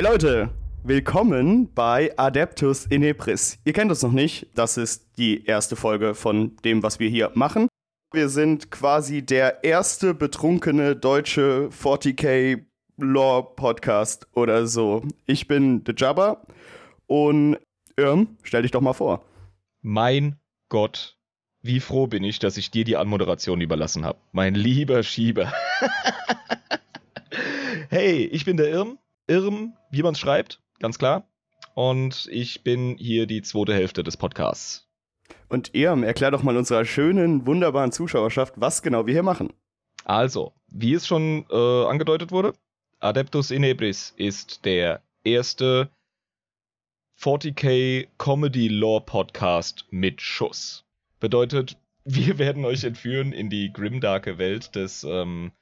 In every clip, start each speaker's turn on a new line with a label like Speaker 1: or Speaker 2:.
Speaker 1: Hey Leute, willkommen bei Adeptus Inepris. Ihr kennt uns noch nicht, das ist die erste Folge von dem, was wir hier machen. Wir sind quasi der erste betrunkene deutsche 40k Lore Podcast oder so. Ich bin The Jabba und Irm, stell dich doch mal vor.
Speaker 2: Mein Gott, wie froh bin ich, dass ich dir die Anmoderation überlassen habe. Mein lieber Schieber. hey, ich bin der Irm. Irm, wie man es schreibt, ganz klar. Und ich bin hier die zweite Hälfte des Podcasts.
Speaker 1: Und Irm, erklär doch mal unserer schönen, wunderbaren Zuschauerschaft, was genau wir hier machen.
Speaker 2: Also, wie es schon äh, angedeutet wurde, Adeptus Inebris ist der erste 40k Comedy Lore Podcast mit Schuss. Bedeutet, wir werden euch entführen in die grimdarke Welt des ähm,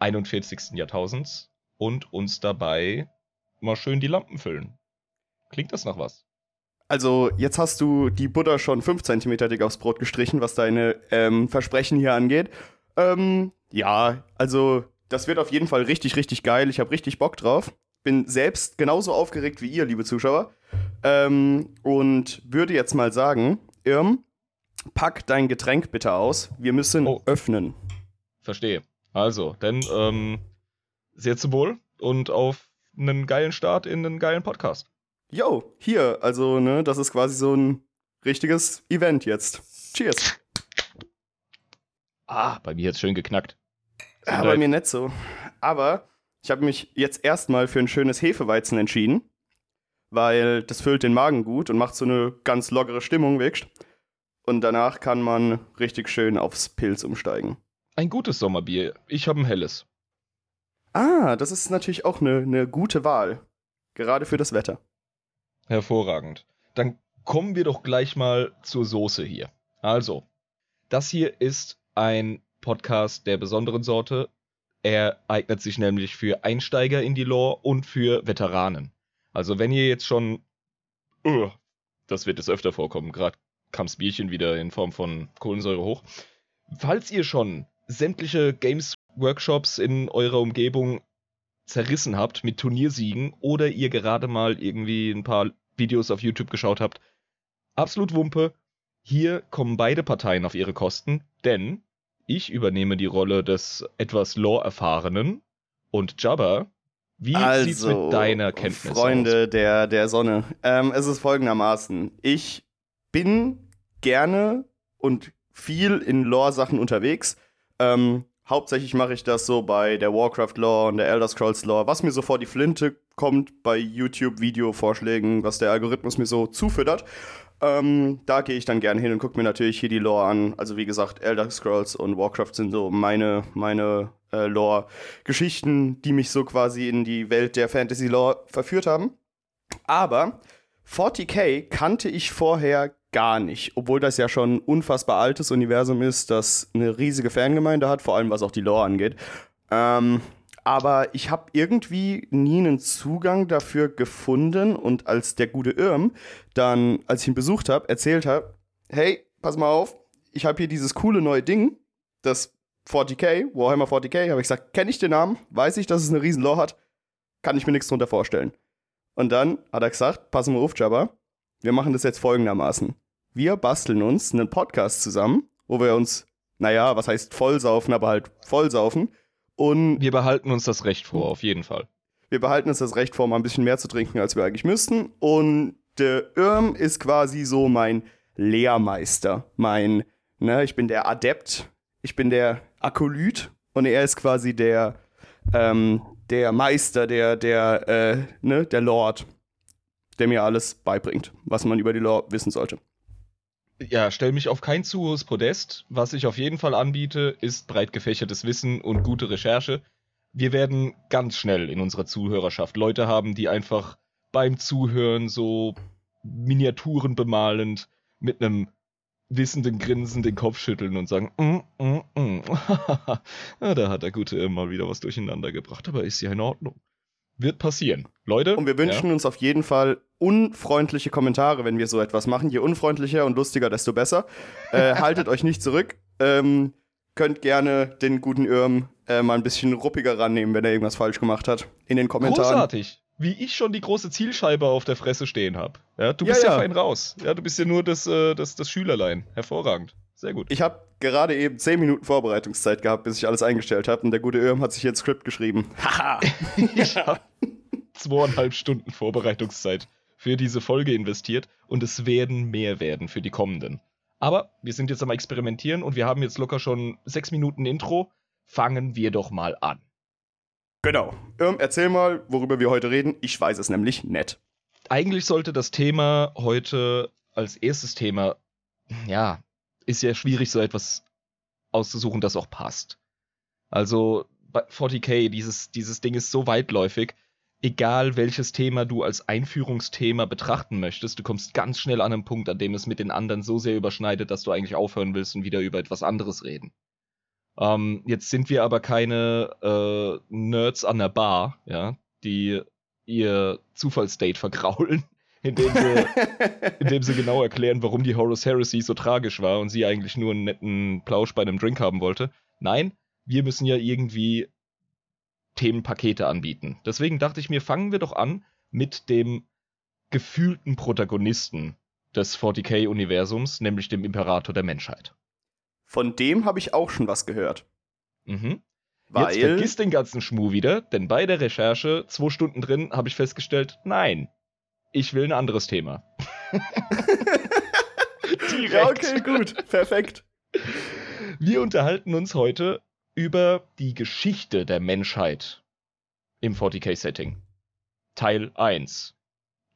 Speaker 2: 41. Jahrtausends und uns dabei mal schön die Lampen füllen. Klingt das nach was?
Speaker 1: Also, jetzt hast du die Butter schon 5 cm dick aufs Brot gestrichen, was deine ähm, Versprechen hier angeht. Ähm, ja, also, das wird auf jeden Fall richtig, richtig geil. Ich habe richtig Bock drauf. Bin selbst genauso aufgeregt wie ihr, liebe Zuschauer. Ähm, und würde jetzt mal sagen, Irm, pack dein Getränk bitte aus. Wir müssen oh. öffnen.
Speaker 2: Verstehe. Also, denn ähm, sehr zu wohl und auf einen geilen Start in einen geilen Podcast.
Speaker 1: Yo, hier, also, ne, das ist quasi so ein richtiges Event jetzt. Cheers.
Speaker 2: Ah, bei mir jetzt schön geknackt.
Speaker 1: Ah, bei mir nicht so. Aber ich habe mich jetzt erstmal für ein schönes Hefeweizen entschieden, weil das füllt den Magen gut und macht so eine ganz lockere Stimmung, wächst. Und danach kann man richtig schön aufs Pilz umsteigen.
Speaker 2: Ein gutes Sommerbier. Ich habe ein helles.
Speaker 1: Ah, das ist natürlich auch eine, eine gute Wahl. Gerade für das Wetter.
Speaker 2: Hervorragend. Dann kommen wir doch gleich mal zur Soße hier. Also, das hier ist ein Podcast der besonderen Sorte. Er eignet sich nämlich für Einsteiger in die Lore und für Veteranen. Also, wenn ihr jetzt schon. Uh, das wird jetzt öfter vorkommen, gerade kam's Bierchen wieder in Form von Kohlensäure hoch. Falls ihr schon sämtliche Games Workshops in eurer Umgebung zerrissen habt mit Turniersiegen oder ihr gerade mal irgendwie ein paar Videos auf YouTube geschaut habt, absolut Wumpe. Hier kommen beide Parteien auf ihre Kosten, denn ich übernehme die Rolle des etwas Lore-Erfahrenen und Jabba, wie also, sieht's mit deiner Kenntnis
Speaker 1: Freunde aus? Freunde der, der Sonne. Ähm, es ist folgendermaßen. Ich bin gerne und viel in Lore-Sachen unterwegs. Ähm, hauptsächlich mache ich das so bei der Warcraft Lore und der Elder Scrolls Lore, was mir so vor die Flinte kommt bei YouTube-Video-Vorschlägen, was der Algorithmus mir so zufüttert. Ähm, da gehe ich dann gerne hin und gucke mir natürlich hier die Lore an. Also wie gesagt, Elder Scrolls und Warcraft sind so meine, meine äh, Lore-Geschichten, die mich so quasi in die Welt der Fantasy-Lore verführt haben. Aber 40k kannte ich vorher gar nicht, obwohl das ja schon ein unfassbar altes Universum ist, das eine riesige Fangemeinde hat, vor allem was auch die Lore angeht. Ähm, aber ich habe irgendwie nie einen Zugang dafür gefunden und als der gute Irm dann, als ich ihn besucht habe, erzählt habe, hey, pass mal auf, ich habe hier dieses coole neue Ding, das 40k, Warhammer 40k, habe ich gesagt, kenne ich den Namen, weiß ich, dass es eine riesen Lore hat, kann ich mir nichts drunter vorstellen. Und dann hat er gesagt, pass mal auf, Jabba, wir machen das jetzt folgendermaßen. Wir basteln uns einen Podcast zusammen, wo wir uns, naja, was heißt vollsaufen, aber halt vollsaufen. Und
Speaker 2: wir behalten uns das Recht vor, auf jeden Fall.
Speaker 1: Wir behalten uns das Recht vor, mal ein bisschen mehr zu trinken, als wir eigentlich müssten. Und der Irm ist quasi so mein Lehrmeister. Mein, ne, ich bin der Adept, ich bin der Akolyt und er ist quasi der, ähm, der Meister, der, der, äh, ne, der Lord der mir alles beibringt, was man über die Lore wissen sollte.
Speaker 2: Ja, stell mich auf kein zu hohes Podest. Was ich auf jeden Fall anbiete, ist breit gefächertes Wissen und gute Recherche. Wir werden ganz schnell in unserer Zuhörerschaft Leute haben, die einfach beim Zuhören so Miniaturen bemalend mit einem wissenden Grinsen den Kopf schütteln und sagen, mm, mm, mm. ja, da hat der Gute immer wieder was durcheinander gebracht, aber ist ja in Ordnung. Wird passieren. Leute.
Speaker 1: Und wir wünschen ja. uns auf jeden Fall unfreundliche Kommentare, wenn wir so etwas machen. Je unfreundlicher und lustiger, desto besser. Äh, haltet euch nicht zurück. Ähm, könnt gerne den guten Irm äh, mal ein bisschen ruppiger rannehmen, wenn er irgendwas falsch gemacht hat. In den Kommentaren.
Speaker 2: Großartig. wie ich schon die große Zielscheibe auf der Fresse stehen habe. Ja, du bist ja, ja, fein raus. Ja, du bist ja nur das, äh, das, das Schülerlein. Hervorragend. Sehr gut.
Speaker 1: Ich habe gerade eben 10 Minuten Vorbereitungszeit gehabt, bis ich alles eingestellt habe. Und der gute Irm hat sich hier ein Skript geschrieben.
Speaker 2: Haha. ich habe zweieinhalb Stunden Vorbereitungszeit für diese Folge investiert und es werden mehr werden für die kommenden. Aber wir sind jetzt am Experimentieren und wir haben jetzt locker schon sechs Minuten Intro. Fangen wir doch mal an.
Speaker 1: Genau. Ähm, erzähl mal, worüber wir heute reden. Ich weiß es nämlich nett.
Speaker 2: Eigentlich sollte das Thema heute als erstes Thema, ja, ist ja schwierig, so etwas auszusuchen, das auch passt. Also 40k, dieses, dieses Ding ist so weitläufig, egal welches Thema du als Einführungsthema betrachten möchtest, du kommst ganz schnell an einen Punkt, an dem es mit den anderen so sehr überschneidet, dass du eigentlich aufhören willst und wieder über etwas anderes reden. Ähm, jetzt sind wir aber keine äh, Nerds an der Bar, ja, die ihr Zufallsdate vergraulen, indem sie, indem sie genau erklären, warum die Horus Heresy so tragisch war und sie eigentlich nur einen netten Plausch bei einem Drink haben wollte. Nein, wir müssen ja irgendwie Themenpakete anbieten. Deswegen dachte ich mir, fangen wir doch an mit dem gefühlten Protagonisten des 40k-Universums, nämlich dem Imperator der Menschheit.
Speaker 1: Von dem habe ich auch schon was gehört.
Speaker 2: Mhm. Weil Jetzt vergiss den ganzen Schmuh wieder, denn bei der Recherche, zwei Stunden drin, habe ich festgestellt, nein, ich will ein anderes Thema.
Speaker 1: Direkt. Ja, okay, gut, perfekt.
Speaker 2: Wir unterhalten uns heute über die Geschichte der Menschheit im 40k-Setting. Teil 1.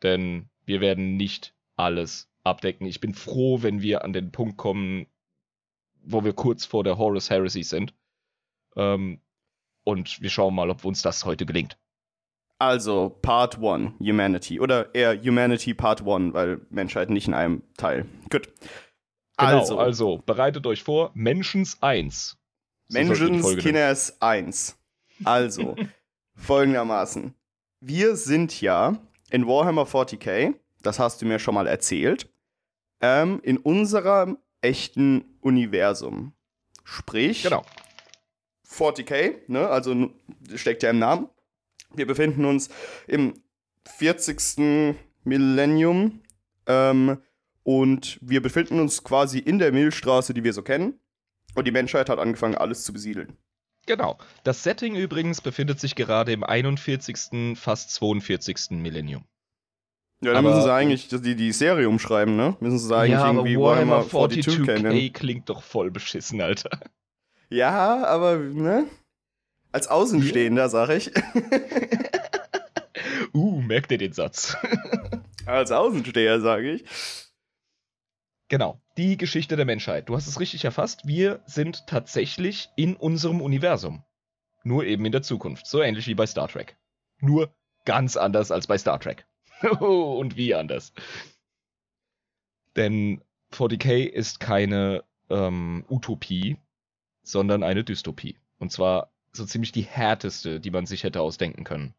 Speaker 2: Denn wir werden nicht alles abdecken. Ich bin froh, wenn wir an den Punkt kommen, wo wir kurz vor der Horus Heresy sind. Ähm, und wir schauen mal, ob uns das heute gelingt.
Speaker 1: Also, Part 1, Humanity. Oder eher Humanity Part 1, weil Menschheit nicht in einem Teil. Gut.
Speaker 2: Genau, also, also bereitet euch vor, Menschens 1.
Speaker 1: So Menschens Kinders 1. Also, folgendermaßen. Wir sind ja in Warhammer 40k, das hast du mir schon mal erzählt, ähm, in unserem echten Universum. Sprich,
Speaker 2: genau.
Speaker 1: 40k, ne, also steckt ja im Namen. Wir befinden uns im 40. Millennium ähm, und wir befinden uns quasi in der Milchstraße, die wir so kennen. Und die Menschheit hat angefangen, alles zu besiedeln.
Speaker 2: Genau. Das Setting übrigens befindet sich gerade im 41., fast 42. Millennium.
Speaker 1: Ja, dann aber, müssen sie eigentlich die, die Serie umschreiben, ne? Müssen sie eigentlich ja, irgendwie
Speaker 2: Warhammer 42 kennen. klingt doch voll beschissen, Alter.
Speaker 1: Ja, aber, ne? Als Außenstehender, sag ich.
Speaker 2: uh, merkt ihr den Satz?
Speaker 1: Als Außensteher, sage ich.
Speaker 2: Genau, die Geschichte der Menschheit. Du hast es richtig erfasst. Wir sind tatsächlich in unserem Universum. Nur eben in der Zukunft. So ähnlich wie bei Star Trek. Nur ganz anders als bei Star Trek. Und wie anders. Denn 40k ist keine ähm, Utopie, sondern eine Dystopie. Und zwar so ziemlich die härteste, die man sich hätte ausdenken können.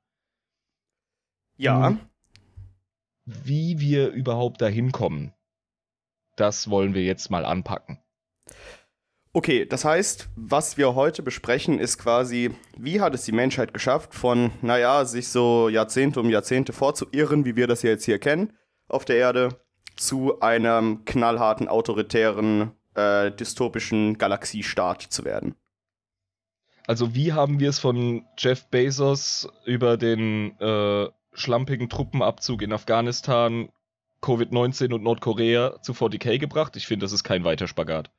Speaker 1: Ja. Hm.
Speaker 2: Wie wir überhaupt dahin kommen, das wollen wir jetzt mal anpacken.
Speaker 1: Okay, das heißt, was wir heute besprechen, ist quasi, wie hat es die Menschheit geschafft, von, naja, sich so Jahrzehnte um Jahrzehnte vorzuirren, wie wir das ja jetzt hier kennen, auf der Erde, zu einem knallharten, autoritären, äh, dystopischen Galaxiestaat zu werden.
Speaker 2: Also wie haben wir es von Jeff Bezos über den äh, schlampigen Truppenabzug in Afghanistan, Covid-19 und Nordkorea zu 40k gebracht? Ich finde, das ist kein weiter Spagat.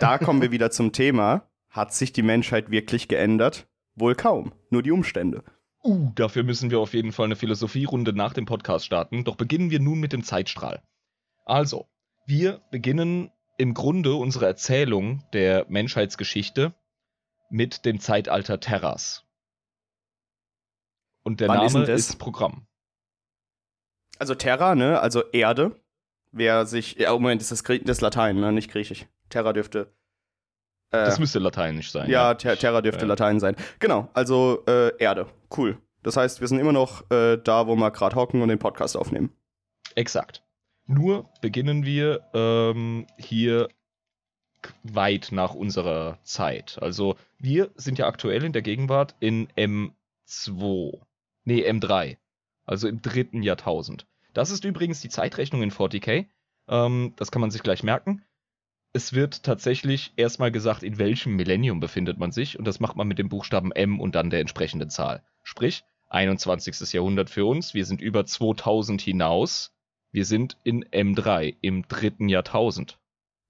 Speaker 1: Da kommen wir wieder zum Thema. Hat sich die Menschheit wirklich geändert? Wohl kaum, nur die Umstände.
Speaker 2: Uh, dafür müssen wir auf jeden Fall eine Philosophierunde nach dem Podcast starten. Doch beginnen wir nun mit dem Zeitstrahl. Also, wir beginnen im Grunde unsere Erzählung der Menschheitsgeschichte mit dem Zeitalter Terras. Und der Wann Name ist, ist, Programm.
Speaker 1: Also Terra, ne? Also Erde. Wer sich. Ja, Moment, das ist das, das Latein, ne? Nicht Griechisch. Terra dürfte.
Speaker 2: Äh, das müsste lateinisch sein.
Speaker 1: Ja, ja. Ter Terra dürfte ja. Latein sein. Genau, also äh, Erde. Cool. Das heißt, wir sind immer noch äh, da, wo wir gerade hocken und den Podcast aufnehmen.
Speaker 2: Exakt. Nur beginnen wir ähm, hier weit nach unserer Zeit. Also wir sind ja aktuell in der Gegenwart in M2. Nee, M3. Also im dritten Jahrtausend. Das ist übrigens die Zeitrechnung in 40k. Ähm, das kann man sich gleich merken. Es wird tatsächlich erstmal gesagt, in welchem Millennium befindet man sich. Und das macht man mit dem Buchstaben M und dann der entsprechenden Zahl. Sprich, 21. Jahrhundert für uns. Wir sind über 2000 hinaus. Wir sind in M3 im dritten Jahrtausend.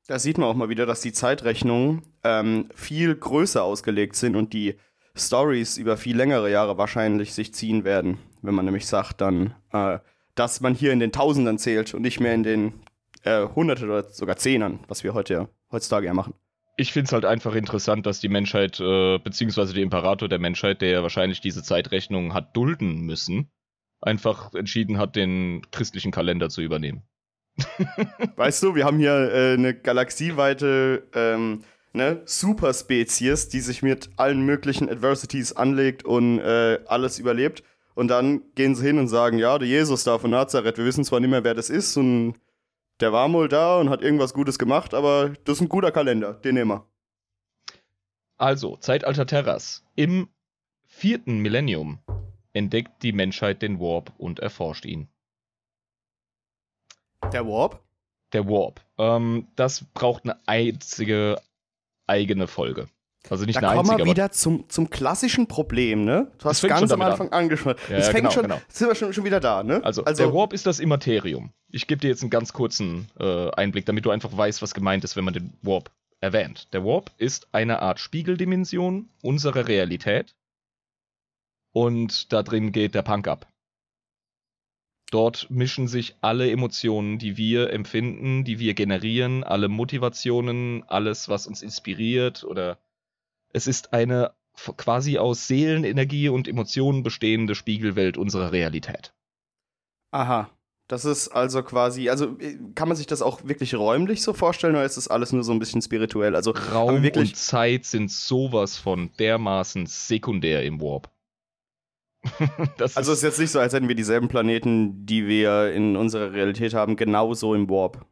Speaker 1: Da sieht man auch mal wieder, dass die Zeitrechnungen ähm, viel größer ausgelegt sind und die Stories über viel längere Jahre wahrscheinlich sich ziehen werden, wenn man nämlich sagt dann, äh, dass man hier in den Tausenden zählt und nicht mehr in den äh, Hunderte oder sogar Zehnern, was wir heute heutzutage ja machen.
Speaker 2: Ich finde es halt einfach interessant, dass die Menschheit, äh, beziehungsweise der Imperator der Menschheit, der ja wahrscheinlich diese Zeitrechnung hat dulden müssen, einfach entschieden hat, den christlichen Kalender zu übernehmen.
Speaker 1: Weißt du, wir haben hier äh, eine galaxieweite ähm, ne, Superspezies, die sich mit allen möglichen Adversities anlegt und äh, alles überlebt. Und dann gehen sie hin und sagen, ja, der Jesus da von Nazareth, wir wissen zwar nicht mehr, wer das ist und der war wohl da und hat irgendwas Gutes gemacht, aber das ist ein guter Kalender, den nehmen wir.
Speaker 2: Also, Zeitalter Terras. Im vierten Millennium entdeckt die Menschheit den Warp und erforscht ihn.
Speaker 1: Der Warp?
Speaker 2: Der Warp. Ähm, das braucht eine einzige eigene Folge. Also nicht
Speaker 1: da
Speaker 2: eine
Speaker 1: kommen
Speaker 2: einzige,
Speaker 1: wir wieder zum, zum klassischen Problem, ne? Du hast ganz
Speaker 2: schon
Speaker 1: am Anfang angesprochen.
Speaker 2: Ja,
Speaker 1: es
Speaker 2: ja,
Speaker 1: fängt
Speaker 2: genau,
Speaker 1: schon,
Speaker 2: genau.
Speaker 1: sind wir schon, schon wieder da, ne?
Speaker 2: Also, der Warp ist das Immaterium. Ich gebe dir jetzt einen ganz kurzen äh, Einblick, damit du einfach weißt, was gemeint ist, wenn man den Warp erwähnt. Der Warp ist eine Art Spiegeldimension unserer Realität. Und da drin geht der Punk ab. Dort mischen sich alle Emotionen, die wir empfinden, die wir generieren, alle Motivationen, alles, was uns inspiriert oder es ist eine quasi aus Seelenenergie und Emotionen bestehende Spiegelwelt unserer Realität.
Speaker 1: Aha. Das ist also quasi, also äh, kann man sich das auch wirklich räumlich so vorstellen oder ist das alles nur so ein bisschen spirituell? Also
Speaker 2: Raum
Speaker 1: wirklich-
Speaker 2: und Zeit sind sowas von dermaßen sekundär im Warp. das
Speaker 1: Also es
Speaker 2: ist,
Speaker 1: jetzt nicht so, als hätten wir dieselben Planeten, die wir in unserer Realität haben, genauso im Warp.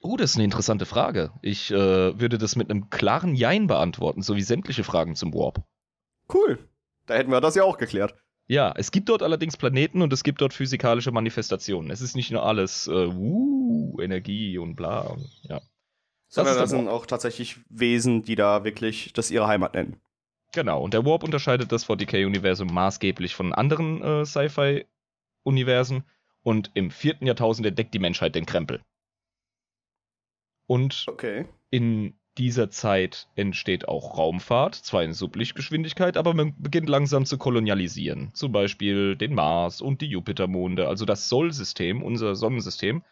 Speaker 2: oh, das ist eine interessante Frage. Ich äh, würde das mit einem klaren Jein beantworten, so wie sämtliche Fragen zum Warp.
Speaker 1: Cool. Da hätten wir das ja auch geklärt.
Speaker 2: Ja, es gibt dort allerdings Planeten und es gibt dort physikalische Manifestationen. Es ist nicht nur alles äh, uh, Energie und bla. Ja.
Speaker 1: Sondern das
Speaker 2: der
Speaker 1: sind auch tatsächlich Wesen, die da wirklich das ihre Heimat nennen.
Speaker 2: Genau, und der Warp unterscheidet das 40k-Universum maßgeblich von anderen äh, Sci-Fi-Universen. Und im vierten Jahrtausend entdeckt die Menschheit den Krempel. Und
Speaker 1: Okay.
Speaker 2: in dieser Zeit entsteht auch Raumfahrt, zwar in Sublichtgeschwindigkeit, aber man beginnt langsam zu kolonialisieren. Zum Beispiel den Mars und die Jupitermonde. Also das Sol-System, unser Sonnensystem,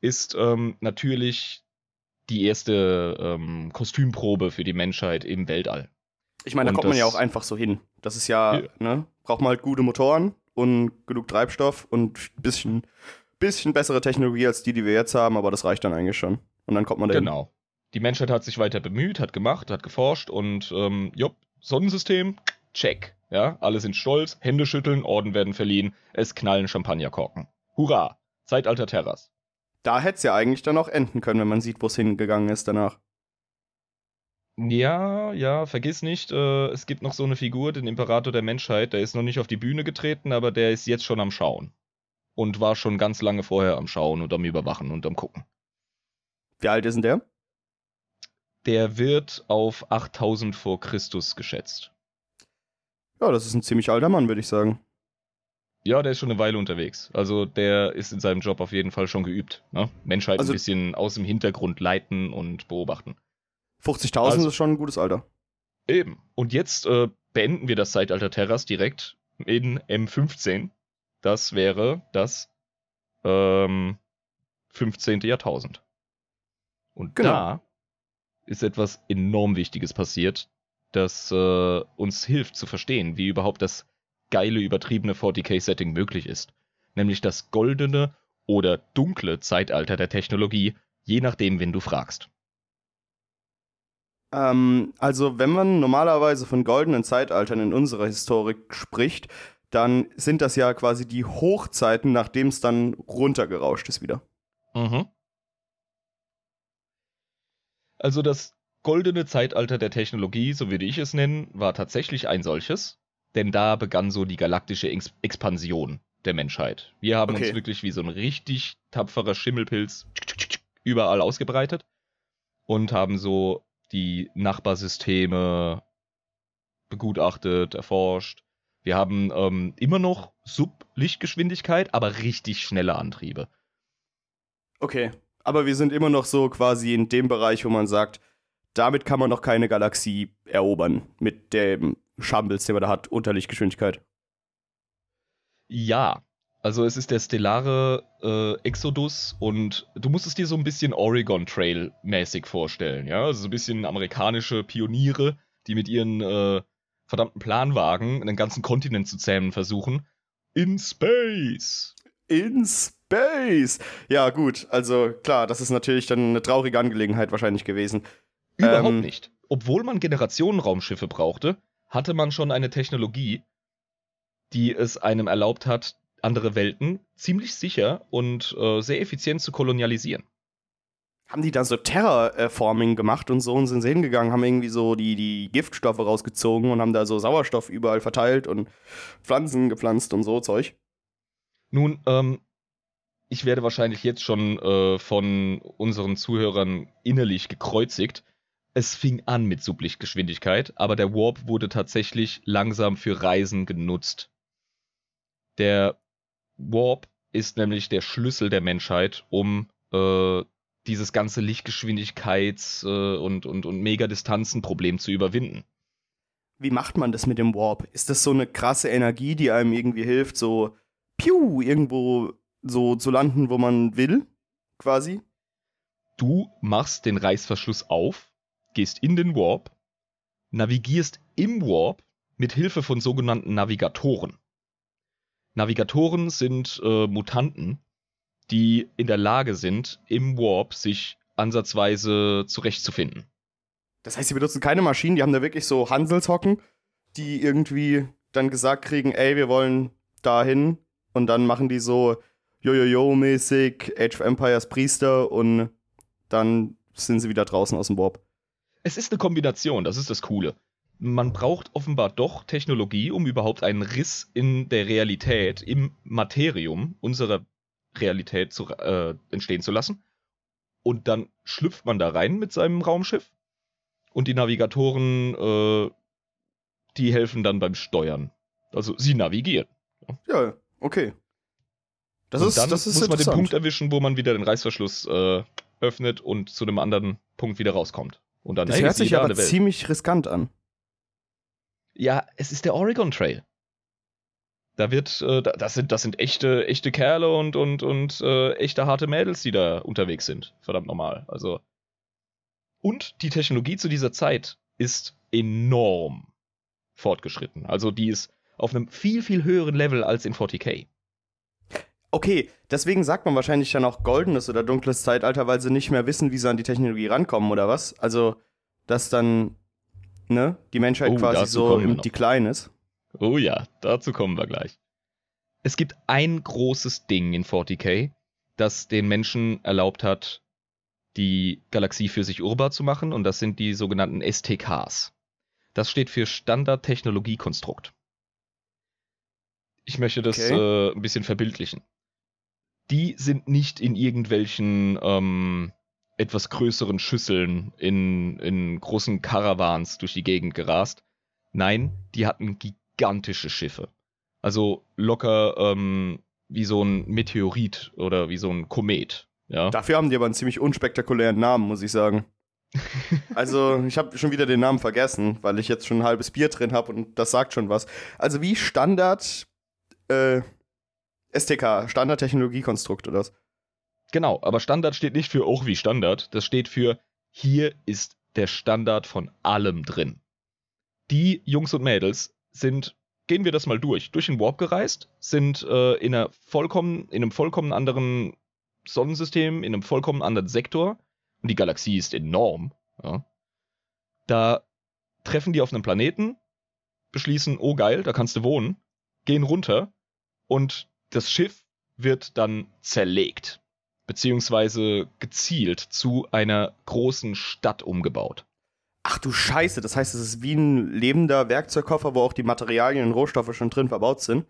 Speaker 2: ist ähm, natürlich die erste ähm, Kostümprobe für die Menschheit im Weltall.
Speaker 1: Ich meine, da
Speaker 2: Und
Speaker 1: kommt man ja auch einfach so hin. Das ist ja,
Speaker 2: Ja.
Speaker 1: ne, braucht man halt gute Motoren und genug Treibstoff und ein bisschen, bisschen bessere Technologie als die, die wir jetzt haben, aber das reicht dann eigentlich schon. Und dann kommt man dahin.
Speaker 2: Genau. Die Menschheit hat sich weiter bemüht, hat gemacht, hat geforscht und ähm, jopp, Sonnensystem, check. Ja, alle sind stolz, Hände schütteln, Orden werden verliehen, es knallen Champagnerkorken. Hurra! Zeitalter Terras.
Speaker 1: Da hätte es ja eigentlich dann auch enden können, wenn man sieht, wo es hingegangen ist danach.
Speaker 2: Ja, ja, vergiss nicht, äh, es gibt noch so eine Figur, den Imperator der Menschheit, der ist noch nicht auf die Bühne getreten, aber der ist jetzt schon am Schauen. Und war schon ganz lange vorher am Schauen und am Überwachen und am Gucken.
Speaker 1: Wie alt ist denn der?
Speaker 2: Der wird auf 8000 vor Christus geschätzt.
Speaker 1: Ja, das ist ein ziemlich alter Mann, würde ich sagen.
Speaker 2: Ja, der ist schon eine Weile unterwegs. Also der ist in seinem Job auf jeden Fall schon geübt. Ne? Menschheit
Speaker 1: Also-
Speaker 2: ein bisschen aus dem Hintergrund leiten und beobachten.
Speaker 1: 50.000
Speaker 2: Also-
Speaker 1: ist schon ein gutes Alter.
Speaker 2: Eben. Und jetzt äh, beenden wir das Zeitalter Terras direkt in M15. Das wäre das ähm, 15. Jahrtausend. Und
Speaker 1: Genau.
Speaker 2: da ist etwas enorm Wichtiges passiert, das äh, uns hilft zu verstehen, wie überhaupt das geile, übertriebene 40k-Setting möglich ist. Nämlich das goldene oder dunkle Zeitalter der Technologie, je nachdem, wen du fragst.
Speaker 1: Ähm, also, wenn man normalerweise von goldenen Zeitaltern in unserer Historik spricht, dann sind das ja quasi die Hochzeiten, nachdem es dann runtergerauscht ist wieder.
Speaker 2: Mhm. Also das goldene Zeitalter der Technologie, so würde ich es nennen, war tatsächlich ein solches. denn da begann so die galaktische Ex Expansion der Menschheit. Wir haben
Speaker 1: Okay.
Speaker 2: uns wirklich wie so ein richtig tapferer Schimmelpilz überall ausgebreitet und haben so die Nachbarsysteme begutachtet, erforscht. Wir haben ähm, immer noch Sublichtgeschwindigkeit, aber richtig schnelle Antriebe.
Speaker 1: Okay. Aber wir sind immer noch so quasi in dem Bereich, wo man sagt, damit kann man noch keine Galaxie erobern. Mit dem Shambles, den man da hat, unter Lichtgeschwindigkeit.
Speaker 2: Ja, also es ist der stellare äh, Exodus und du musst es dir so ein bisschen Oregon Trail mäßig vorstellen, ja? Also so ein bisschen amerikanische Pioniere, die mit ihren äh, verdammten Planwagen einen ganzen Kontinent zu zähmen versuchen. In Space!
Speaker 1: In Space! Ja, gut. Also klar, das ist natürlich dann eine traurige Angelegenheit wahrscheinlich gewesen.
Speaker 2: Überhaupt
Speaker 1: Ähm.
Speaker 2: nicht. Obwohl man Generationenraumschiffe brauchte, hatte man schon eine Technologie, die es einem erlaubt hat, andere Welten ziemlich sicher und äh, sehr effizient zu kolonialisieren.
Speaker 1: Haben die da so Terraforming gemacht und so und sind sie hingegangen, haben irgendwie so die, die Giftstoffe rausgezogen und haben da so Sauerstoff überall verteilt und Pflanzen gepflanzt und so Zeug.
Speaker 2: Nun, ähm, ich werde wahrscheinlich jetzt schon äh, von unseren Zuhörern innerlich gekreuzigt. Es fing an mit Sublichtgeschwindigkeit, aber der Warp wurde tatsächlich langsam für Reisen genutzt. Der Warp ist nämlich der Schlüssel der Menschheit, um äh, dieses ganze Lichtgeschwindigkeits- äh, und, und, und Megadistanzen-Problem zu überwinden.
Speaker 1: Wie macht man das mit dem Warp? Ist das so eine krasse Energie, die einem irgendwie hilft, so piu, irgendwo so zu landen, wo man will? Quasi?
Speaker 2: Du machst den Reißverschluss auf, gehst in den Warp, navigierst im Warp mit Hilfe von sogenannten Navigatoren. Navigatoren sind äh, Mutanten, die in der Lage sind, im Warp sich ansatzweise zurechtzufinden.
Speaker 1: Das heißt, sie benutzen keine Maschinen, die haben da wirklich so Hanselshocken, die irgendwie dann gesagt kriegen, ey, wir wollen dahin und dann machen die so Jojojo-mäßig Age of Empires Priester und dann sind sie wieder draußen aus dem Warp.
Speaker 2: Es ist eine Kombination, das ist das Coole. Man braucht offenbar doch Technologie, um überhaupt einen Riss in der Realität, im Materium unserer Realität zu, äh, entstehen zu lassen. Und dann schlüpft man da rein mit seinem Raumschiff. Und die Navigatoren, äh, die helfen dann beim Steuern. Also sie navigieren.
Speaker 1: Ja, okay. Das
Speaker 2: und
Speaker 1: ist,
Speaker 2: dann
Speaker 1: das ist
Speaker 2: muss man den. Punkt erwischen, wo man wieder den Reißverschluss äh, öffnet und zu einem anderen Punkt wieder rauskommt. Und dann
Speaker 1: das
Speaker 2: hey,
Speaker 1: hört sich aber ziemlich riskant an.
Speaker 2: Ja, es ist der Oregon Trail. Da wird, äh, da- das sind, das sind echte, echte Kerle und, und, und äh, echte harte Mädels, die da unterwegs sind. Verdammt normal. Also. Und die Technologie zu dieser Zeit ist enorm fortgeschritten. Also die ist auf einem viel, viel höheren Level als in 40k.
Speaker 1: Okay, deswegen sagt man wahrscheinlich dann auch goldenes oder dunkles Zeitalter, weil sie nicht mehr wissen, wie sie an die Technologie rankommen, oder was? Also, dass dann, ne, die Menschheit
Speaker 2: Oh,
Speaker 1: quasi so im
Speaker 2: noch.
Speaker 1: Decline ist.
Speaker 2: Oh ja, dazu kommen wir gleich. Es gibt ein großes Ding in 40k, das den Menschen erlaubt hat, die Galaxie für sich urbar zu machen, und das sind die sogenannten STKs. Das steht für Standard Technologiekonstrukt. Ich möchte das
Speaker 1: Okay.
Speaker 2: äh, ein bisschen verbildlichen. Die sind nicht in irgendwelchen ähm, etwas größeren Schüsseln in, in großen Karawans durch die Gegend gerast. Nein, die hatten gigantische Schiffe. Also locker ähm, wie so ein Meteorit oder wie so ein Komet. Ja.
Speaker 1: Dafür haben die aber einen ziemlich unspektakulären Namen, muss ich sagen. Also, ich habe schon wieder den Namen vergessen, weil ich jetzt schon ein halbes Bier drin habe und das sagt schon was. Also, wie Standard äh, STK, Standard-Technologiekonstrukt oder was?
Speaker 2: Genau, aber Standard steht nicht für auch wie Standard. Das steht für hier ist der Standard von allem drin. Die Jungs und Mädels sind, gehen wir das mal durch, durch den Warp gereist, sind äh, in, einer vollkommen, in einem vollkommen anderen Sonnensystem, in einem vollkommen anderen Sektor. Und die Galaxie ist enorm. Ja. Da treffen die auf einem Planeten, beschließen, oh geil, da kannst du wohnen, gehen runter und das Schiff wird dann zerlegt beziehungsweise gezielt zu einer großen Stadt umgebaut.
Speaker 1: Ach du Scheiße, das heißt, es ist wie ein lebender Werkzeugkoffer, wo auch die Materialien und Rohstoffe schon drin verbaut sind.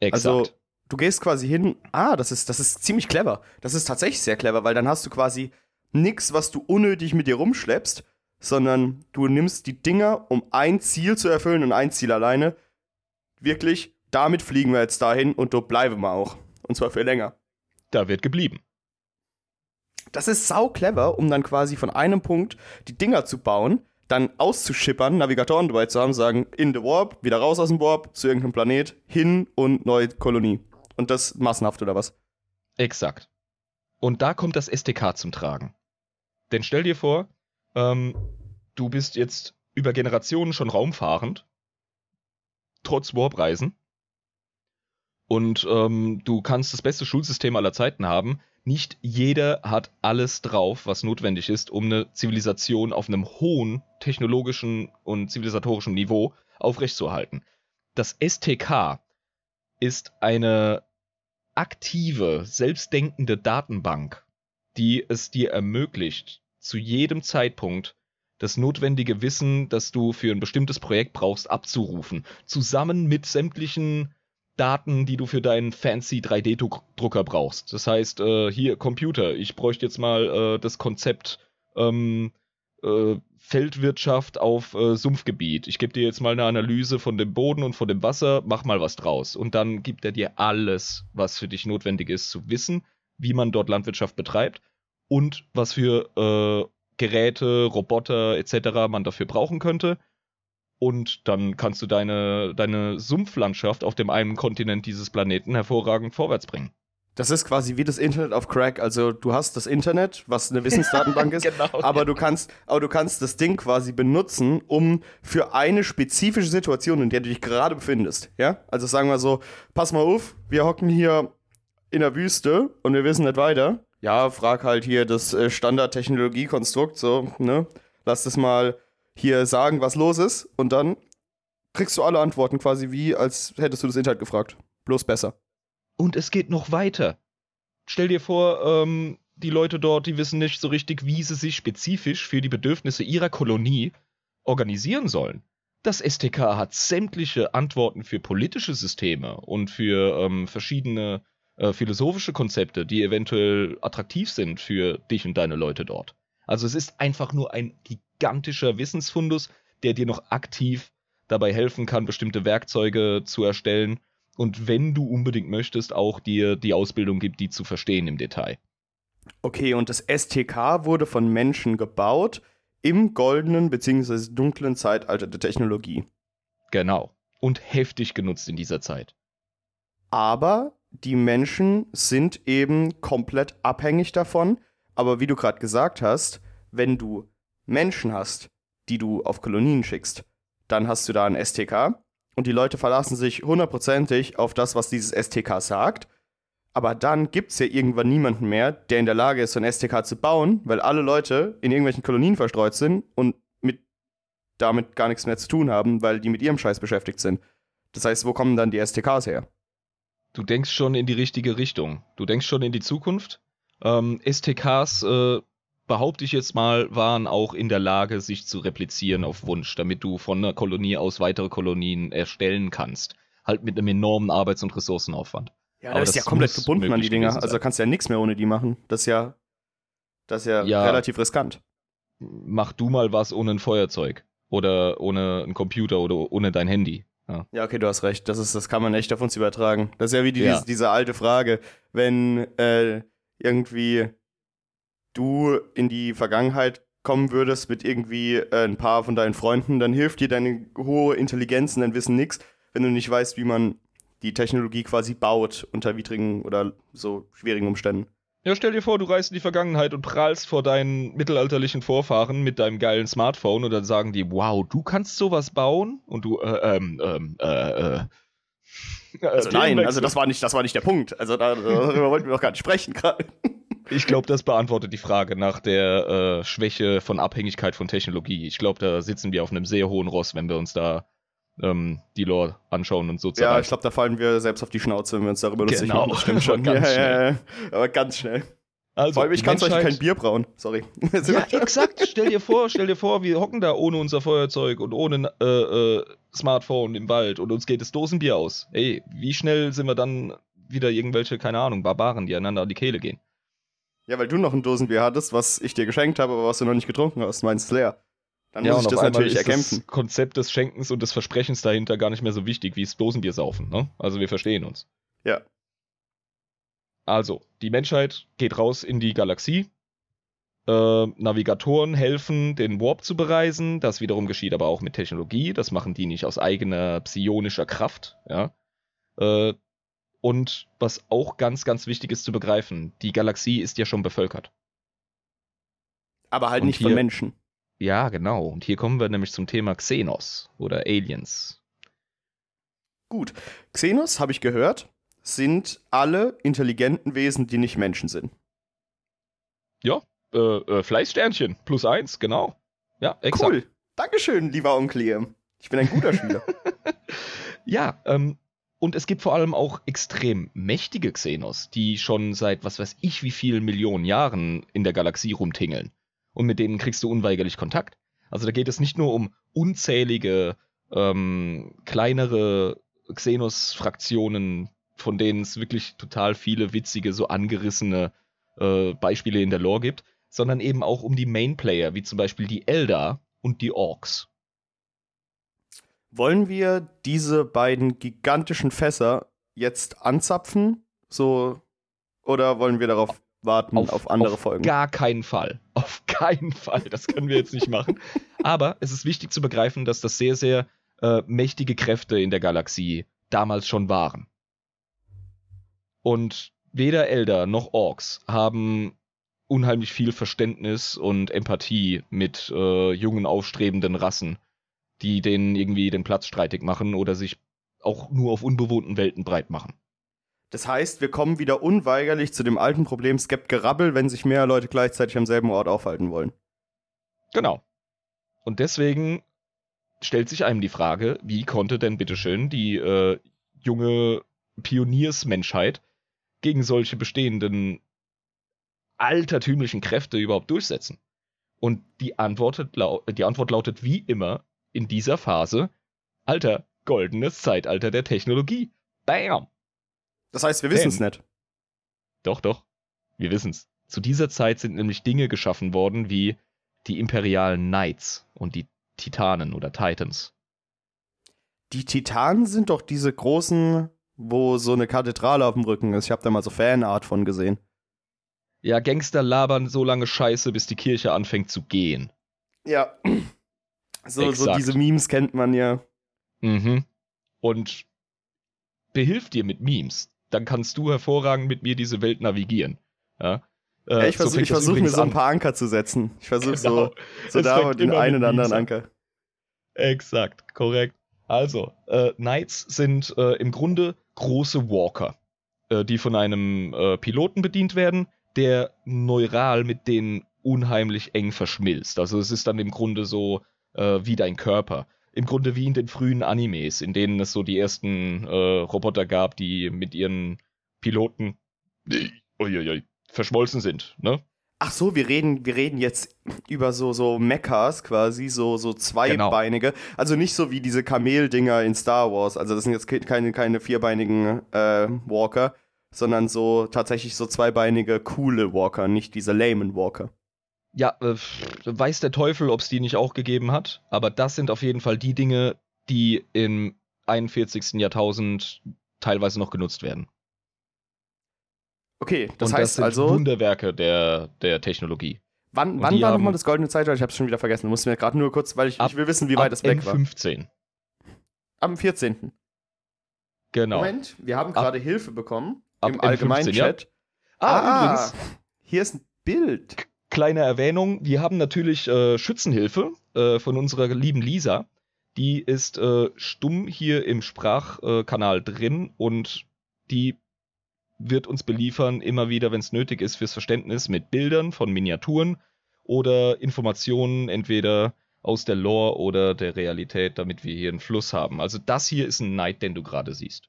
Speaker 2: Exakt.
Speaker 1: Also, du gehst quasi hin, ah, das ist, das ist ziemlich clever. Das ist tatsächlich sehr clever, weil dann hast du quasi nichts, was du unnötig mit dir rumschleppst, sondern du nimmst die Dinger, um ein Ziel zu erfüllen und ein Ziel alleine. Wirklich, damit fliegen wir jetzt dahin und dort bleiben wir auch. Und zwar für länger.
Speaker 2: da wird geblieben.
Speaker 1: Das ist sau clever, um dann quasi von einem Punkt die Dinger zu bauen, dann auszuschippern, Navigatoren dabei zu haben, sagen, in the Warp, wieder raus aus dem Warp, zu irgendeinem Planet, hin und neue Kolonie. Und das massenhaft oder was?
Speaker 2: Exakt. Und da kommt das STK zum Tragen. Denn stell dir vor, ähm, du bist jetzt über Generationen schon raumfahrend, trotz Warpreisen. Und ähm, du kannst das beste Schulsystem aller Zeiten haben. Nicht jeder hat alles drauf, was notwendig ist, um eine Zivilisation auf einem hohen technologischen und zivilisatorischen Niveau aufrechtzuerhalten. Das STK ist eine aktive, selbstdenkende Datenbank, die es dir ermöglicht, zu jedem Zeitpunkt das notwendige Wissen, das du für ein bestimmtes Projekt brauchst, abzurufen. Zusammen mit sämtlichen Daten, die du für deinen fancy 3D-Drucker brauchst. Das heißt, äh, hier Computer, ich bräuchte jetzt mal äh, das Konzept ähm, äh, Feldwirtschaft auf äh, Sumpfgebiet. Ich gebe dir jetzt mal eine Analyse von dem Boden und von dem Wasser, mach mal was draus. Und dann gibt er dir alles, was für dich notwendig ist, zu wissen, wie man dort Landwirtschaft betreibt und was für äh, Geräte, Roboter etc. man dafür brauchen könnte. Und dann kannst du deine, deine Sumpflandschaft auf dem einen Kontinent dieses Planeten hervorragend vorwärts bringen.
Speaker 1: Das ist quasi wie das Internet auf Crack. Also du hast das Internet, was eine Wissensdatenbank ist,
Speaker 2: Genau,
Speaker 1: aber du kannst, aber du kannst das Ding quasi benutzen, um für eine spezifische Situation, in der du dich gerade befindest. Ja? Also sagen wir so, pass mal auf, wir hocken hier in der Wüste und wir wissen nicht weiter. Ja, frag halt hier das äh, Standard-Technologie-Konstrukt, so, ne? Lass das mal hier sagen, was los ist, und dann kriegst du alle Antworten quasi wie, als hättest du das Internet gefragt. Bloß besser.
Speaker 2: Und es geht noch weiter. Stell dir vor, ähm, die Leute dort, die wissen nicht so richtig, wie sie sich spezifisch für die Bedürfnisse ihrer Kolonie organisieren sollen. Das STK hat sämtliche Antworten für politische Systeme und für ähm, verschiedene äh, philosophische Konzepte, die eventuell attraktiv sind für dich und deine Leute dort. Also es ist einfach nur ein gigantischer Wissensfundus, der dir noch aktiv dabei helfen kann, bestimmte Werkzeuge zu erstellen und wenn du unbedingt möchtest, auch dir die Ausbildung gibt, die zu verstehen im Detail.
Speaker 1: Okay, und das STK wurde von Menschen gebaut im goldenen bzw. dunklen Zeitalter der Technologie.
Speaker 2: Genau. Und heftig genutzt in dieser Zeit.
Speaker 1: Aber die Menschen sind eben komplett abhängig davon. Aber wie du gerade gesagt hast, wenn du Menschen hast, die du auf Kolonien schickst, dann hast du da ein STK und die Leute verlassen sich hundertprozentig auf das, was dieses STK sagt. Aber dann gibt es ja irgendwann niemanden mehr, der in der Lage ist, so ein STK zu bauen, weil alle Leute in irgendwelchen Kolonien verstreut sind und mit damit gar nichts mehr zu tun haben, weil die mit ihrem Scheiß beschäftigt sind. Das heißt, wo kommen dann die STKs her?
Speaker 2: Du denkst schon in die richtige Richtung. Du denkst schon in die Zukunft. Ähm, STKs, äh, behaupte ich jetzt mal, waren auch in der Lage, sich zu replizieren auf Wunsch, damit du von einer Kolonie aus weitere Kolonien erstellen kannst. Halt mit einem enormen Arbeits- und Ressourcenaufwand.
Speaker 1: Ja,
Speaker 2: Aber
Speaker 1: das ist ja komplett gebunden an die Dinger. Also kannst du ja nichts mehr ohne die machen. Das ist ja, das ist ja,
Speaker 2: Ja.
Speaker 1: relativ riskant.
Speaker 2: Mach du mal was ohne ein Feuerzeug. Oder ohne einen Computer oder ohne dein Handy. Ja.
Speaker 1: Ja, okay, du hast recht. Das, ist, das kann man echt auf uns übertragen. Das ist ja wie die,
Speaker 2: Ja.
Speaker 1: Diese, diese alte Frage, wenn äh, irgendwie du in die Vergangenheit kommen würdest mit irgendwie äh, ein paar von deinen Freunden, dann hilft dir deine hohe Intelligenz und dein Wissen nichts, wenn du nicht weißt, wie man die Technologie quasi baut unter widrigen oder so schwierigen Umständen.
Speaker 2: Ja, stell dir vor, du reist in die Vergangenheit und prallst vor deinen mittelalterlichen Vorfahren mit deinem geilen Smartphone und dann sagen die, wow, du kannst sowas bauen? Und du, äh, ähm, ähm, äh, äh.
Speaker 1: Also nein, also das war nicht, das war nicht der Punkt. Also da, darüber wollten wir doch gar nicht sprechen gerade.
Speaker 2: Ich glaube, das beantwortet die Frage nach der äh, Schwäche von Abhängigkeit von Technologie. Ich glaube, da sitzen wir auf einem sehr hohen Ross, wenn wir uns da ähm, die Lore anschauen und so
Speaker 1: Ja, ich glaube, da fallen wir selbst auf die Schnauze, wenn wir uns darüber lustig
Speaker 2: Genau,
Speaker 1: machen. Das stimmt schon.
Speaker 2: ganz
Speaker 1: ja, ja, ja. Aber ganz schnell. Also, Vor allem, ich kann zum Beispiel kein Bier brauen. Sorry.
Speaker 2: ja, exakt. Stell dir vor, stell dir vor, wir hocken da ohne unser Feuerzeug und ohne äh, äh, Smartphone im Wald und uns geht das Dosenbier aus. Ey, wie schnell sind wir dann wieder irgendwelche, keine Ahnung, Barbaren, die einander an die Kehle gehen?
Speaker 1: Ja, weil du noch ein Dosenbier hattest, was ich dir geschenkt habe, aber was du noch nicht getrunken hast. Meinst leer.
Speaker 2: Dann ja, muss ich das natürlich erkämpfen. Das Konzept des Schenkens und des Versprechens dahinter gar nicht mehr so wichtig wie das Dosenbier saufen. Ne? Also wir verstehen uns.
Speaker 1: Ja.
Speaker 2: Also, die Menschheit geht raus in die Galaxie. Äh, Navigatoren helfen, den Warp zu bereisen. Das wiederum geschieht aber auch mit Technologie. Das machen die nicht aus eigener psionischer Kraft. Ja. Äh, und was auch ganz, ganz wichtig ist zu begreifen, die Galaxie ist ja schon bevölkert.
Speaker 1: Aber halt und nicht hier, von Menschen.
Speaker 2: Ja, genau. Und hier kommen wir nämlich zum Thema Xenos oder Aliens.
Speaker 1: Gut. Xenos, habe ich gehört, sind alle intelligenten Wesen, die nicht Menschen sind.
Speaker 2: Ja, äh, äh, Fleißsternchen, plus eins, genau. Ja, exakt. Cool.
Speaker 1: Dankeschön, lieber Onkel Liam. Ich bin ein guter Schüler.
Speaker 2: ja, ähm, und es gibt vor allem auch extrem mächtige Xenos, die schon seit was weiß ich wie vielen Millionen Jahren in der Galaxie rumtingeln. Und mit denen kriegst du unweigerlich Kontakt. Also da geht es nicht nur um unzählige ähm, kleinere Xenos-Fraktionen, von denen es wirklich total viele witzige, so angerissene äh, Beispiele in der Lore gibt, sondern eben auch um die Main-Player, wie zum Beispiel die Eldar und die Orks.
Speaker 1: Wollen wir diese beiden gigantischen Fässer jetzt anzapfen? So, oder wollen wir darauf warten auf, auf andere
Speaker 2: auf
Speaker 1: Folgen?
Speaker 2: Gar keinen Fall. Auf keinen Fall. Das können wir jetzt nicht machen. Aber es ist wichtig zu begreifen, dass das sehr, sehr äh, mächtige Kräfte in der Galaxie damals schon waren. Und weder Elder noch Orks haben unheimlich viel Verständnis und Empathie mit äh, jungen, aufstrebenden Rassen, die denen irgendwie den Platz streitig machen oder sich auch nur auf unbewohnten Welten breit machen.
Speaker 1: Das heißt, wir kommen wieder unweigerlich zu dem alten Problem, es gibt Gerabbel, wenn sich mehr Leute gleichzeitig am selben Ort aufhalten wollen.
Speaker 2: Genau. Und deswegen stellt sich einem die Frage, wie konnte denn bitteschön die äh, junge Pioniersmenschheit gegen solche bestehenden altertümlichen Kräfte überhaupt durchsetzen? Und die Antwort, die Antwort lautet wie immer in dieser Phase, Alter, goldenes Zeitalter der Technologie. Bam!
Speaker 1: Das heißt, wir wissen es nicht.
Speaker 2: Doch, doch. Wir wissen es. Zu dieser Zeit sind nämlich Dinge geschaffen worden wie die imperialen Knights und die Titanen oder Titans.
Speaker 1: Die Titanen sind doch diese großen wo so eine Kathedrale auf dem Rücken ist. Ich habe da mal so Fanart von gesehen.
Speaker 2: Ja, Gangster labern so lange Scheiße, bis die Kirche anfängt zu gehen.
Speaker 1: Ja. So, so diese Memes kennt man ja.
Speaker 2: Mhm. Und behilf dir mit Memes. Dann kannst du hervorragend mit mir diese Welt navigieren. Ja.
Speaker 1: Äh, ja ich versuche so versuch mir so ein paar Anker zu setzen. Ich versuche genau. so, so da den einen oder anderen Anker.
Speaker 2: Exakt, korrekt. Also, äh, Knights sind äh, im Grunde große Walker, äh, die von einem äh, Piloten bedient werden, der neural mit denen unheimlich eng verschmilzt. Also es ist dann im Grunde so äh, wie dein Körper. Im Grunde wie in den frühen Animes, in denen es so die ersten äh, Roboter gab, die mit ihren Piloten verschmolzen sind. Ne?
Speaker 1: Ach so, wir reden, wir reden jetzt über so, so Mechas quasi, so, so zweibeinige. Genau. Also nicht so wie diese Kameldinger in Star Wars. Also das sind jetzt keine, keine vierbeinigen äh, Walker, sondern so tatsächlich so zweibeinige, coole Walker, nicht diese lamen Walker.
Speaker 2: Ja, äh, weiß der Teufel, ob es die nicht auch gegeben hat, aber das sind auf jeden Fall die Dinge, die im 41. Jahrtausend teilweise noch genutzt werden.
Speaker 1: Okay, das und heißt das sind also.
Speaker 2: Wunderwerke der, der Technologie.
Speaker 1: Wann, wann war nochmal das goldene Zeitalter? Ich habe es schon wieder vergessen. Du musst mir gerade nur kurz, weil ich, ab, ich will wissen, wie weit es weg war.
Speaker 2: Am 15.
Speaker 1: Am 14.
Speaker 2: Genau.
Speaker 1: Moment, wir haben gerade Hilfe bekommen im allgemeinen Chat. Ja.
Speaker 2: Ah, ah, übrigens.
Speaker 1: Hier ist ein Bild.
Speaker 2: Kleine Erwähnung: Wir haben natürlich äh, Schützenhilfe äh, von unserer lieben Lisa. Die ist äh, stumm hier im Sprachkanal drin und die wird uns beliefern, immer wieder, wenn es nötig ist, fürs Verständnis mit Bildern von Miniaturen oder Informationen entweder aus der Lore oder der Realität, damit wir hier einen Fluss haben. Also das hier ist ein Knight, den du gerade siehst.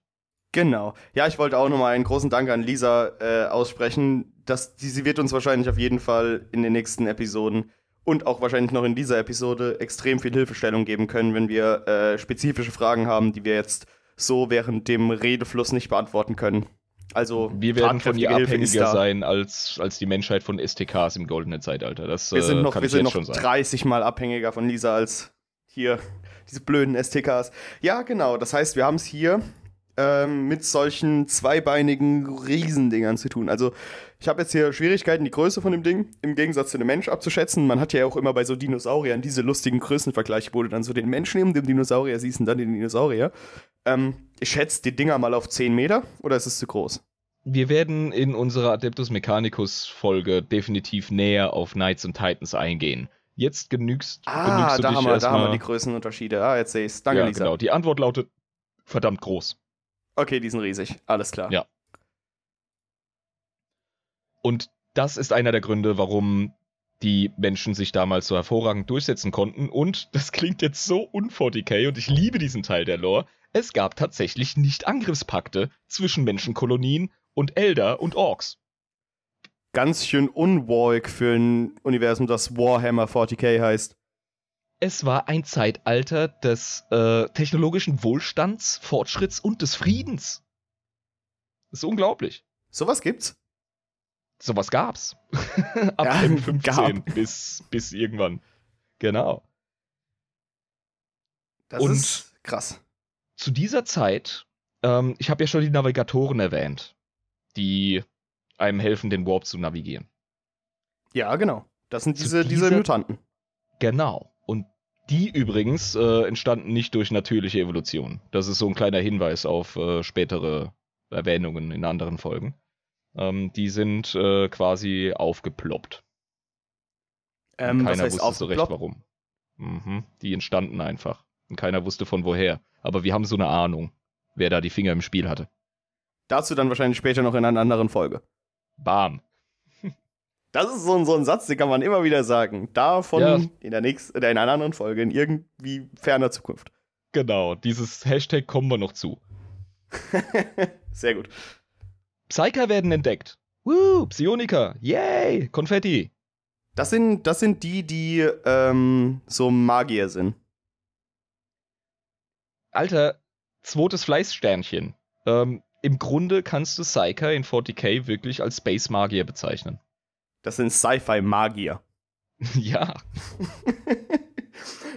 Speaker 1: Genau. Ja, ich wollte auch nochmal einen großen Dank an Lisa äh, aussprechen. Dass, die, sie wird uns wahrscheinlich auf jeden Fall in den nächsten Episoden und auch wahrscheinlich noch in dieser Episode extrem viel Hilfestellung geben können, wenn wir äh, spezifische Fragen haben, die wir jetzt so während dem Redefluss nicht beantworten können. Also
Speaker 2: wir werden von ihr abhängiger sein als, als die Menschheit von STKs im goldenen Zeitalter. Das
Speaker 1: Wir sind
Speaker 2: äh,
Speaker 1: noch,
Speaker 2: kann
Speaker 1: wir sind noch
Speaker 2: schon sagen.
Speaker 1: 30 Mal abhängiger von Lisa als hier diese blöden STKs. Ja, genau. Das heißt, wir haben es hier ähm, mit solchen zweibeinigen Riesendingern zu tun. Also ich habe jetzt hier Schwierigkeiten, die Größe von dem Ding im Gegensatz zu dem Mensch abzuschätzen. Man hat ja auch immer bei so Dinosauriern diese lustigen Größenvergleiche, wo du dann so den Menschen neben dem Dinosaurier siehst und dann den Dinosaurier. Ähm, ich schätze die Dinger mal auf 10 Meter oder ist es zu groß?
Speaker 2: Wir werden in unserer Adeptus Mechanicus Folge definitiv näher auf Knights und Titans eingehen. Jetzt genügst,
Speaker 1: Ah,
Speaker 2: genügst du
Speaker 1: da
Speaker 2: dich
Speaker 1: haben, wir, da haben wir die Größenunterschiede. Ah, jetzt sehe ich's. Danke,
Speaker 2: ja,
Speaker 1: Lisa.
Speaker 2: genau. Die Antwort lautet verdammt groß.
Speaker 1: Okay, die sind riesig. Alles klar.
Speaker 2: Ja. Und das ist einer der Gründe, warum die Menschen sich damals so hervorragend durchsetzen konnten. Und das klingt jetzt so un-40k und ich liebe diesen Teil der Lore. Es gab tatsächlich nicht Angriffspakte zwischen Menschenkolonien und Elder und Orks.
Speaker 1: Ganz schön unwalk für ein Universum, das Warhammer 40k heißt.
Speaker 2: Es war ein Zeitalter des äh, technologischen Wohlstands, Fortschritts und des Friedens. Das ist unglaublich.
Speaker 1: Sowas gibt's?
Speaker 2: Sowas gab's. Ab
Speaker 1: Ja,
Speaker 2: M15
Speaker 1: gab.
Speaker 2: bis, bis irgendwann. Genau.
Speaker 1: Das
Speaker 2: Und-
Speaker 1: ist krass.
Speaker 2: Zu dieser Zeit, ähm, ich habe ja schon die Navigatoren erwähnt, die einem helfen, den Warp zu navigieren.
Speaker 1: Ja, genau. Das sind diese, diese
Speaker 2: dieser-
Speaker 1: Mutanten.
Speaker 2: Genau. Und die übrigens äh, entstanden nicht durch natürliche Evolution. Das ist so ein kleiner Hinweis auf äh, spätere Erwähnungen in anderen Folgen. Ähm, die sind äh, quasi aufgeploppt.
Speaker 1: Ähm,
Speaker 2: keiner wusste so recht
Speaker 1: aufgeploppt?
Speaker 2: warum. Mhm. Die entstanden einfach. Und keiner wusste von woher. Aber wir haben so eine Ahnung, wer da die Finger im Spiel hatte.
Speaker 1: Dazu dann wahrscheinlich später noch in einer anderen Folge.
Speaker 2: Bam.
Speaker 1: Das ist so ein, so ein Satz, den kann man immer wieder sagen. Davon
Speaker 2: Ja.
Speaker 1: in der nächsten, oder in einer anderen Folge, in irgendwie ferner Zukunft.
Speaker 2: Genau, dieses Hashtag kommen wir noch zu.
Speaker 1: Sehr gut.
Speaker 2: Psyker werden entdeckt. Woo, Psioniker. Yay, Konfetti.
Speaker 1: Das sind, das sind die, die ähm, so Magier sind.
Speaker 2: Alter, zweites Fleißsternchen. Ähm, Im Grunde kannst du Psyker in 40k wirklich als Space Magier bezeichnen.
Speaker 1: Das sind Sci-Fi-Magier.
Speaker 2: ja,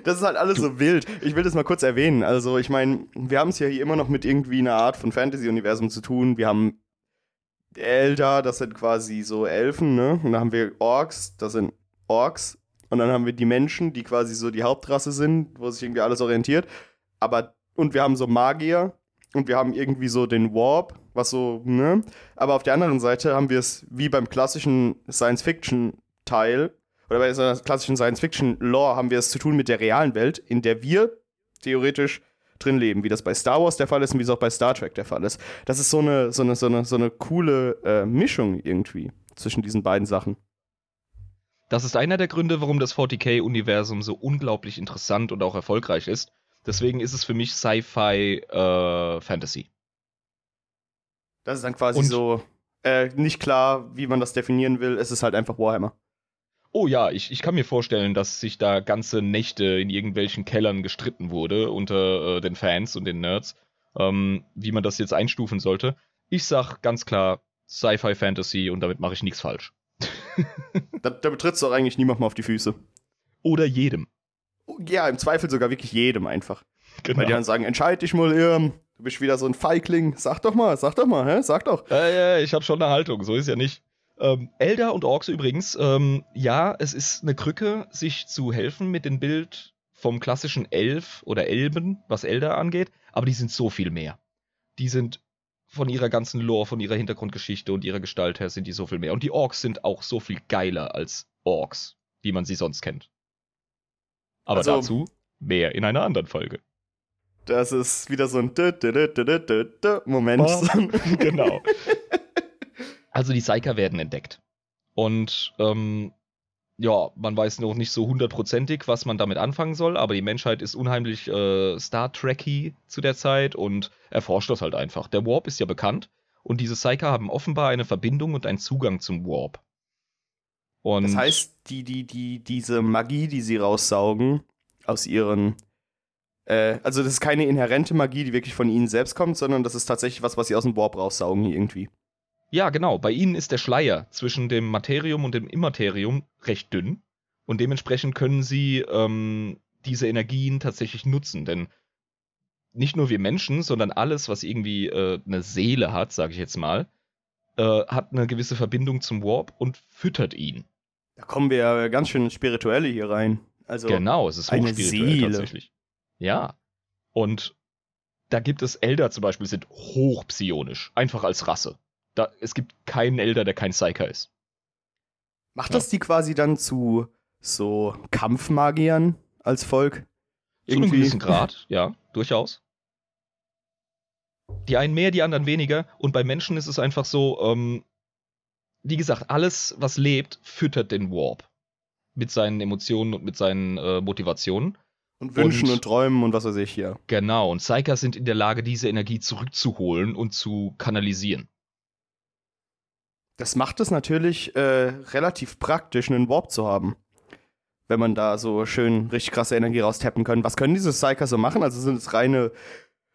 Speaker 1: Das ist halt alles so wild. Ich will das mal kurz erwähnen. Also, ich meine, wir haben es ja hier immer noch mit irgendwie einer Art von Fantasy-Universum zu tun. Wir haben Elder, das sind quasi so Elfen, ne? Und dann haben wir Orks, das sind Orks. Und dann haben wir die Menschen, die quasi so die Hauptrasse sind, wo sich irgendwie alles orientiert. Aber, und wir haben so Magier. Und wir haben irgendwie so den Warp, was so, ne? Aber auf der anderen Seite haben wir es wie beim klassischen Science-Fiction-Teil oder bei einer klassischen Science-Fiction-Lore haben wir es zu tun mit der realen Welt, in der wir theoretisch drin leben, wie das bei Star Wars der Fall ist und wie es auch bei Star Trek der Fall ist. Das ist so eine, so eine, so eine, so eine coole äh, Mischung irgendwie zwischen diesen beiden Sachen.
Speaker 2: das ist einer der Gründe, warum das 40k-Universum so unglaublich interessant und auch erfolgreich ist. Deswegen ist es für mich Sci-Fi äh, Fantasy.
Speaker 1: Das ist dann quasi
Speaker 2: Und-
Speaker 1: so äh, nicht klar, wie man das definieren will. Es ist halt einfach Warhammer.
Speaker 2: Oh ja, ich, ich kann mir vorstellen, dass sich da ganze Nächte in irgendwelchen Kellern gestritten wurde unter äh, den Fans und den Nerds, ähm, wie man das jetzt einstufen sollte. Ich sag ganz klar Sci-Fi Fantasy und damit mache ich nichts falsch.
Speaker 1: Da, da betrittst du auch eigentlich niemandem auf die Füße.
Speaker 2: Oder jedem.
Speaker 1: Ja, im Zweifel sogar wirklich jedem einfach.
Speaker 2: Genau.
Speaker 1: Weil die dann sagen, entscheid dich mal, Irm. Du bist wieder so ein Feigling. Sag doch mal, sag doch mal, hä? Sag doch.
Speaker 2: Äh, ja, ich habe schon eine Haltung, so ist ja nicht. Ähm, Elder und Orks übrigens, ähm, ja, es ist eine Krücke, sich zu helfen mit dem Bild vom klassischen Elf oder Elben, was Elder angeht, aber die sind so viel mehr. Die sind von ihrer ganzen Lore, von ihrer Hintergrundgeschichte und ihrer Gestalt her sind die so viel mehr. Und die Orks sind auch so viel geiler als Orks, wie man sie sonst kennt. Aber
Speaker 1: Also-
Speaker 2: dazu mehr in einer anderen Folge.
Speaker 1: Das ist wieder so ein Moment.
Speaker 2: Oh. genau. Also die Psyker werden entdeckt. Und ähm, ja, man weiß noch nicht so hundertprozentig, was man damit anfangen soll, aber die Menschheit ist unheimlich äh, Star Trekky zu der Zeit und erforscht das halt einfach. Der Warp ist ja bekannt und diese Psyker haben offenbar eine Verbindung und einen Zugang zum Warp.
Speaker 1: Und das heißt, die, die, die, diese Magie, die sie raussaugen aus ihren. Äh, also, das ist keine inhärente Magie, die wirklich von ihnen selbst kommt, sondern das ist tatsächlich was, was sie aus dem Warp raussaugen irgendwie.
Speaker 2: Ja, genau. Bei ihnen ist der Schleier zwischen dem Materium und dem Immaterium recht dünn. Und dementsprechend können sie ähm, diese Energien tatsächlich nutzen. Denn nicht nur wir Menschen, sondern alles, was irgendwie äh, eine Seele hat, sage ich jetzt mal, äh, hat eine gewisse Verbindung zum Warp und füttert ihn.
Speaker 1: Da kommen wir ja ganz schön Spirituelle hier rein. Also
Speaker 2: genau, es ist
Speaker 1: eine Seele. tatsächlich.
Speaker 2: Ja. Und da gibt es Elder zum Beispiel, sind hochpsionisch, einfach als Rasse. Da, es gibt keinen Elder, der kein Psyker ist.
Speaker 1: Macht das die quasi dann zu so Kampfmagiern als Volk?
Speaker 2: Irgendwie? Zu einem gewissen Grad, ja, durchaus. Die einen mehr, die anderen weniger. Und bei Menschen ist es einfach so, ähm, wie gesagt, alles, was lebt, füttert den Warp. Mit seinen Emotionen und mit seinen äh, Motivationen.
Speaker 1: Und Wünschen und, und, Träumen und was weiß ich hier.
Speaker 2: Genau, und Psyker sind in der Lage, diese Energie zurückzuholen und zu kanalisieren.
Speaker 1: Das macht es natürlich äh, relativ praktisch, einen Warp zu haben. Wenn man da so schön richtig krasse Energie raustappen kann. Was können diese Psyker so machen? Also sind es reine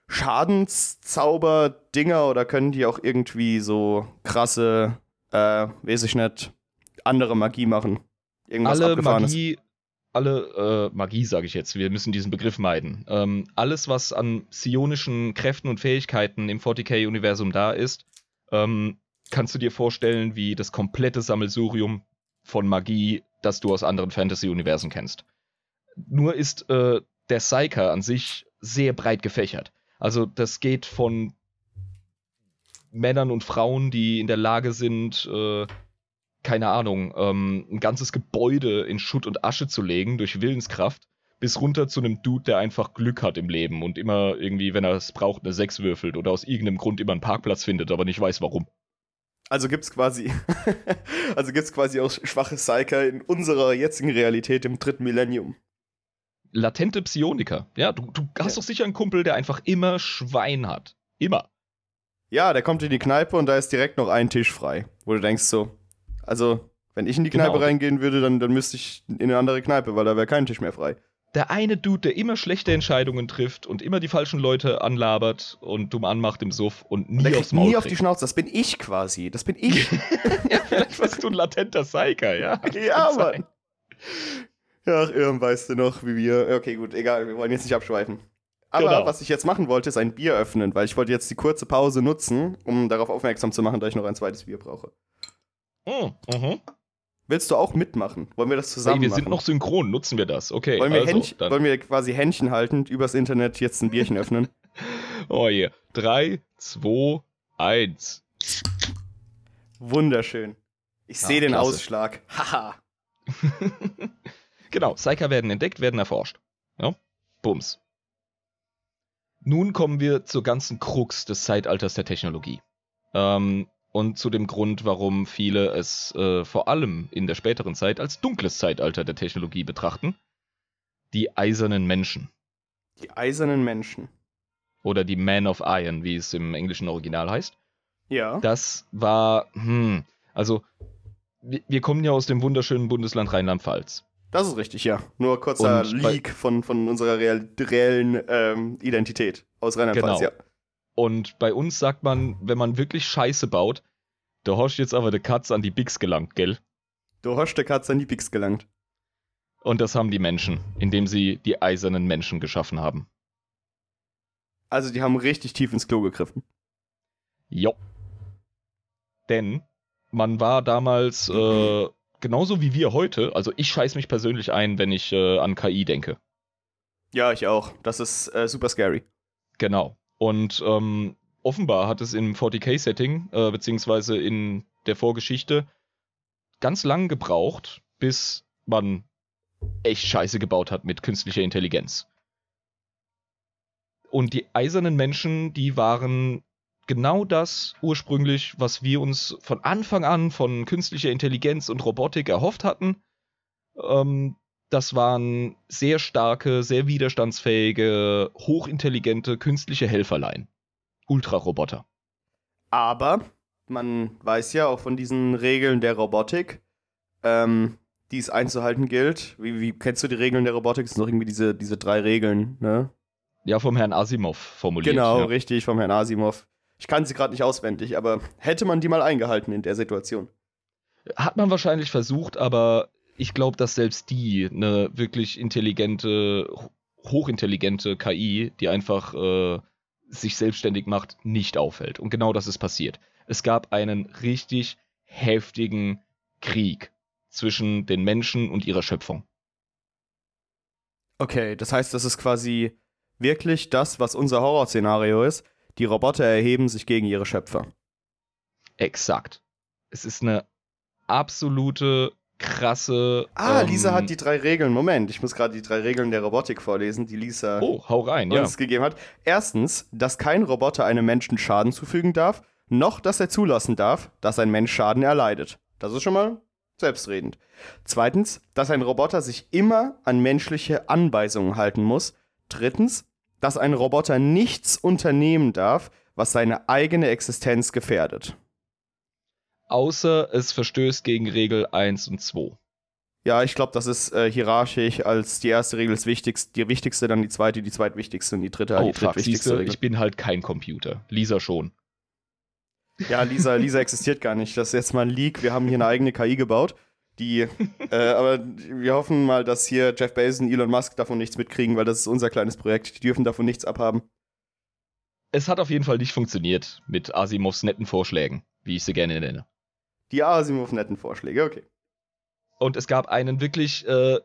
Speaker 1: Schadenszauber-Dinger oder können die auch irgendwie so krasse, äh, weiß ich nicht, andere Magie machen?
Speaker 2: Irgendwas alle Magie, alle äh, Magie, sage ich jetzt, wir müssen diesen Begriff meiden. Ähm, alles, was an psionischen Kräften und Fähigkeiten im 40k-Universum da ist, ähm, kannst du dir vorstellen wie das komplette Sammelsurium von Magie, das du aus anderen Fantasy-Universen kennst. Nur ist äh, der Psyker an sich sehr breit gefächert. Also das geht von Männern und Frauen, die in der Lage sind, äh, keine Ahnung, ähm, ein ganzes Gebäude in Schutt und Asche zu legen durch Willenskraft, bis runter zu einem Dude, der einfach Glück hat im Leben und immer irgendwie, wenn er es braucht, eine Sechs würfelt oder aus irgendeinem Grund immer einen Parkplatz findet, aber nicht weiß warum.
Speaker 1: Also gibt's quasi, also gibt's quasi auch schwache Psyker in unserer jetzigen Realität im dritten Millennium.
Speaker 2: Latente Psioniker. Ja, du, du hast ja. doch sicher einen Kumpel, der einfach immer Schwein hat. Immer.
Speaker 1: Ja, der kommt in die Kneipe und da ist direkt noch ein Tisch frei. Wo du denkst so, also, wenn ich in die Kneipe genau. reingehen würde, dann, dann müsste ich in eine andere Kneipe, weil da wäre kein Tisch mehr frei
Speaker 2: der eine Dude, der immer schlechte Entscheidungen trifft und immer die falschen Leute anlabert und dumm anmacht im Suff und nie
Speaker 1: der
Speaker 2: aufs Maul
Speaker 1: nie auf die Schnauze. Das bin ich quasi. Das bin ich.
Speaker 2: ja, vielleicht warst du ein latenter Psyker, ja.
Speaker 1: Ja, Mann. Ach, Irm, weißt du noch, wie wir. Okay, gut, egal, wir wollen jetzt nicht abschweifen. Aber genau. was ich jetzt machen wollte, ist ein Bier öffnen, weil ich wollte jetzt die kurze Pause nutzen, um darauf aufmerksam zu machen, dass ich noch ein zweites Bier brauche.
Speaker 2: Mm, mhm.
Speaker 1: Willst du auch mitmachen? Wollen wir das zusammen
Speaker 2: hey, wir
Speaker 1: machen?
Speaker 2: sind noch synchron, nutzen wir das. Okay.
Speaker 1: Wollen wir, also, Händchen, wollen wir quasi Händchen haltend übers Internet jetzt ein Bierchen öffnen?
Speaker 2: oh je. Yeah. Drei, zwei, eins.
Speaker 1: Wunderschön. Ich sehe den klasse. Ausschlag. Haha.
Speaker 2: genau, Psyker werden entdeckt, werden erforscht. Ja? Bums. Nun kommen wir zur ganzen Krux des Zeitalters der Technologie. Ähm, und zu dem Grund, warum viele es äh, vor allem in der späteren Zeit als dunkles Zeitalter der Technologie betrachten. Die eisernen Menschen.
Speaker 1: Die eisernen Menschen.
Speaker 2: Oder die Man of Iron, wie es im englischen Original heißt.
Speaker 1: Ja.
Speaker 2: Das war, hm, also wir, wir kommen ja aus dem wunderschönen Bundesland Rheinland-Pfalz.
Speaker 1: Das ist richtig, ja. Nur kurzer Leak von, von unserer real, reellen ähm, Identität aus Rheinland-Pfalz, genau. ja.
Speaker 2: Und bei uns sagt man, wenn man wirklich Scheiße baut, du hast jetzt aber der Katz an die Bix gelangt, gell?
Speaker 1: Du hast der Katz an die Bix gelangt.
Speaker 2: Und das haben die Menschen, indem sie die eisernen Menschen geschaffen haben.
Speaker 1: Also die haben richtig tief ins Klo gegriffen.
Speaker 2: Jo. Denn man war damals äh, genauso wie wir heute, also ich scheiß mich persönlich ein, wenn ich äh, an KI denke.
Speaker 1: Ja, ich auch. Das ist äh, super scary.
Speaker 2: Genau. Und ähm, offenbar hat es im 40k-Setting, äh, beziehungsweise in der Vorgeschichte, ganz lang gebraucht, bis man echt Scheiße gebaut hat mit künstlicher Intelligenz. Und die eisernen Menschen, die waren genau das ursprünglich, was wir uns von Anfang an von künstlicher Intelligenz und Robotik erhofft hatten. Ähm, das waren sehr starke, sehr widerstandsfähige, hochintelligente künstliche Helferlein. Ultraroboter.
Speaker 1: Aber man weiß ja auch von diesen Regeln der Robotik, ähm, die es einzuhalten gilt. Wie, wie kennst du die Regeln der Robotik? Das sind doch irgendwie diese, diese drei Regeln, ne?
Speaker 2: Ja, vom Herrn Asimov formuliert.
Speaker 1: Genau,
Speaker 2: ja.
Speaker 1: richtig, vom Herrn Asimov. Ich kann sie gerade nicht auswendig, aber hätte man die mal eingehalten in der Situation?
Speaker 2: Hat man wahrscheinlich versucht, aber ich glaube, dass selbst die eine wirklich intelligente, hochintelligente KI, die einfach äh, sich selbstständig macht, nicht auffällt. Und genau das ist passiert. Es gab einen richtig heftigen Krieg zwischen den Menschen und ihrer Schöpfung.
Speaker 1: Okay, das heißt, das ist quasi wirklich das, was unser Horrorszenario ist. Die Roboter erheben sich gegen ihre Schöpfer.
Speaker 2: Exakt. Es ist eine absolute krasse.
Speaker 1: Ah,
Speaker 2: ähm,
Speaker 1: Lisa hat die drei Regeln. Moment, ich muss gerade die drei Regeln der Robotik vorlesen, die Lisa
Speaker 2: Oh, hau rein, ja.
Speaker 1: uns gegeben hat. Erstens, dass kein Roboter einem Menschen Schaden zufügen darf, noch dass er zulassen darf, dass ein Mensch Schaden erleidet. Das ist schon mal selbstredend. Zweitens, dass ein Roboter sich immer an menschliche Anweisungen halten muss. Drittens, dass ein Roboter nichts unternehmen darf, was seine eigene Existenz gefährdet.
Speaker 2: Außer es verstößt gegen Regel 1 und 2.
Speaker 1: Ja, ich glaube, das ist äh, hierarchisch als die erste Regel ist wichtigst, die wichtigste, dann die zweite, die zweitwichtigste und die dritte
Speaker 2: Oh,
Speaker 1: die
Speaker 2: fuck,
Speaker 1: drittwichtigste
Speaker 2: siehste, ich bin halt kein Computer. Lisa schon.
Speaker 1: Ja, Lisa, Lisa existiert gar nicht. Das ist jetzt mal ein Leak. Wir haben hier eine eigene KI gebaut. Die, äh, aber wir hoffen mal, dass hier Jeff Bezos und Elon Musk davon nichts mitkriegen, weil das ist unser kleines Projekt. Die dürfen davon nichts abhaben.
Speaker 2: Es hat auf jeden Fall nicht funktioniert mit Asimovs netten Vorschlägen, wie ich sie gerne nenne.
Speaker 1: Die Asimov netten Vorschläge, okay.
Speaker 2: Und es gab einen wirklich äh,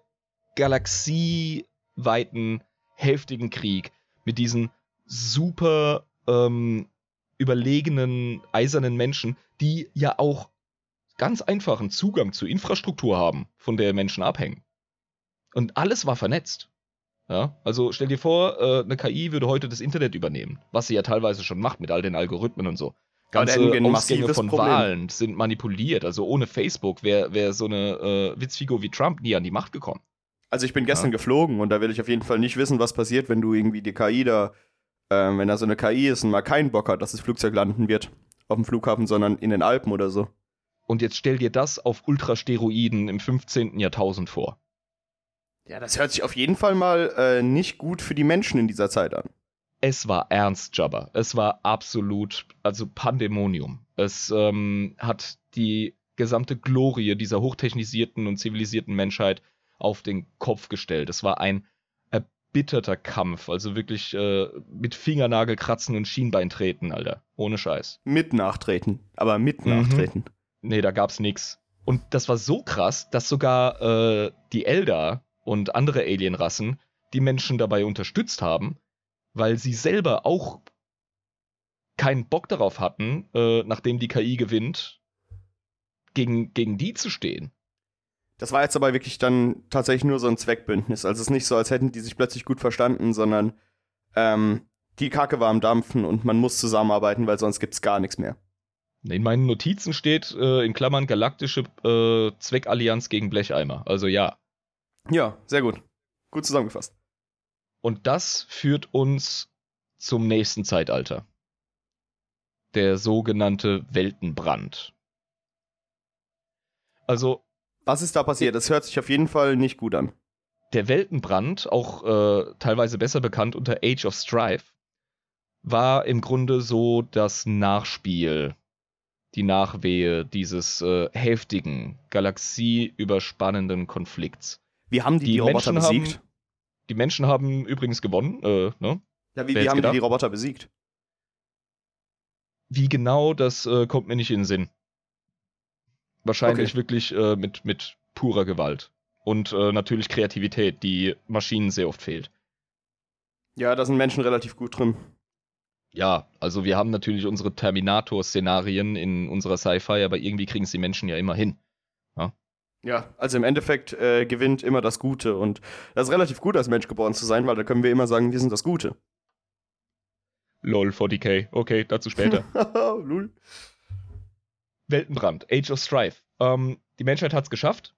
Speaker 2: galaxieweiten, heftigen Krieg mit diesen super ähm, überlegenen, eisernen Menschen, die ja auch ganz einfachen Zugang zu Infrastruktur haben, von der Menschen abhängen. Und alles war vernetzt. Ja, also stell dir vor, äh, eine KI würde heute das Internet übernehmen, was sie ja teilweise schon macht mit all den Algorithmen und so. Ganze Ausgänge
Speaker 1: massives
Speaker 2: von
Speaker 1: Problem.
Speaker 2: Wahlen sind manipuliert. Also ohne Facebook wäre wär so eine äh, Witzfigur wie Trump nie an die Macht gekommen.
Speaker 1: Also ich bin gestern geflogen und da will ich auf jeden Fall nicht wissen, was passiert, wenn du irgendwie die KI da, ähm, wenn da so eine KI ist und mal keinen Bock hat, dass das Flugzeug landen wird auf dem Flughafen, sondern in den Alpen oder so.
Speaker 2: Und jetzt stell dir das auf Ultrasteroiden im 15. Jahrtausend vor.
Speaker 1: Ja, das hört sich auf jeden Fall mal äh, nicht gut für die Menschen in dieser Zeit an.
Speaker 2: Es war ernst, Jabba. Es war absolut, also Pandemonium. Es ähm, hat die gesamte Glorie dieser hochtechnisierten und zivilisierten Menschheit auf den Kopf gestellt. Es war ein erbitterter Kampf, also wirklich äh, mit Fingernagelkratzen und Schienbeintreten, Alter. Ohne Scheiß.
Speaker 1: Mit Nachtreten, aber mit
Speaker 2: Mhm.
Speaker 1: Nachtreten.
Speaker 2: Nee, da gab's nix. Und das war so krass, dass sogar äh, die Eldar und andere Alienrassen die Menschen dabei unterstützt haben, weil sie selber auch keinen Bock darauf hatten, äh, nachdem die KI gewinnt, gegen, gegen die zu stehen.
Speaker 1: Das war jetzt aber wirklich dann tatsächlich nur so ein Zweckbündnis. Also es ist nicht so, als hätten die sich plötzlich gut verstanden, sondern ähm, die Kacke war am Dampfen und man muss zusammenarbeiten, weil sonst gibt's gar nichts mehr.
Speaker 2: In meinen Notizen steht äh, in Klammern galaktische äh, Zweckallianz gegen Blecheimer. Also ja.
Speaker 1: Ja, sehr gut. Gut zusammengefasst.
Speaker 2: Und das führt uns zum nächsten Zeitalter. Der sogenannte Weltenbrand. Also
Speaker 1: Was ist da passiert? Das hört sich auf jeden Fall nicht gut an.
Speaker 2: der Weltenbrand, auch äh, teilweise besser bekannt unter Age of Strife, war im Grunde so das Nachspiel, die Nachwehe dieses äh, heftigen, galaxieüberspannenden Konflikts.
Speaker 1: Wie haben die die,
Speaker 2: Die
Speaker 1: Roboter
Speaker 2: Menschen haben-
Speaker 1: besiegt?
Speaker 2: Die Menschen haben übrigens gewonnen, äh, ne?
Speaker 1: Ja, wie, wie haben die
Speaker 2: gedacht?
Speaker 1: die Roboter besiegt?
Speaker 2: Wie genau, das äh, kommt mir nicht in den Sinn. Wahrscheinlich
Speaker 1: Okay.
Speaker 2: wirklich äh, mit, mit purer Gewalt. Und äh, natürlich Kreativität, die Maschinen sehr oft fehlt.
Speaker 1: Ja, da sind Menschen relativ gut drin.
Speaker 2: Ja, also wir haben natürlich unsere Terminator-Szenarien in unserer Sci-Fi, aber irgendwie kriegen es die Menschen ja immer hin.
Speaker 1: Ja, also im Endeffekt äh, gewinnt immer das Gute. Und das ist relativ gut, als Mensch geboren zu sein, weil da können wir immer sagen, wir sind das Gute.
Speaker 2: Lol, 40k. Okay, dazu später.
Speaker 1: Lul.
Speaker 2: Weltenbrand, Age of Strife. Ähm, die Menschheit hat es geschafft.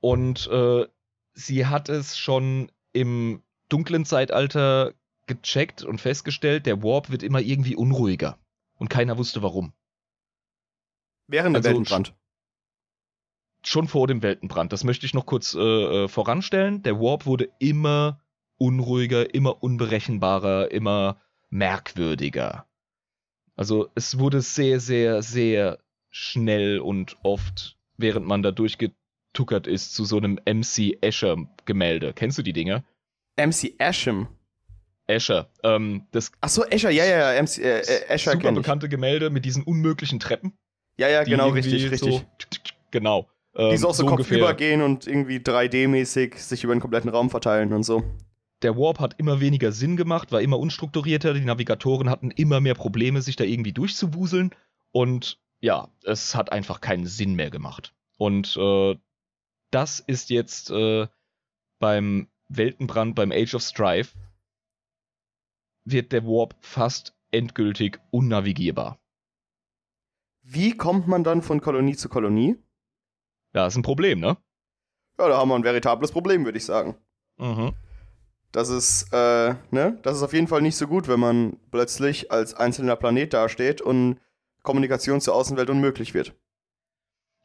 Speaker 2: Und äh, sie hat es schon im dunklen Zeitalter gecheckt und festgestellt, der Warp wird immer irgendwie unruhiger. Und keiner wusste warum.
Speaker 1: Während
Speaker 2: Also,
Speaker 1: der Weltenbrand.
Speaker 2: Schon vor dem Weltenbrand. Das möchte ich noch kurz äh, äh, voranstellen. Der Warp wurde immer unruhiger, immer unberechenbarer, immer merkwürdiger. Also es wurde sehr, sehr, sehr schnell und oft, während man da durchgetuckert ist, zu so einem MC Escher-Gemälde. Kennst du die Dinger?
Speaker 1: MC Asham.
Speaker 2: Escher. Ähm, das
Speaker 1: Achso, Escher, ja, ja, ja, MC, äh, äh, Escher
Speaker 2: super
Speaker 1: kenn ich.
Speaker 2: bekannte Gemälde mit diesen unmöglichen Treppen.
Speaker 1: Ja, ja, genau, richtig, richtig.
Speaker 2: So, genau. Ähm,
Speaker 1: die so auch so, kopfüber gehen und irgendwie 3D-mäßig sich über den kompletten Raum verteilen und so.
Speaker 2: Der Warp hat immer weniger Sinn gemacht, war immer unstrukturierter. Die Navigatoren hatten immer mehr Probleme, sich da irgendwie durchzuwuseln. Und ja, es hat einfach keinen Sinn mehr gemacht. Und äh, das ist jetzt äh, beim Weltenbrand, beim Age of Strife, wird der Warp fast endgültig unnavigierbar.
Speaker 1: Wie kommt man dann von Kolonie zu Kolonie?
Speaker 2: Ja, ist ein Problem, ne?
Speaker 1: Ja, da haben wir ein veritables Problem, würde ich sagen.
Speaker 2: Mhm.
Speaker 1: Das ist, äh, ne? Das ist auf jeden Fall nicht so gut, wenn man plötzlich als einzelner Planet dasteht und Kommunikation zur Außenwelt unmöglich wird.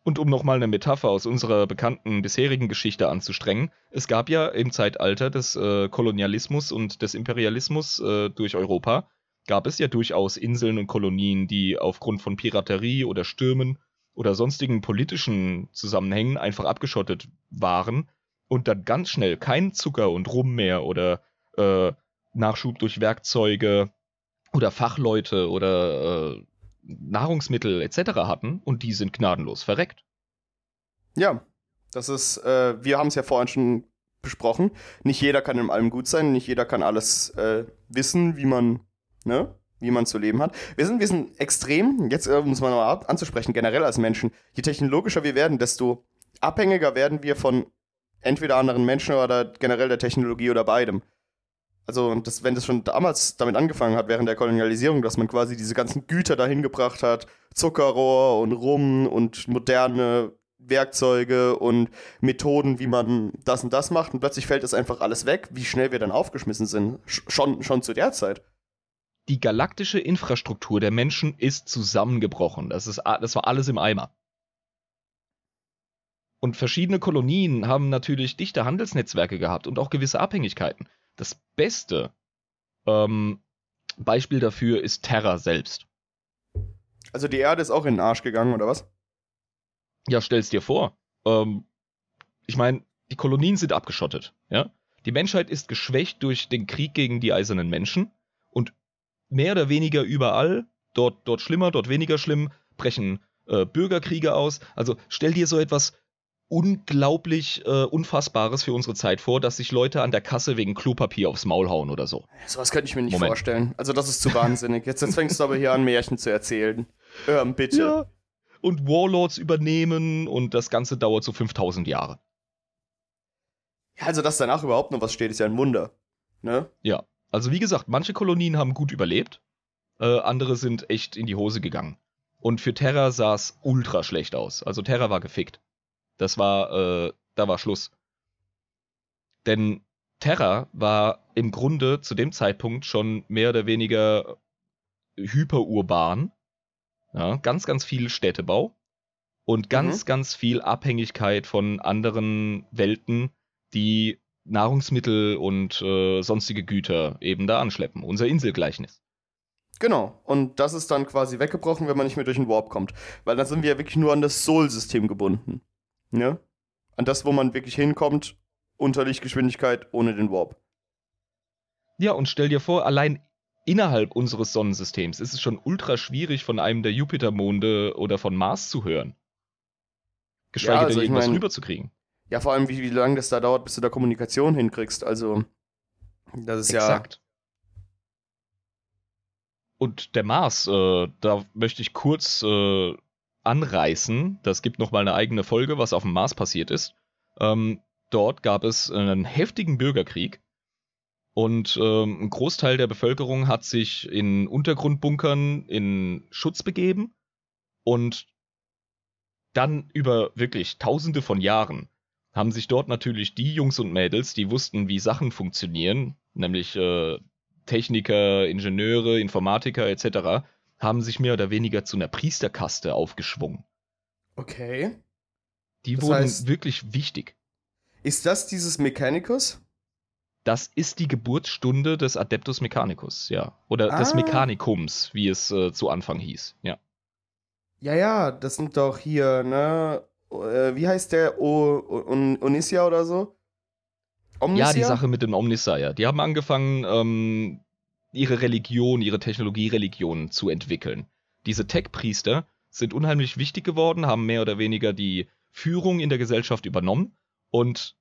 Speaker 2: Und um nochmal eine Metapher aus unserer bekannten bisherigen Geschichte anzustrengen, es gab ja im Zeitalter des äh, Kolonialismus und des Imperialismus äh, durch Europa, gab es ja durchaus Inseln und Kolonien, die aufgrund von Piraterie oder Stürmen oder sonstigen politischen Zusammenhängen einfach abgeschottet waren und dann ganz schnell kein Zucker und Rum mehr oder äh, Nachschub durch Werkzeuge oder Fachleute oder äh, Nahrungsmittel etc. hatten und die sind gnadenlos verreckt.
Speaker 1: Ja, das ist, äh, wir haben es ja vorhin schon besprochen. Nicht jeder kann in allem gut sein, nicht jeder kann alles äh, wissen, wie man, ne, wie man zu leben hat. Wir sind, wir sind extrem, jetzt äh, muss man mal anzusprechen, generell als Menschen. Je technologischer wir werden, desto abhängiger werden wir von entweder anderen Menschen oder generell der Technologie oder beidem. Also, das, wenn das schon damals damit angefangen hat, während der Kolonialisierung, dass man quasi diese ganzen Güter dahin gebracht hat, Zuckerrohr und Rum und moderne Werkzeuge und Methoden, wie man das und das macht und plötzlich fällt das einfach alles weg, wie schnell wir dann aufgeschmissen sind. Sch schon, schon zu der Zeit.
Speaker 2: Die galaktische Infrastruktur der Menschen ist zusammengebrochen. Das, ist, das war alles im Eimer. Und verschiedene Kolonien haben natürlich dichte Handelsnetzwerke gehabt und auch gewisse Abhängigkeiten. Das beste ähm, Beispiel dafür ist Terra selbst.
Speaker 1: Also die Erde ist auch in den Arsch gegangen, oder was?
Speaker 2: Ja, stell's dir vor. Ähm, ich meine, die Kolonien sind abgeschottet, ja. Die Menschheit ist geschwächt durch den Krieg gegen die eisernen Menschen mehr oder weniger überall, dort, dort schlimmer, dort weniger schlimm, brechen äh, Bürgerkriege aus. Also stell dir so etwas unglaublich äh, Unfassbares für unsere Zeit vor, dass sich Leute an der Kasse wegen Klopapier aufs Maul hauen oder so.
Speaker 1: Sowas könnte ich mir nicht
Speaker 2: Moment.
Speaker 1: vorstellen. Also das ist zu wahnsinnig. Jetzt, jetzt fängst du aber hier an, Märchen zu erzählen. Ähm, bitte.
Speaker 2: Ja. Und Warlords übernehmen und das Ganze dauert so 5000 Jahre.
Speaker 1: Ja, also dass danach überhaupt noch was steht, ist ja ein Wunder. Ne?
Speaker 2: Ja, also wie gesagt, manche Kolonien haben gut überlebt, äh, andere sind echt in die Hose gegangen. Und für Terra sah es ultra schlecht aus. Also Terra war gefickt. Das war, äh, da war Schluss. Denn Terra war im Grunde zu dem Zeitpunkt schon mehr oder weniger hyperurban. Ja, ganz, ganz viel Städtebau und ganz, ganz viel Abhängigkeit von anderen Welten, die Nahrungsmittel und äh, sonstige Güter eben da anschleppen. Unser Inselgleichnis.
Speaker 1: Genau. Und das ist dann quasi weggebrochen, wenn man nicht mehr durch den Warp kommt. Weil dann sind wir ja wirklich nur an das Soul-System gebunden. Ne? An das, wo man wirklich hinkommt, unter Lichtgeschwindigkeit, ohne den Warp.
Speaker 2: Ja, und stell dir vor, allein innerhalb unseres Sonnensystems ist es schon ultra schwierig, von einem der Jupitermonde oder von Mars zu hören. Geschweige
Speaker 1: Ja, also
Speaker 2: denn
Speaker 1: ich
Speaker 2: irgendwas
Speaker 1: mein-
Speaker 2: rüberzukriegen.
Speaker 1: Ja, vor allem, wie, wie lange das da dauert, bis du da Kommunikation hinkriegst. Also, das ist
Speaker 2: Exakt. Und der Mars, äh, da möchte ich kurz äh, anreißen. Das gibt noch mal eine eigene Folge, was auf dem Mars passiert ist. Ähm, dort gab es einen heftigen Bürgerkrieg und ähm, ein Großteil der Bevölkerung hat sich in Untergrundbunkern in Schutz begeben und dann über wirklich Tausende von Jahren haben sich dort natürlich die Jungs und Mädels, die wussten, wie Sachen funktionieren, nämlich äh, Techniker, Ingenieure, Informatiker etc., haben sich mehr oder weniger zu einer Priesterkaste aufgeschwungen.
Speaker 1: Okay.
Speaker 2: Die
Speaker 1: Das
Speaker 2: wurden
Speaker 1: heißt-
Speaker 2: wirklich wichtig.
Speaker 1: Ist das dieses Mechanicus?
Speaker 2: Das ist die Geburtsstunde des Adeptus Mechanicus, ja. Oder des
Speaker 1: Ah.
Speaker 2: Mechanikums, wie es äh, zu Anfang hieß, ja.
Speaker 1: Ja, ja, das sind doch hier, ne? Äh, wie heißt der? O o Onisia oder so? Omnisia?
Speaker 2: Ja, die Sache mit den Omnisire. Die haben angefangen, ähm, ihre Religion, ihre Technologiereligion zu entwickeln. Diese Tech-Priester sind unheimlich wichtig geworden, haben mehr oder weniger die Führung in der Gesellschaft übernommen und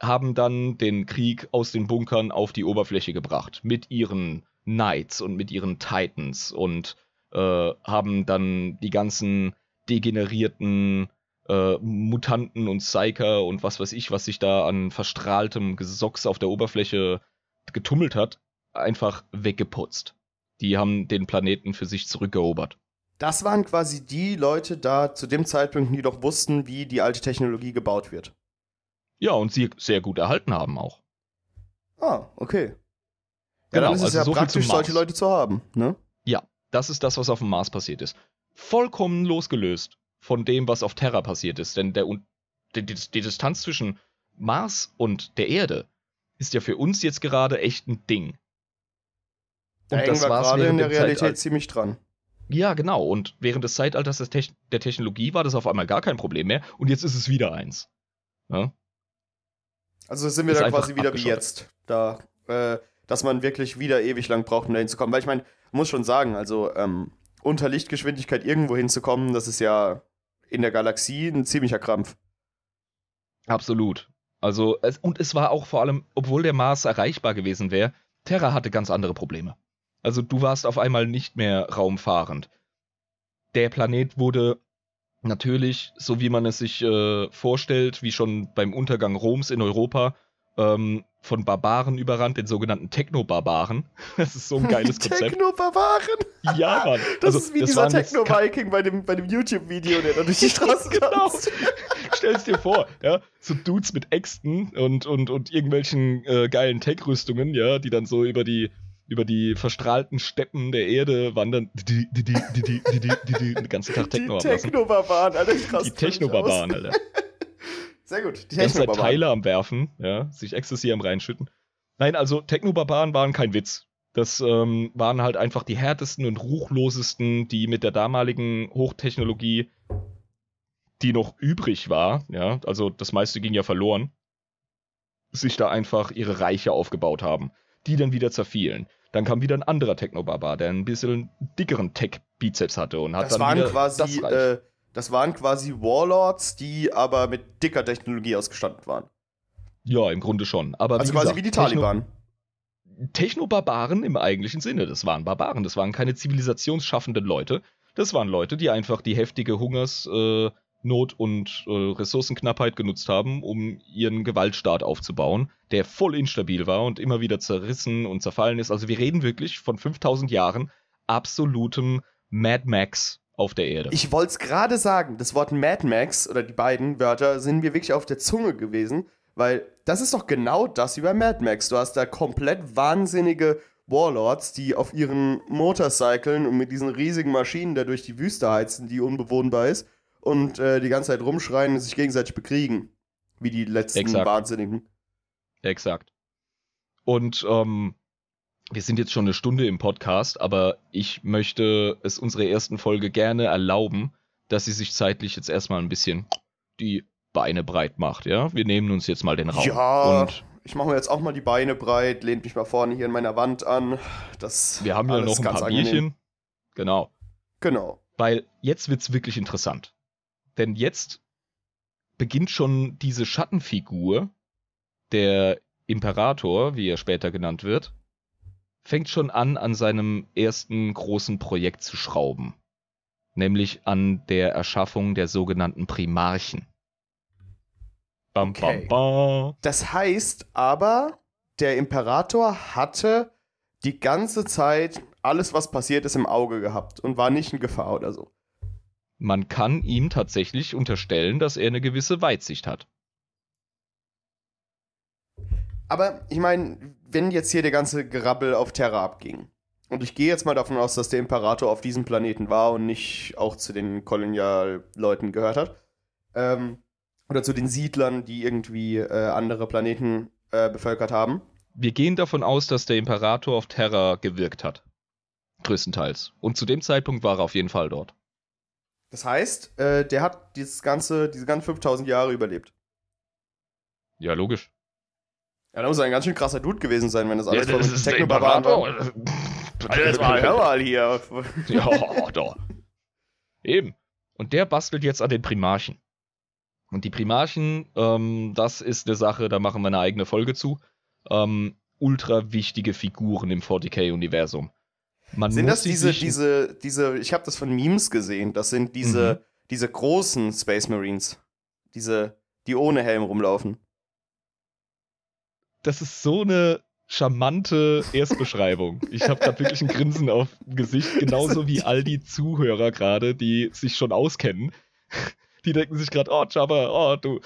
Speaker 2: haben dann den Krieg aus den Bunkern auf die Oberfläche gebracht. Mit ihren Knights und mit ihren Titans und äh, haben dann die ganzen degenerierten äh, Mutanten und Psyker und was weiß ich, was sich da an verstrahltem Gesocks auf der Oberfläche getummelt hat, einfach weggeputzt. Die haben den Planeten für sich zurückerobert.
Speaker 1: Das waren quasi die Leute da zu dem Zeitpunkt, die doch wussten, wie die alte Technologie gebaut wird.
Speaker 2: Ja, und sie sehr gut erhalten haben auch.
Speaker 1: Ah, okay. Ja,
Speaker 2: Genau,
Speaker 1: dann ist es
Speaker 2: also
Speaker 1: ja
Speaker 2: so
Speaker 1: praktisch, solche. Leute zu haben, ne?
Speaker 2: Ja, das ist das, was auf dem Mars passiert ist. Vollkommen losgelöst von dem, was auf Terra passiert ist. Denn der, die, die, Distanz zwischen Mars und der Erde ist ja für uns jetzt gerade echt ein Ding.
Speaker 1: Da
Speaker 2: Und
Speaker 1: hängen
Speaker 2: das
Speaker 1: wir
Speaker 2: war's
Speaker 1: gerade in der Realität
Speaker 2: Zeitalter.
Speaker 1: ziemlich dran.
Speaker 2: Ja, genau. Und während des Zeitalters des Techn der Technologie war das auf einmal gar kein Problem mehr. Und jetzt ist es wieder eins. Ja?
Speaker 1: Also sind wir
Speaker 2: Ist
Speaker 1: da quasi wieder wie jetzt. Da, äh, dass man wirklich wieder ewig lang braucht, um da hinzukommen. Weil ich meine, muss schon sagen, also ähm, unter Lichtgeschwindigkeit irgendwo hinzukommen, das ist ja in der Galaxie ein ziemlicher Krampf.
Speaker 2: Absolut. Also, es, und es war auch vor allem, obwohl der Mars erreichbar gewesen wäre, Terra hatte ganz andere Probleme. Also, du warst auf einmal nicht mehr raumfahrend. Der Planet wurde natürlich, so wie man es sich äh, vorstellt, wie schon beim Untergang Roms in Europa, ähm, von Barbaren überrannt, den sogenannten Techno-Barbaren. Das ist so ein geiles Konzept.
Speaker 1: Techno-Barbaren!
Speaker 2: Ja, Mann.
Speaker 1: Das
Speaker 2: Also,
Speaker 1: ist wie
Speaker 2: das
Speaker 1: dieser Techno-Viking bei dem, bei dem YouTube-Video, der da durch die Straße
Speaker 2: Genau.
Speaker 1: tanzt.
Speaker 2: Stell's dir vor, ja, so Dudes mit Äxten und, und, und irgendwelchen äh, geilen Tech-Rüstungen, ja, die dann so über die, über die verstrahlten Steppen der Erde wandern, die, die, die, die, die, die, die, die, die, den ganzen Tag
Speaker 1: Die
Speaker 2: Techno ablassen.
Speaker 1: Techno-Barbaren, Alter,
Speaker 2: Die Techno-Barbaren. Alter.
Speaker 1: Sehr gut, die
Speaker 2: ganze Zeit. Teile am Werfen, ja, sich Ecstasy am reinschütten. Nein, also Techno-Barbaren waren kein Witz. Das ähm, waren halt einfach die härtesten und ruchlosesten, die mit der damaligen Hochtechnologie, die noch übrig war, ja, also das meiste ging ja verloren, sich da einfach ihre Reiche aufgebaut haben, die dann wieder zerfielen. Dann kam wieder ein anderer Techno-Barbar, der ein bisschen dickeren Tech-Bizeps hatte und hat
Speaker 1: Das
Speaker 2: dann
Speaker 1: waren
Speaker 2: wieder
Speaker 1: quasi,
Speaker 2: das Reich.
Speaker 1: äh, das waren quasi Warlords, die aber mit dicker Technologie ausgestattet waren.
Speaker 2: Ja, im Grunde schon. Aber
Speaker 1: Also
Speaker 2: wie
Speaker 1: quasi
Speaker 2: gesagt,
Speaker 1: wie die Taliban.
Speaker 2: Techno-Barbaren im eigentlichen Sinne. Das waren Barbaren, das waren keine zivilisationsschaffenden Leute. Das waren Leute, die einfach die heftige Hungersnot äh, und äh, Ressourcenknappheit genutzt haben, um ihren Gewaltstaat aufzubauen, der voll instabil war und immer wieder zerrissen und zerfallen ist. Also wir reden wirklich von 5000 Jahren absolutem Mad Max auf der Erde.
Speaker 1: Ich wollte es gerade sagen, das Wort Mad Max oder die beiden Wörter sind mir wirklich auf der Zunge gewesen, weil das ist doch genau das wie bei Mad Max. Du hast da komplett wahnsinnige Warlords, die auf ihren Motorcyclen und mit diesen riesigen Maschinen da durch die Wüste heizen, die unbewohnbar ist, und äh, die ganze Zeit rumschreien und sich gegenseitig bekriegen. Wie die letzten
Speaker 2: Exakt.
Speaker 1: Wahnsinnigen.
Speaker 2: Exakt. Und ähm, wir sind jetzt schon eine Stunde im Podcast, aber ich möchte es unserer ersten Folge gerne erlauben, dass sie sich zeitlich jetzt erstmal ein bisschen die Beine breit macht, ja? Wir nehmen uns jetzt mal den Raum.
Speaker 1: Ja,
Speaker 2: Und
Speaker 1: ich mache mir jetzt auch mal die Beine breit, lehnt mich mal vorne hier in meiner Wand an. Das
Speaker 2: wir haben ja noch ein
Speaker 1: ganz
Speaker 2: paar
Speaker 1: angenehm.
Speaker 2: Bierchen. Genau.
Speaker 1: Genau.
Speaker 2: Weil jetzt wird's wirklich interessant. Denn jetzt beginnt schon diese Schattenfigur, der Imperator, wie er später genannt wird, fängt schon an, an seinem ersten großen Projekt zu schrauben. Nämlich an der Erschaffung der sogenannten Primarchen. Bam,
Speaker 1: Okay.
Speaker 2: bam, bam.
Speaker 1: Das heißt aber, der Imperator hatte die ganze Zeit alles, was passiert ist, im Auge gehabt und war nicht in Gefahr oder so.
Speaker 2: Man kann ihm tatsächlich unterstellen, dass er eine gewisse Weitsicht hat.
Speaker 1: Aber ich meine, wenn jetzt hier der ganze Gerabbel auf Terra abging, und ich gehe jetzt mal davon aus, dass der Imperator auf diesem Planeten war und nicht auch zu den Kolonialleuten gehört hat, ähm, oder zu den Siedlern, die irgendwie äh, andere Planeten äh, bevölkert haben.
Speaker 2: Wir gehen davon aus, dass der Imperator auf Terra gewirkt hat. Größtenteils. Und zu dem Zeitpunkt war er auf jeden Fall dort.
Speaker 1: Das heißt, äh, der hat dieses ganze, diese ganzen 5000 Jahre überlebt.
Speaker 2: Ja, logisch.
Speaker 1: Ja, da muss er ein ganz schön krasser Dude gewesen sein, wenn das alles
Speaker 2: ja, das
Speaker 1: von Technobarbaren war. Alter, jetzt mal, hör mal hier.
Speaker 2: Ja, doch. Eben. Und der bastelt jetzt an den Primarchen. Und die Primarchen, ähm, das ist eine Sache, da machen wir eine eigene Folge zu. Ähm, ultra wichtige Figuren im 40k-Universum.
Speaker 1: Sind das diese, diese, diese, ich habe das von Memes gesehen, das sind diese, mhm. diese großen Space Marines. Diese, die ohne Helm rumlaufen.
Speaker 2: Das ist so eine charmante Erstbeschreibung. Ich habe gerade wirklich ein Grinsen auf dem Gesicht, genauso wie all die Zuhörer gerade, die sich schon auskennen. Die denken sich gerade, oh Jabba, oh du,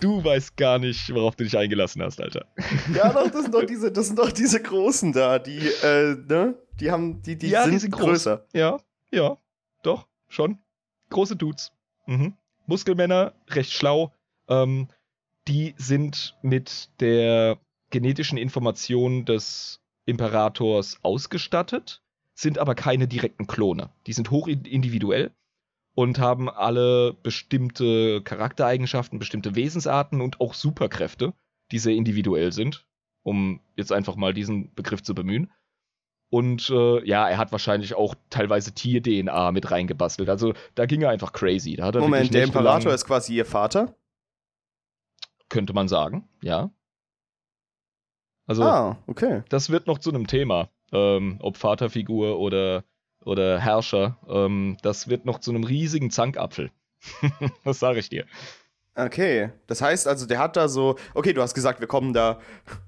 Speaker 2: du weißt gar nicht, worauf du dich eingelassen hast, Alter.
Speaker 1: Ja, doch, das sind doch diese, das sind doch diese Großen da, die, äh, ne? Die haben, die, die,
Speaker 2: ja,
Speaker 1: sind,
Speaker 2: die sind größer. Groß. Ja, ja, doch, schon. Große Dudes. Mhm. Muskelmänner, recht schlau. Ähm, die sind mit der genetischen Information des Imperators ausgestattet, sind aber keine direkten Klone. Die sind hochindividuell und haben alle bestimmte Charaktereigenschaften, bestimmte Wesensarten und auch Superkräfte, die sehr individuell sind, um jetzt einfach mal diesen Begriff zu bemühen. Und äh, ja, er hat wahrscheinlich auch teilweise Tier-DNA mit reingebastelt. Also da ging er einfach crazy. Da
Speaker 1: Moment, der Imperator ist quasi ihr Vater?
Speaker 2: Könnte man sagen, ja. Also,
Speaker 1: ah, okay.
Speaker 2: das wird noch zu einem Thema. Ähm, ob Vaterfigur oder, oder Herrscher. Ähm, das wird noch zu einem riesigen Zankapfel. das sage ich dir.
Speaker 1: Okay, das heißt also, der hat da so, okay, du hast gesagt, wir kommen da,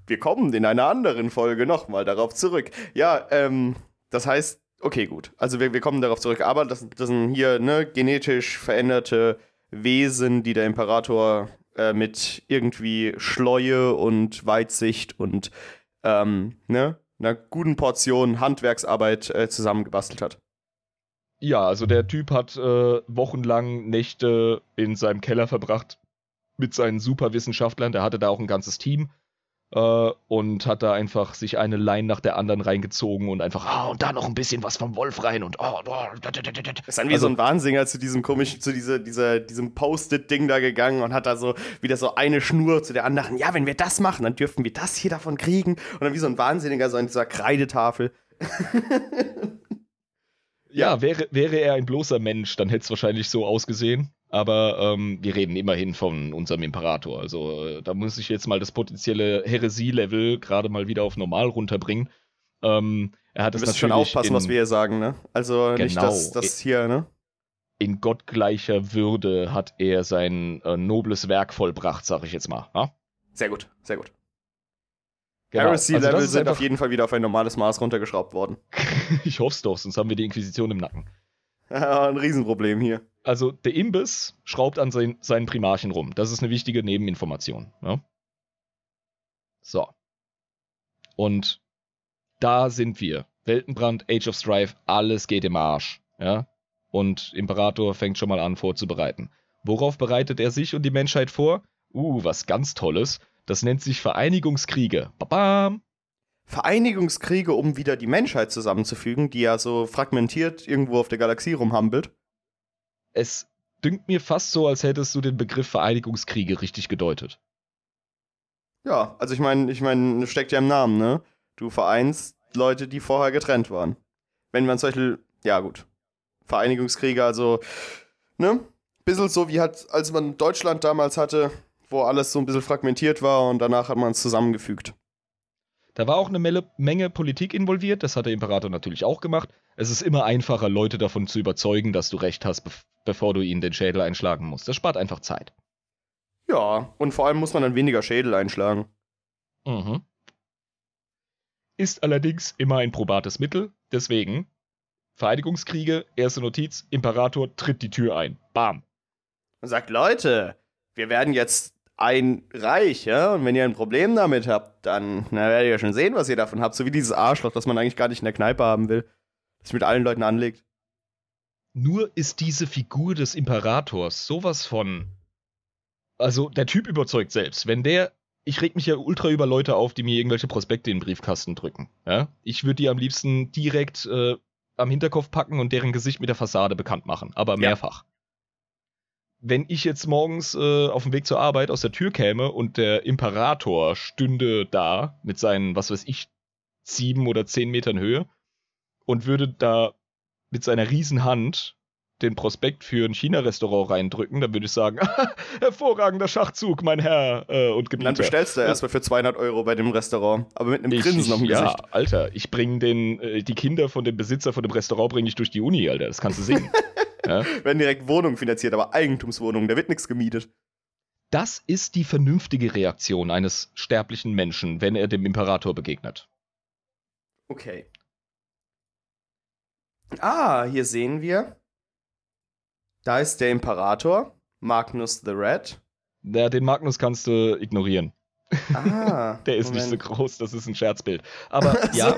Speaker 1: wir kommen in einer anderen Folge nochmal darauf zurück. Ja, ähm, das heißt, okay, gut, also wir, wir kommen darauf zurück, aber das, das sind hier, ne, genetisch veränderte Wesen, die der Imperator äh, mit irgendwie Schleue und Weitsicht und ähm, ne, einer guten Portion Handwerksarbeit äh, zusammengebastelt hat.
Speaker 2: Ja, also der Typ hat äh, wochenlang Nächte in seinem Keller verbracht mit seinen Superwissenschaftlern. Der hatte da auch ein ganzes Team äh, und hat da einfach sich eine Line nach der anderen reingezogen und einfach, ah, und da noch ein bisschen was vom Wolf rein und oh, oh
Speaker 1: das ist dann wie also, so ein Wahnsinniger zu diesem komischen, zu dieser, dieser, diesem Post-it-Ding da gegangen und hat da so wieder so eine Schnur zu der anderen. Ja, wenn wir das machen, dann dürften wir das hier davon kriegen. Und dann wie so ein Wahnsinniger so an dieser Kreidetafel.
Speaker 2: ja, wäre, wäre er ein bloßer Mensch, dann hätte es wahrscheinlich so ausgesehen. Aber ähm, wir reden immerhin von unserem Imperator. Also äh, da muss ich jetzt mal das potenzielle Heresie-Level gerade mal wieder auf normal runterbringen. Ähm, er hat
Speaker 1: wir
Speaker 2: müssen
Speaker 1: schon aufpassen, in, was wir hier sagen, ne? Also genau, nicht, dass das hier, ne?
Speaker 2: In gottgleicher Würde hat er sein äh, nobles Werk vollbracht, sag ich jetzt mal. Ha?
Speaker 1: Sehr gut, sehr gut. Genau. Heresy-Level also sind auf jeden Fall wieder auf ein normales Maß runtergeschraubt worden.
Speaker 2: ich hoffe es doch, sonst haben wir die Inquisition im Nacken.
Speaker 1: ein Riesenproblem hier.
Speaker 2: Also der Imbiss schraubt an sein, seinen Primarchen rum. Das ist eine wichtige Nebeninformation. Ja? So. Und da sind wir. Weltenbrand, Age of Strife, alles geht im Arsch. Ja? Und Imperator fängt schon mal an vorzubereiten. Worauf bereitet er sich und die Menschheit vor? Uh, was ganz Tolles. Das nennt sich Vereinigungskriege. Babam!
Speaker 1: Vereinigungskriege, um wieder die Menschheit zusammenzufügen, die ja so fragmentiert irgendwo auf der Galaxie rumhampelt.
Speaker 2: Es dünkt mir fast so, als hättest du den Begriff Vereinigungskriege richtig gedeutet.
Speaker 1: Ja, also ich meine, ich meine, steckt ja im Namen, ne? Du vereinst Leute, die vorher getrennt waren. Wenn man zum Beispiel, ja gut, Vereinigungskriege, also, ne? Bisschen so wie hat, als man Deutschland damals hatte, wo alles so ein bisschen fragmentiert war und danach hat man es zusammengefügt.
Speaker 2: Da war auch eine Menge Politik involviert, das hat der Imperator natürlich auch gemacht. Es ist immer einfacher, Leute davon zu überzeugen, dass du recht hast, bevor du ihnen den Schädel einschlagen musst. Das spart einfach Zeit.
Speaker 1: Ja, und vor allem muss man dann weniger Schädel einschlagen.
Speaker 2: Mhm. Ist allerdings immer ein probates Mittel, deswegen Vereinigungskriege, erste Notiz, Imperator tritt die Tür ein. Bam.
Speaker 1: Und sagt, Leute, wir werden jetzt ein Reich, ja? Und wenn ihr ein Problem damit habt, dann na, werdet ihr schon sehen, was ihr davon habt. So wie dieses Arschloch, das man eigentlich gar nicht in der Kneipe haben will. Das mit allen Leuten anlegt.
Speaker 2: Nur ist diese Figur des Imperators sowas von. Also, der Typ überzeugt selbst. Wenn der. Ich reg mich ja ultra über Leute auf, die mir irgendwelche Prospekte in den Briefkasten drücken. Ja? Ich würde die am liebsten direkt äh, am Hinterkopf packen und deren Gesicht mit der Fassade bekannt machen. Aber mehrfach. Ja wenn ich jetzt morgens äh, auf dem Weg zur Arbeit aus der Tür käme und der Imperator stünde da mit seinen, was weiß ich, sieben oder zehn Metern Höhe und würde da mit seiner Riesenhand den Prospekt für ein China-Restaurant reindrücken, dann würde ich sagen, hervorragender Schachzug, mein Herr äh, und Gebieter.
Speaker 1: Dann bestellst du erstmal für 200 Euro bei dem Restaurant, aber mit einem ich, Grinsen auf dem
Speaker 2: ja,
Speaker 1: Gesicht.
Speaker 2: Ja, Alter, ich bringe den, äh, die Kinder von dem Besitzer von dem Restaurant bringe ich durch die Uni, Alter, das kannst du sehen.
Speaker 1: Ja? Werden direkt Wohnungen finanziert, aber Eigentumswohnungen, da wird nichts gemietet.
Speaker 2: Das ist die vernünftige Reaktion eines sterblichen Menschen, wenn er dem Imperator begegnet.
Speaker 1: Okay. Ah, hier sehen wir. Da ist der Imperator, Magnus the Red.
Speaker 2: Ja, den Magnus kannst du ignorieren.
Speaker 1: Ah,
Speaker 2: der ist Moment. nicht so groß, das ist ein Scherzbild. Aber ja.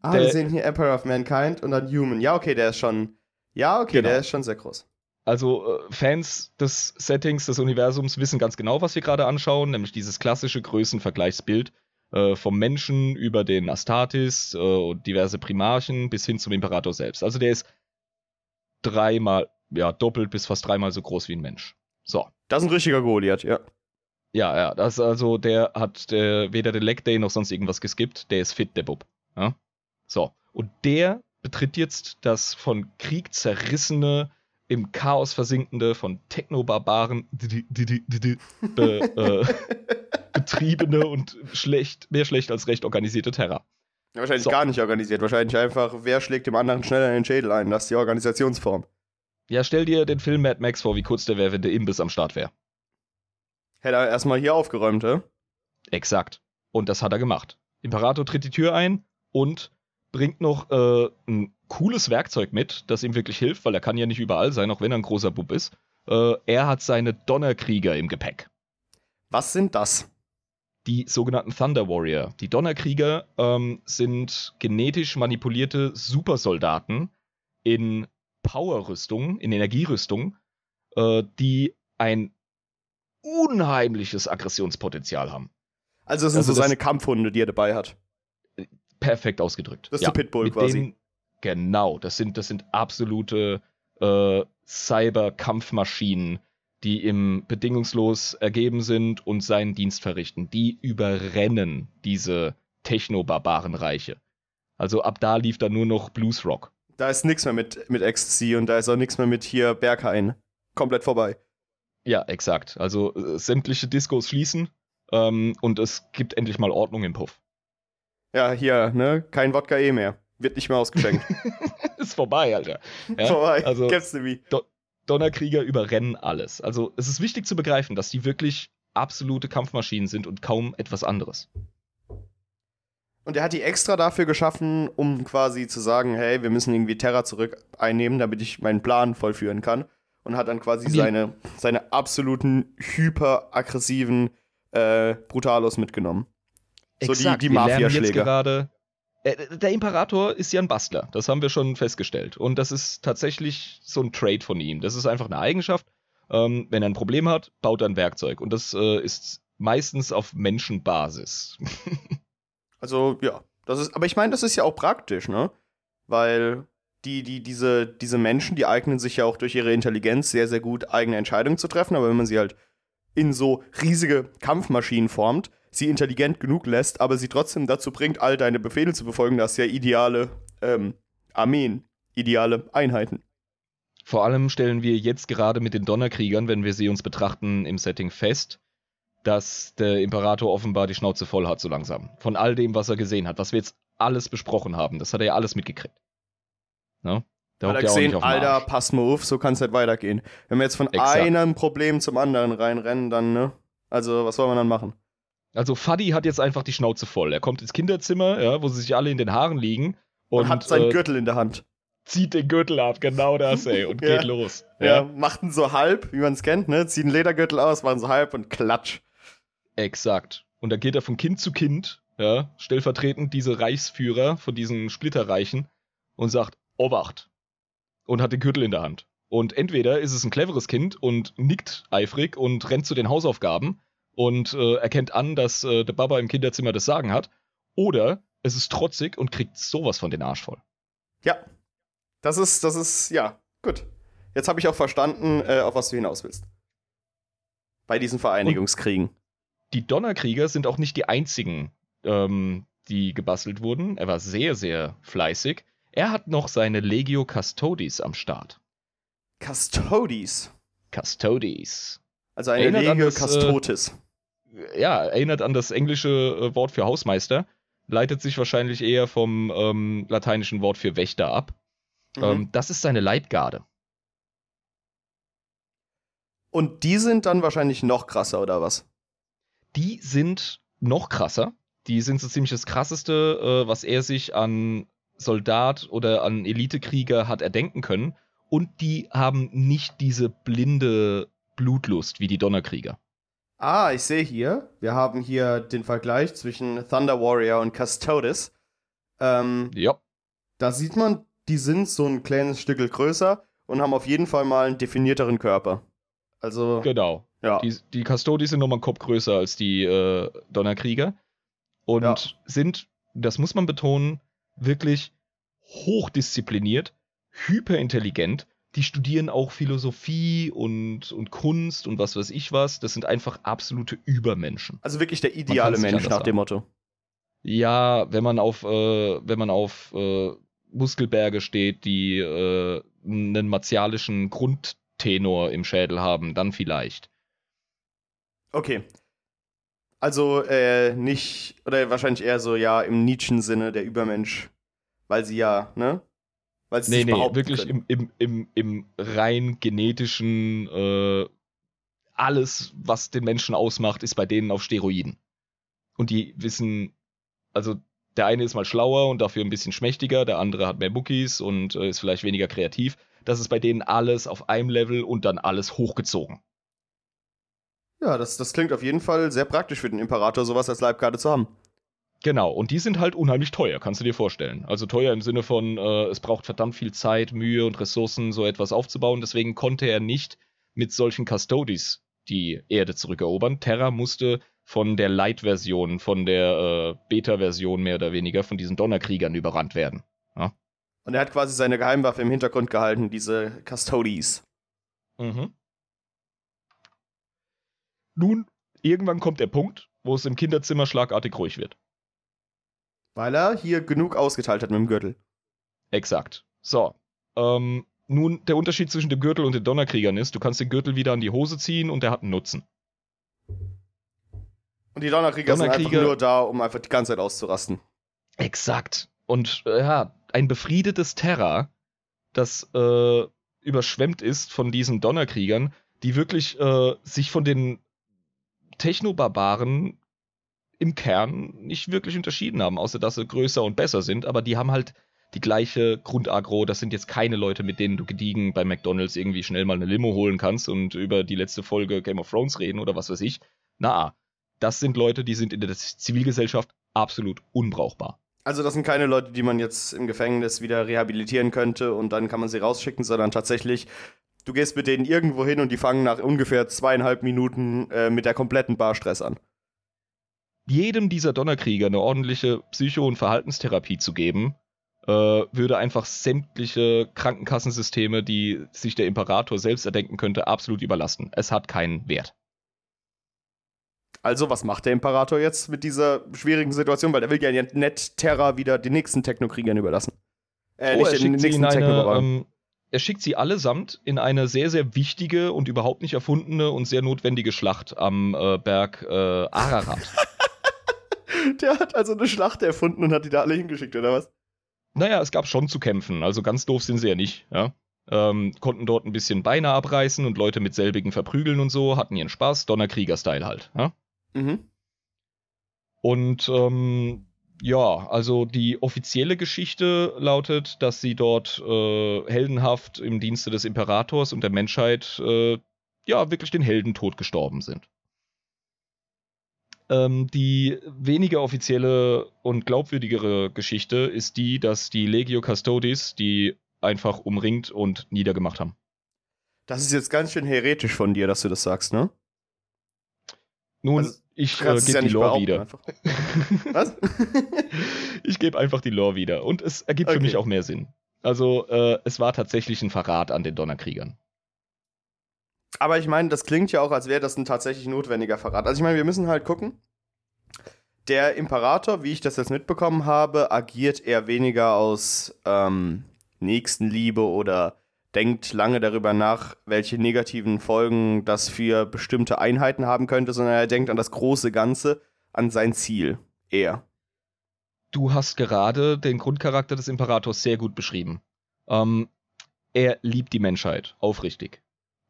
Speaker 1: Ah, wir sehen hier Emperor of Mankind und dann Human. Ja, okay, der ist schon. Ja, okay, genau. der ist schon sehr groß.
Speaker 2: Also äh, Fans des Settings, des Universums wissen ganz genau, was wir gerade anschauen, nämlich dieses klassische Größenvergleichsbild äh, vom Menschen über den Astartes äh, und diverse Primarchen bis hin zum Imperator selbst. Also der ist dreimal, ja, doppelt bis fast dreimal so groß wie ein Mensch. So.
Speaker 1: Das ist ein richtiger Goliath, ja.
Speaker 2: Ja, ja, das also, der hat der, weder den Leg Day noch sonst irgendwas geskippt, der ist fit, der Bub. Ja? So, und der betritt jetzt das von Krieg zerrissene, im Chaos versinkende, von Technobarbaren äh, betriebene und schlecht, mehr schlecht als recht organisierte Terra.
Speaker 1: Ja, wahrscheinlich so. gar nicht organisiert. Wahrscheinlich einfach, wer schlägt dem anderen schneller in den Schädel ein? Das ist die Organisationsform.
Speaker 2: Ja, stell dir den Film Mad Max vor, wie kurz der wäre, wenn der Imbiss am Start wäre.
Speaker 1: Hätte er erstmal hier aufgeräumt, hä?
Speaker 2: Exakt. Und das hat er gemacht. Imperator tritt die Tür ein und bringt noch äh, ein cooles Werkzeug mit, das ihm wirklich hilft, weil er kann ja nicht überall sein, auch wenn er ein großer Bub ist. Äh, er hat seine Donnerkrieger im Gepäck.
Speaker 1: Was sind das?
Speaker 2: Die sogenannten Thunder Warrior. Die Donnerkrieger ähm, sind genetisch manipulierte Supersoldaten in Powerrüstung, in Energierüstung, äh, die ein unheimliches Aggressionspotenzial haben.
Speaker 1: Also es sind also so seine Kampfhunde, die er dabei hat
Speaker 2: perfekt ausgedrückt.
Speaker 1: Das ist ja, der Pitbull quasi.
Speaker 2: Den, genau, das sind, das sind absolute äh, Cyber-Kampfmaschinen, die ihm bedingungslos ergeben sind und seinen Dienst verrichten. Die überrennen diese Techno-Barbarenreiche. Also ab da lief da nur noch Bluesrock.
Speaker 1: Da ist nichts mehr mit, mit Ecstasy und da ist auch nichts mehr mit hier Berghain. Komplett vorbei.
Speaker 2: Ja, exakt. Also äh, sämtliche Discos schließen ähm, und es gibt endlich mal Ordnung im Puff.
Speaker 1: Ja, hier, ne? Kein Wodka eh mehr. Wird nicht mehr ausgeschenkt.
Speaker 2: ist vorbei, Alter.
Speaker 1: Ja? Vorbei.
Speaker 2: Also, Kennst du mich? Do Donnerkrieger überrennen alles. Also, es ist wichtig zu begreifen, dass die wirklich absolute Kampfmaschinen sind und kaum etwas anderes.
Speaker 1: Und er hat die extra dafür geschaffen, um quasi zu sagen, hey, wir müssen irgendwie Terra zurück einnehmen, damit ich meinen Plan vollführen kann. Und hat dann quasi seine, seine absoluten hyperaggressiven äh, Brutalos mitgenommen.
Speaker 2: So Exakt, die, die Mafia-Schläge. gerade. Äh, der Imperator ist ja ein Bastler, das haben wir schon festgestellt. Und das ist tatsächlich so ein Trade von ihm. Das ist einfach eine Eigenschaft. Ähm, wenn er ein Problem hat, baut er ein Werkzeug. Und das äh, ist meistens auf Menschenbasis.
Speaker 1: also, ja. Das ist, aber ich meine, das ist ja auch praktisch, ne? Weil die, die, diese, diese Menschen, die eignen sich ja auch durch ihre Intelligenz sehr, sehr gut, eigene Entscheidungen zu treffen. Aber wenn man sie halt in so riesige Kampfmaschinen formt, sie intelligent genug lässt, aber sie trotzdem dazu bringt, all deine Befehle zu befolgen, das ist ja ideale ähm, Armeen, ideale Einheiten.
Speaker 2: Vor allem stellen wir jetzt gerade mit den Donnerkriegern, wenn wir sie uns betrachten, im Setting fest, dass der Imperator offenbar die Schnauze voll hat, so langsam. Von all dem, was er gesehen hat, was wir jetzt alles besprochen haben. Das hat er ja alles mitgekriegt.
Speaker 1: Ne? Da hat er gesehen, Alter, pass mal auf, so kann es nicht weitergehen. Wenn wir jetzt von Exakt. einem Problem zum anderen reinrennen, dann, ne? Also, was soll man dann machen?
Speaker 2: Also Fuddy hat jetzt einfach die Schnauze voll. Er kommt ins Kinderzimmer, ja, wo sie sich alle in den Haaren liegen.
Speaker 1: Und, und hat seinen äh, Gürtel in der Hand.
Speaker 2: zieht den Gürtel ab, genau das, ey, und
Speaker 1: Ja.
Speaker 2: geht los.
Speaker 1: Ja, machten so halb, wie man es kennt, ne? Ziehen Ledergürtel aus, machen so halb und klatsch.
Speaker 2: Exakt. Und dann geht er von Kind zu Kind, ja, stellvertretend diese Reichsführer von diesen Splitterreichen und sagt, Obacht. Und hat den Gürtel in der Hand. Und entweder ist es ein cleveres Kind und nickt eifrig und rennt zu den Hausaufgaben und äh, erkennt an, dass äh, der Baba im Kinderzimmer das Sagen hat, oder es ist trotzig und kriegt sowas von den Arsch voll.
Speaker 1: Ja. Das ist, das ist, ja, gut. Jetzt habe ich auch verstanden, äh, auf was du hinaus willst. Bei diesen Vereinigungskriegen.
Speaker 2: Die Donnerkrieger sind auch nicht die einzigen, ähm, die gebastelt wurden. Er war sehr, sehr fleißig. Er hat noch seine Legio Custodes am Start.
Speaker 1: Custodes.
Speaker 2: Custodes.
Speaker 1: Also eine
Speaker 2: Erinnert
Speaker 1: Legio
Speaker 2: das, äh,
Speaker 1: Custodes.
Speaker 2: Ja, erinnert an das englische äh, Wort für Hausmeister. Leitet sich wahrscheinlich eher vom ähm, lateinischen Wort für Wächter ab.
Speaker 1: Mhm.
Speaker 2: Ähm, das ist seine Leibgarde.
Speaker 1: Und die sind dann wahrscheinlich noch krasser, oder was?
Speaker 2: Die sind noch krasser. Die sind so ziemlich das krasseste, äh, was er sich an Soldat oder an Elitekrieger hat erdenken können. Und die haben nicht diese blinde Blutlust wie die Donnerkrieger.
Speaker 1: Ah, ich sehe hier, wir haben hier den Vergleich zwischen Thunder Warrior und Custodes. Ähm,
Speaker 2: Ja,
Speaker 1: da sieht man, die sind so ein kleines Stück größer und haben auf jeden Fall mal einen definierteren Körper. Also,
Speaker 2: genau.
Speaker 1: ja.
Speaker 2: Die, die Custodies sind nochmal einen Kopf größer als die äh, Donnerkrieger. Und
Speaker 1: Ja.
Speaker 2: sind, das muss man betonen, wirklich hochdiszipliniert, hyperintelligent. Die studieren auch Philosophie und, und Kunst und was weiß ich was. Das sind einfach absolute Übermenschen.
Speaker 1: Also wirklich der ideale Mensch nach dem. Motto.
Speaker 2: Ja, wenn man auf, äh, wenn man auf äh, Muskelberge steht, die äh, einen martialischen Grundtenor im Schädel haben, dann vielleicht.
Speaker 1: Okay. Also äh, nicht, oder wahrscheinlich eher so, ja, im Nietzschen-Sinne der Übermensch. Weil sie ja, ne? Weil
Speaker 2: Nee, nee, wirklich
Speaker 1: können.
Speaker 2: im, im, im, im rein genetischen, äh, alles, was den Menschen ausmacht, ist bei denen auf Steroiden. Und die wissen, also der eine ist mal schlauer und dafür ein bisschen schmächtiger, der andere hat mehr Muckis und äh, ist vielleicht weniger kreativ. Das ist bei denen alles auf einem Level und dann alles hochgezogen.
Speaker 1: Ja, das, das klingt auf jeden Fall sehr praktisch für den Imperator, sowas als Leibgarde zu haben.
Speaker 2: Genau, und die sind halt unheimlich teuer, kannst du dir vorstellen. Also teuer im Sinne von, äh, es braucht verdammt viel Zeit, Mühe und Ressourcen, so etwas aufzubauen. Deswegen konnte er nicht mit solchen Custodies die Erde zurückerobern. Terra musste von der Light-Version, von der äh, Beta-Version mehr oder weniger, von diesen Donnerkriegern überrannt werden.
Speaker 1: Und er hat quasi seine Geheimwaffe im Hintergrund gehalten, diese Custodies.
Speaker 2: Mhm. Nun, irgendwann kommt der Punkt, wo es im Kinderzimmer schlagartig ruhig wird.
Speaker 1: Weil er hier genug ausgeteilt hat mit dem Gürtel.
Speaker 2: Exakt. So. Ähm, nun, der Unterschied zwischen dem Gürtel und den Donnerkriegern ist, du kannst den Gürtel wieder an die Hose ziehen und der hat einen Nutzen.
Speaker 1: Und die Donnerkrieger, sind einfach
Speaker 2: Donnerkrieger-
Speaker 1: nur da, um einfach die ganze Zeit auszurasten.
Speaker 2: Exakt. Und äh, ja, ein befriedetes Terra, das äh, überschwemmt ist von diesen Donnerkriegern, die wirklich äh, sich von den Technobarbaren im Kern nicht wirklich unterschieden haben, außer dass sie größer und besser sind, aber die haben halt die gleiche Grundagro. Das sind jetzt keine Leute, mit denen du gediegen bei McDonalds irgendwie schnell mal eine Limo holen kannst und über die letzte Folge Game of Thrones reden oder was weiß ich. Na, das sind Leute, die sind in der Zivilgesellschaft absolut unbrauchbar.
Speaker 1: Also das sind keine Leute, die man jetzt im Gefängnis wieder rehabilitieren könnte und dann kann man sie rausschicken, sondern tatsächlich, du gehst mit denen irgendwo hin und die fangen nach ungefähr zweieinhalb Minuten äh, mit der kompletten Barstress an.
Speaker 2: Jedem dieser Donnerkrieger eine ordentliche Psycho- und Verhaltenstherapie zu geben, äh, würde einfach sämtliche Krankenkassensysteme, die sich der Imperator selbst erdenken könnte, absolut überlasten. Es hat keinen Wert.
Speaker 1: Also, was macht der Imperator jetzt mit dieser schwierigen Situation? Weil der will ja nicht Terra wieder den nächsten Technokriegern überlassen. Äh,
Speaker 2: Oh,
Speaker 1: nicht
Speaker 2: er,
Speaker 1: den
Speaker 2: schickt sie
Speaker 1: nächsten Technobarbaren.
Speaker 2: ähm, er schickt sie allesamt in eine sehr, sehr wichtige und überhaupt nicht erfundene und sehr notwendige Schlacht am äh, Berg äh, Ararat.
Speaker 1: Der hat also eine Schlacht erfunden und hat die da alle hingeschickt, oder was?
Speaker 2: Naja, es gab schon zu kämpfen, also ganz doof sind sie ja nicht, ja. Ähm, konnten dort ein bisschen Beine abreißen und Leute mit selbigen verprügeln und so, hatten ihren Spaß, Donnerkrieger-Style halt, ja.
Speaker 1: Mhm.
Speaker 2: Und ähm, Ja, also die offizielle Geschichte lautet, dass sie dort äh, heldenhaft im Dienste des Imperators und der Menschheit äh, ja wirklich den Heldentod gestorben sind. Ähm, die weniger offizielle und glaubwürdigere Geschichte ist die, dass die Legio Custodes die einfach umringt und niedergemacht haben.
Speaker 1: Das ist jetzt ganz schön heretisch von dir, dass du das sagst, ne?
Speaker 2: Nun, also, ich äh, gebe ja die Lore wieder. Was? ich gebe einfach die Lore wieder. Und es ergibt okay. für mich auch mehr Sinn. Also, äh, es war tatsächlich ein Verrat an den Donnerkriegern.
Speaker 1: Aber ich meine, das klingt ja auch, als wäre das ein tatsächlich notwendiger Verrat. Also, ich meine, wir müssen halt gucken. Der Imperator, wie ich das jetzt mitbekommen habe, agiert eher weniger aus ähm, Nächstenliebe oder denkt lange darüber nach, welche negativen Folgen das für bestimmte Einheiten haben könnte, sondern er denkt an das große Ganze, an sein Ziel. Er.
Speaker 2: Du hast gerade den Grundcharakter des Imperators sehr gut beschrieben. Ähm, er liebt die Menschheit, aufrichtig.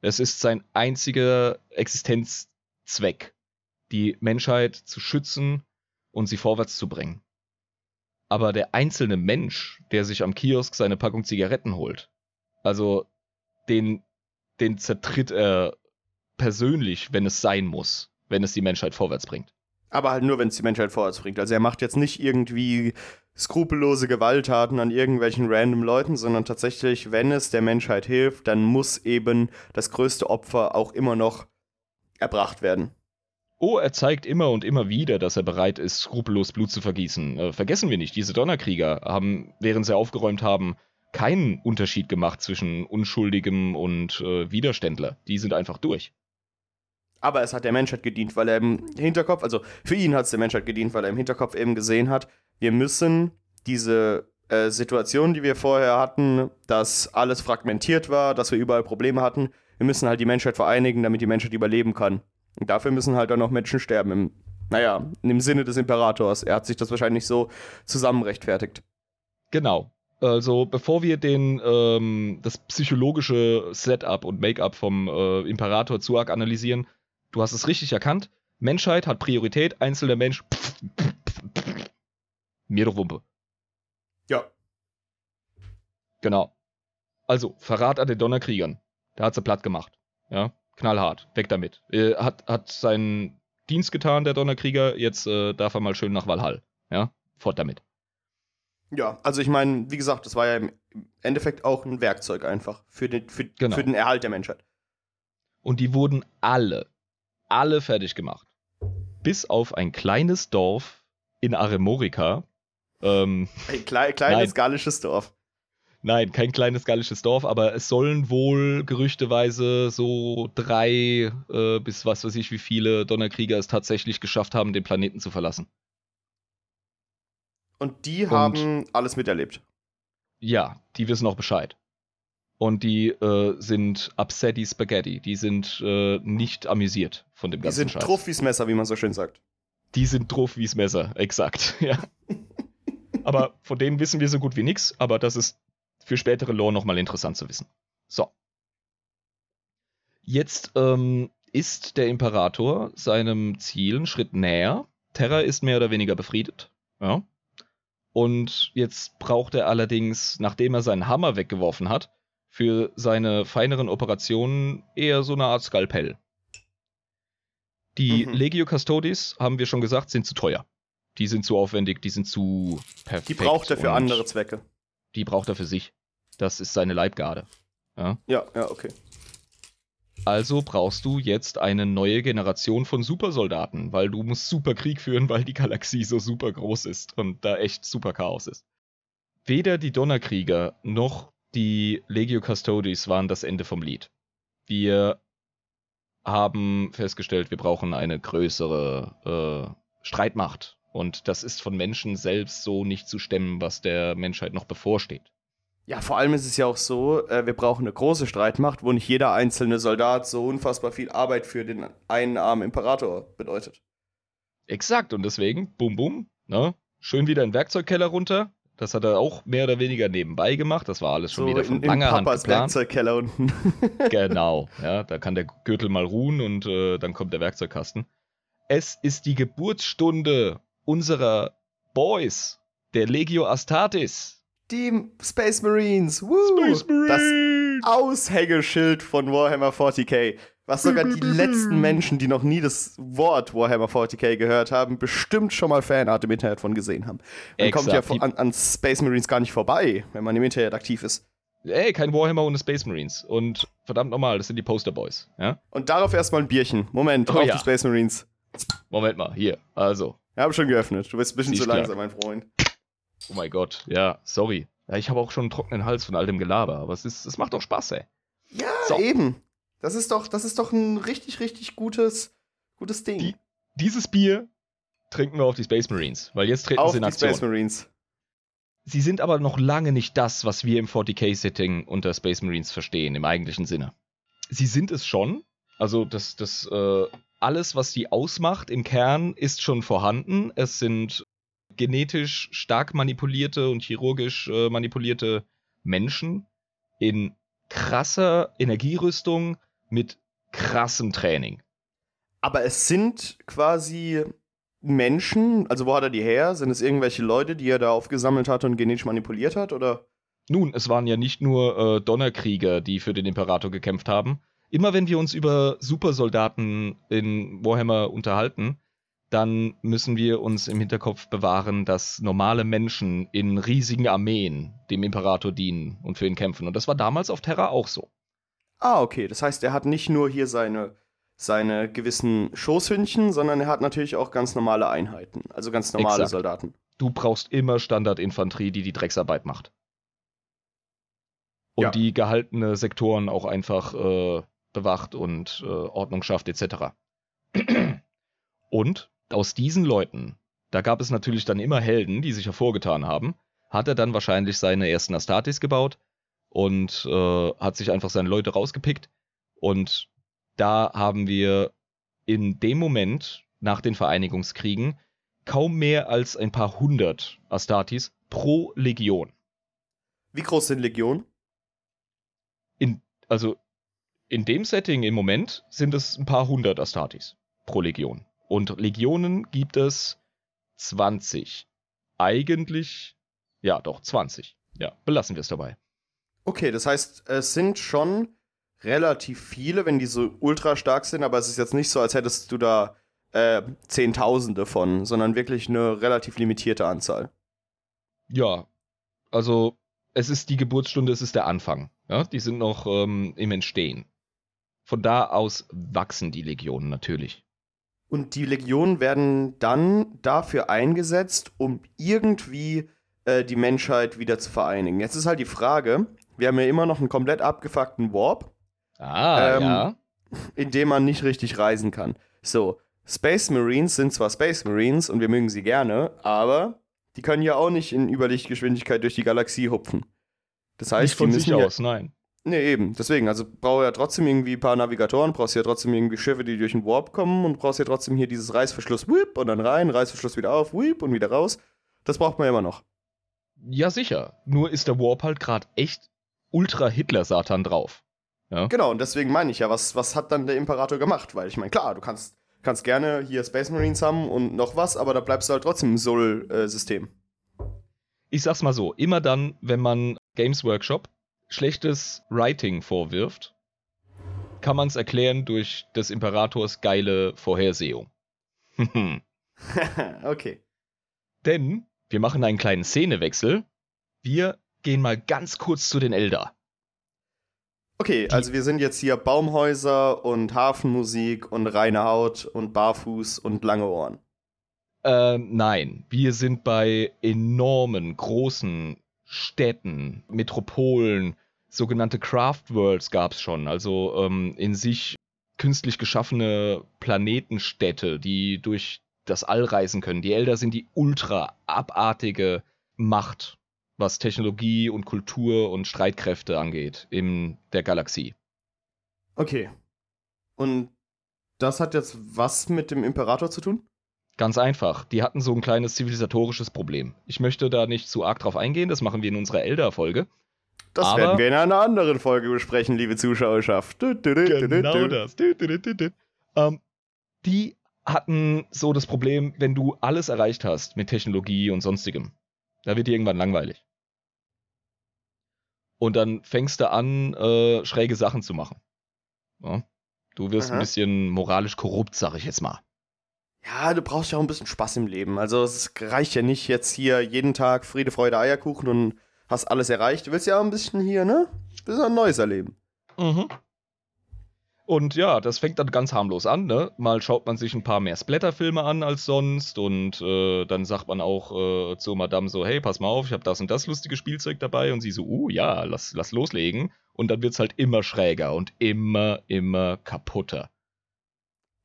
Speaker 2: Es ist sein einziger Existenzzweck, die Menschheit zu schützen und sie vorwärts zu bringen. Aber der einzelne Mensch, der sich am Kiosk seine Packung Zigaretten holt, also den, den zertritt er persönlich, wenn es sein muss, wenn es die Menschheit vorwärts bringt.
Speaker 1: Aber halt nur, wenn es die Menschheit vorwärts bringt. Also er macht jetzt nicht irgendwie skrupellose Gewalttaten an irgendwelchen random Leuten, sondern tatsächlich, wenn es der Menschheit hilft, dann muss eben das größte Opfer auch immer noch erbracht werden.
Speaker 2: Oh, er zeigt immer und immer wieder, dass er bereit ist, skrupellos Blut zu vergießen. Äh, vergessen wir nicht, diese Donnerkrieger haben, während sie aufgeräumt haben, keinen Unterschied gemacht zwischen Unschuldigem und äh, Widerständler. Die sind einfach durch.
Speaker 1: Aber es hat der Menschheit gedient, weil er im Hinterkopf, also für ihn hat es der Menschheit gedient, weil er im Hinterkopf eben gesehen hat, wir müssen diese äh, Situation, die wir vorher hatten, dass alles fragmentiert war, dass wir überall Probleme hatten, wir müssen halt die Menschheit vereinigen, damit die Menschheit überleben kann. Und dafür müssen halt dann noch Menschen sterben. Im, naja, im Sinne des Imperators. Er hat sich das wahrscheinlich so zusammenrechtfertigt.
Speaker 2: Genau. Also bevor wir den, ähm, das psychologische Setup und Make-up vom äh, Imperator zu arg analysieren, du hast es richtig erkannt. Menschheit hat Priorität, einzelner Mensch. Pff, pff, mir doch Wumpe.
Speaker 1: Ja.
Speaker 2: Genau. Also, Verrat an den Donnerkriegern. Da hat sie platt gemacht. Ja, knallhart. Weg damit. Er hat, hat seinen Dienst getan, der Donnerkrieger. Jetzt äh, darf er mal schön nach Valhall. Ja, fort damit.
Speaker 1: Ja, also ich meine, wie gesagt, das war ja im Endeffekt auch ein Werkzeug einfach für den, für, genau. für den Erhalt der Menschheit.
Speaker 2: Und die wurden alle, alle fertig gemacht. Bis auf ein kleines Dorf in Aremorica. Ähm,
Speaker 1: ein klei kleines nein. gallisches Dorf.
Speaker 2: Nein, kein kleines gallisches Dorf, aber es sollen wohl gerüchteweise so drei äh, bis was weiß ich wie viele Donnerkrieger es tatsächlich geschafft haben, den Planeten zu verlassen.
Speaker 1: Und die und, haben alles miterlebt.
Speaker 2: Ja, die wissen auch Bescheid. Und die äh, sind upsetty Spaghetti. Die sind äh, nicht amüsiert von dem ganzen
Speaker 1: Die sind Scheiß. druff wie's Messer, wie man so schön sagt.
Speaker 2: Die sind wie's Messer, exakt, ja. aber von denen wissen wir so gut wie nichts, aber das ist für spätere Lore nochmal interessant zu wissen. So. Jetzt ähm, ist der Imperator seinem Ziel einen Schritt näher. Terra ist mehr oder weniger befriedet. Ja. Und jetzt braucht er allerdings, nachdem er seinen Hammer weggeworfen hat, für seine feineren Operationen eher so eine Art Skalpell. Die mhm. Legio Custodes, haben wir schon gesagt, sind zu teuer. Die sind zu aufwendig, die sind zu perfekt.
Speaker 1: Die braucht er für andere Zwecke.
Speaker 2: Die braucht er für sich. Das ist seine Leibgarde.
Speaker 1: Ja, ja, ja okay.
Speaker 2: Also brauchst du jetzt eine neue Generation von Supersoldaten, weil du musst super Krieg führen, weil die Galaxie so super groß ist und da echt super Chaos ist. Weder die Donnerkrieger noch die Legio Custodes waren das Ende vom Lied. Wir haben festgestellt, wir brauchen eine größere äh, Streitmacht. Und das ist von Menschen selbst so nicht zu stemmen, was der Menschheit noch bevorsteht.
Speaker 1: Ja, vor allem ist es ja auch so, äh, wir brauchen eine große Streitmacht, wo nicht jeder einzelne Soldat so unfassbar viel Arbeit für den einen armen Imperator bedeutet.
Speaker 2: Exakt, und deswegen, bum bum, ne? Schön wieder in den Werkzeugkeller runter. Das hat er auch mehr oder weniger nebenbei gemacht. Das war alles schon so wieder von in, langer in Hand geplant.
Speaker 1: Werkzeugkeller unten.
Speaker 2: genau, ja, da kann der Gürtel mal ruhen und äh, dann kommt der Werkzeugkasten. Es ist die Geburtsstunde unserer Boys der Legio Astartes.
Speaker 1: Die Space Marines. Woo!
Speaker 2: Space Marines!
Speaker 1: Das Aushängeschild von Warhammer 40k. Was sogar die letzten Menschen, die noch nie das Wort Warhammer 40k gehört haben, bestimmt schon mal Fanart im Internet von gesehen haben. Man
Speaker 2: Exakt.
Speaker 1: kommt ja vor- an, an Space Marines gar nicht vorbei, wenn man im Internet aktiv ist.
Speaker 2: Ey, kein Warhammer ohne Space Marines. Und verdammt nochmal, das sind die Poster Boys. Ja?
Speaker 1: Und darauf erstmal ein Bierchen. Moment,
Speaker 2: Oh
Speaker 1: auf
Speaker 2: ja.
Speaker 1: die Space Marines.
Speaker 2: Moment mal, hier. Also.
Speaker 1: Ich habe schon geöffnet. Du bist ein bisschen zu
Speaker 2: klar.
Speaker 1: langsam, mein Freund.
Speaker 2: Oh mein Gott, ja, sorry. Ja, ich habe auch schon einen trockenen Hals von all dem Gelaber, aber es, ist, es macht doch Spaß, ey.
Speaker 1: Ja,
Speaker 2: So.
Speaker 1: eben. Das ist doch, das ist doch ein richtig, richtig gutes, gutes Ding.
Speaker 2: Die- Dieses Bier trinken wir auf die Space Marines, weil jetzt treten
Speaker 1: auf
Speaker 2: sie in
Speaker 1: die
Speaker 2: Aktion.
Speaker 1: Space Marines.
Speaker 2: Sie sind aber noch lange nicht das, was wir im 40k-Setting unter Space Marines verstehen, im eigentlichen Sinne. Sie sind es schon. Also das, das äh, alles, was die ausmacht im Kern, ist schon vorhanden. Es sind genetisch stark manipulierte und chirurgisch äh, manipulierte Menschen in krasser Energierüstung mit krassem Training.
Speaker 1: Aber es sind quasi Menschen, also wo hat er die her? Sind es irgendwelche Leute, die er da aufgesammelt hat und genetisch manipuliert hat? Oder?
Speaker 2: Nun, es waren ja nicht nur äh, Donnerkrieger, die für den Imperator gekämpft haben. Immer wenn wir uns über Supersoldaten in Warhammer unterhalten, dann müssen wir uns im Hinterkopf bewahren, dass normale Menschen in riesigen Armeen dem Imperator dienen und für ihn kämpfen. Und das war damals auf Terra auch so.
Speaker 1: Ah, okay. Das heißt, er hat nicht nur hier seine, seine gewissen Schoßhündchen, sondern er hat natürlich auch ganz normale Einheiten. Also ganz normale
Speaker 2: Exakt.
Speaker 1: Soldaten.
Speaker 2: Du brauchst immer Standardinfanterie, die die Drecksarbeit macht. Und
Speaker 1: Ja.
Speaker 2: die gehaltene Sektoren auch einfach äh, bewacht und äh, Ordnung schafft, etc. und aus diesen Leuten, da gab es natürlich dann immer Helden, die sich hervorgetan haben, hat er dann wahrscheinlich seine ersten Astartes gebaut und äh, hat sich einfach seine Leute rausgepickt. Und da haben wir in dem Moment nach den Vereinigungskriegen kaum mehr als ein paar hundert Astartes pro Legion.
Speaker 1: Wie groß sind Legionen?
Speaker 2: In, also in dem Setting im Moment sind es ein paar hundert Astartes pro Legion. Und Legionen gibt es 20. Eigentlich, ja doch, 20. Ja, belassen wir es dabei.
Speaker 1: Okay, das heißt, es sind schon relativ viele, wenn die so ultra stark sind, aber es ist jetzt nicht so, als hättest du da äh, Zehntausende von, sondern wirklich eine relativ limitierte Anzahl.
Speaker 2: Ja, also es ist die Geburtsstunde, es ist der Anfang. Ja? Die sind noch ähm, im Entstehen. Von da aus wachsen die Legionen natürlich.
Speaker 1: Und die Legionen werden dann dafür eingesetzt, um irgendwie äh, die Menschheit wieder zu vereinigen. Jetzt ist halt die Frage, wir haben ja immer noch einen komplett abgefuckten Warp,
Speaker 2: Ah,
Speaker 1: Ähm,
Speaker 2: ja.
Speaker 1: in dem man nicht richtig reisen kann. So, Space Marines sind zwar Space Marines und wir mögen sie gerne, aber die können ja auch nicht in Überlichtgeschwindigkeit durch die Galaxie hupfen. Das heißt,
Speaker 2: Nicht von
Speaker 1: die
Speaker 2: sich
Speaker 1: müssen ja,
Speaker 2: aus, nein.
Speaker 1: Nee, eben. Deswegen, also brauche ja trotzdem irgendwie ein paar Navigatoren, brauchst ja trotzdem irgendwie Schiffe, die durch den Warp kommen und brauchst ja trotzdem hier dieses Reißverschluss, whip, und dann rein, Reißverschluss wieder auf, whip, und wieder raus. Das braucht man ja immer noch.
Speaker 2: Ja, sicher. Nur ist der Warp halt gerade echt ultra Hitler-Satan drauf. Ja?
Speaker 1: Genau, und deswegen meine ich ja, was, was hat dann der Imperator gemacht? Weil ich meine, klar, du kannst, kannst gerne hier Space Marines haben und noch was, aber da bleibst du halt trotzdem im Sol-System.
Speaker 2: Ich sag's mal so, immer dann, wenn man Games Workshop schlechtes Writing vorwirft, kann man es erklären durch des Imperators geile Vorhersehung.
Speaker 1: okay.
Speaker 2: Denn wir machen einen kleinen Szenewechsel. Wir gehen mal ganz kurz zu den Elder.
Speaker 1: Okay, also wir sind jetzt hier Baumhäuser und Hafenmusik und reine Haut und Barfuß und lange Ohren.
Speaker 2: Ähm, nein, wir sind bei enormen, großen Städten, Metropolen, sogenannte Craft Worlds gab's schon, also ähm, in sich künstlich geschaffene Planetenstädte, die durch das All reisen können. Die Elder sind die ultra abartige Macht, was Technologie und Kultur und Streitkräfte angeht in der Galaxie.
Speaker 1: Okay. Und das hat jetzt was mit dem Imperator zu tun?
Speaker 2: Ganz einfach. Die hatten so ein kleines zivilisatorisches Problem. Ich möchte da nicht zu arg drauf eingehen, das machen wir in unserer Elder-Folge.
Speaker 1: Das
Speaker 2: Aber-
Speaker 1: werden wir in einer anderen Folge besprechen, liebe Zuschauerschaft. Du, du, du, du, du,
Speaker 2: Genau das. Ähm, die hatten so das Problem, wenn du alles erreicht hast mit Technologie und sonstigem, da wird dir irgendwann langweilig. Und dann fängst du an, äh, schräge Sachen zu machen. Ja? Du wirst
Speaker 1: Aha.
Speaker 2: ein bisschen moralisch korrupt, sag ich jetzt mal.
Speaker 1: Ja, du brauchst ja auch ein bisschen Spaß im Leben. Also es reicht ja nicht jetzt hier jeden Tag Friede, Freude, Eierkuchen und hast alles erreicht. Du willst ja auch ein bisschen hier, ne? Ein bisschen ein Neues erleben.
Speaker 2: Mhm. Und ja, das fängt dann ganz harmlos an, ne? Mal schaut man sich ein paar mehr Splatterfilme an als sonst und äh, dann sagt man auch äh, zu Madame so, hey, pass mal auf, ich habe das und das lustige Spielzeug dabei und sie so, uh, ja, lass, lass loslegen. Und dann wird's halt immer schräger und immer, immer kaputter.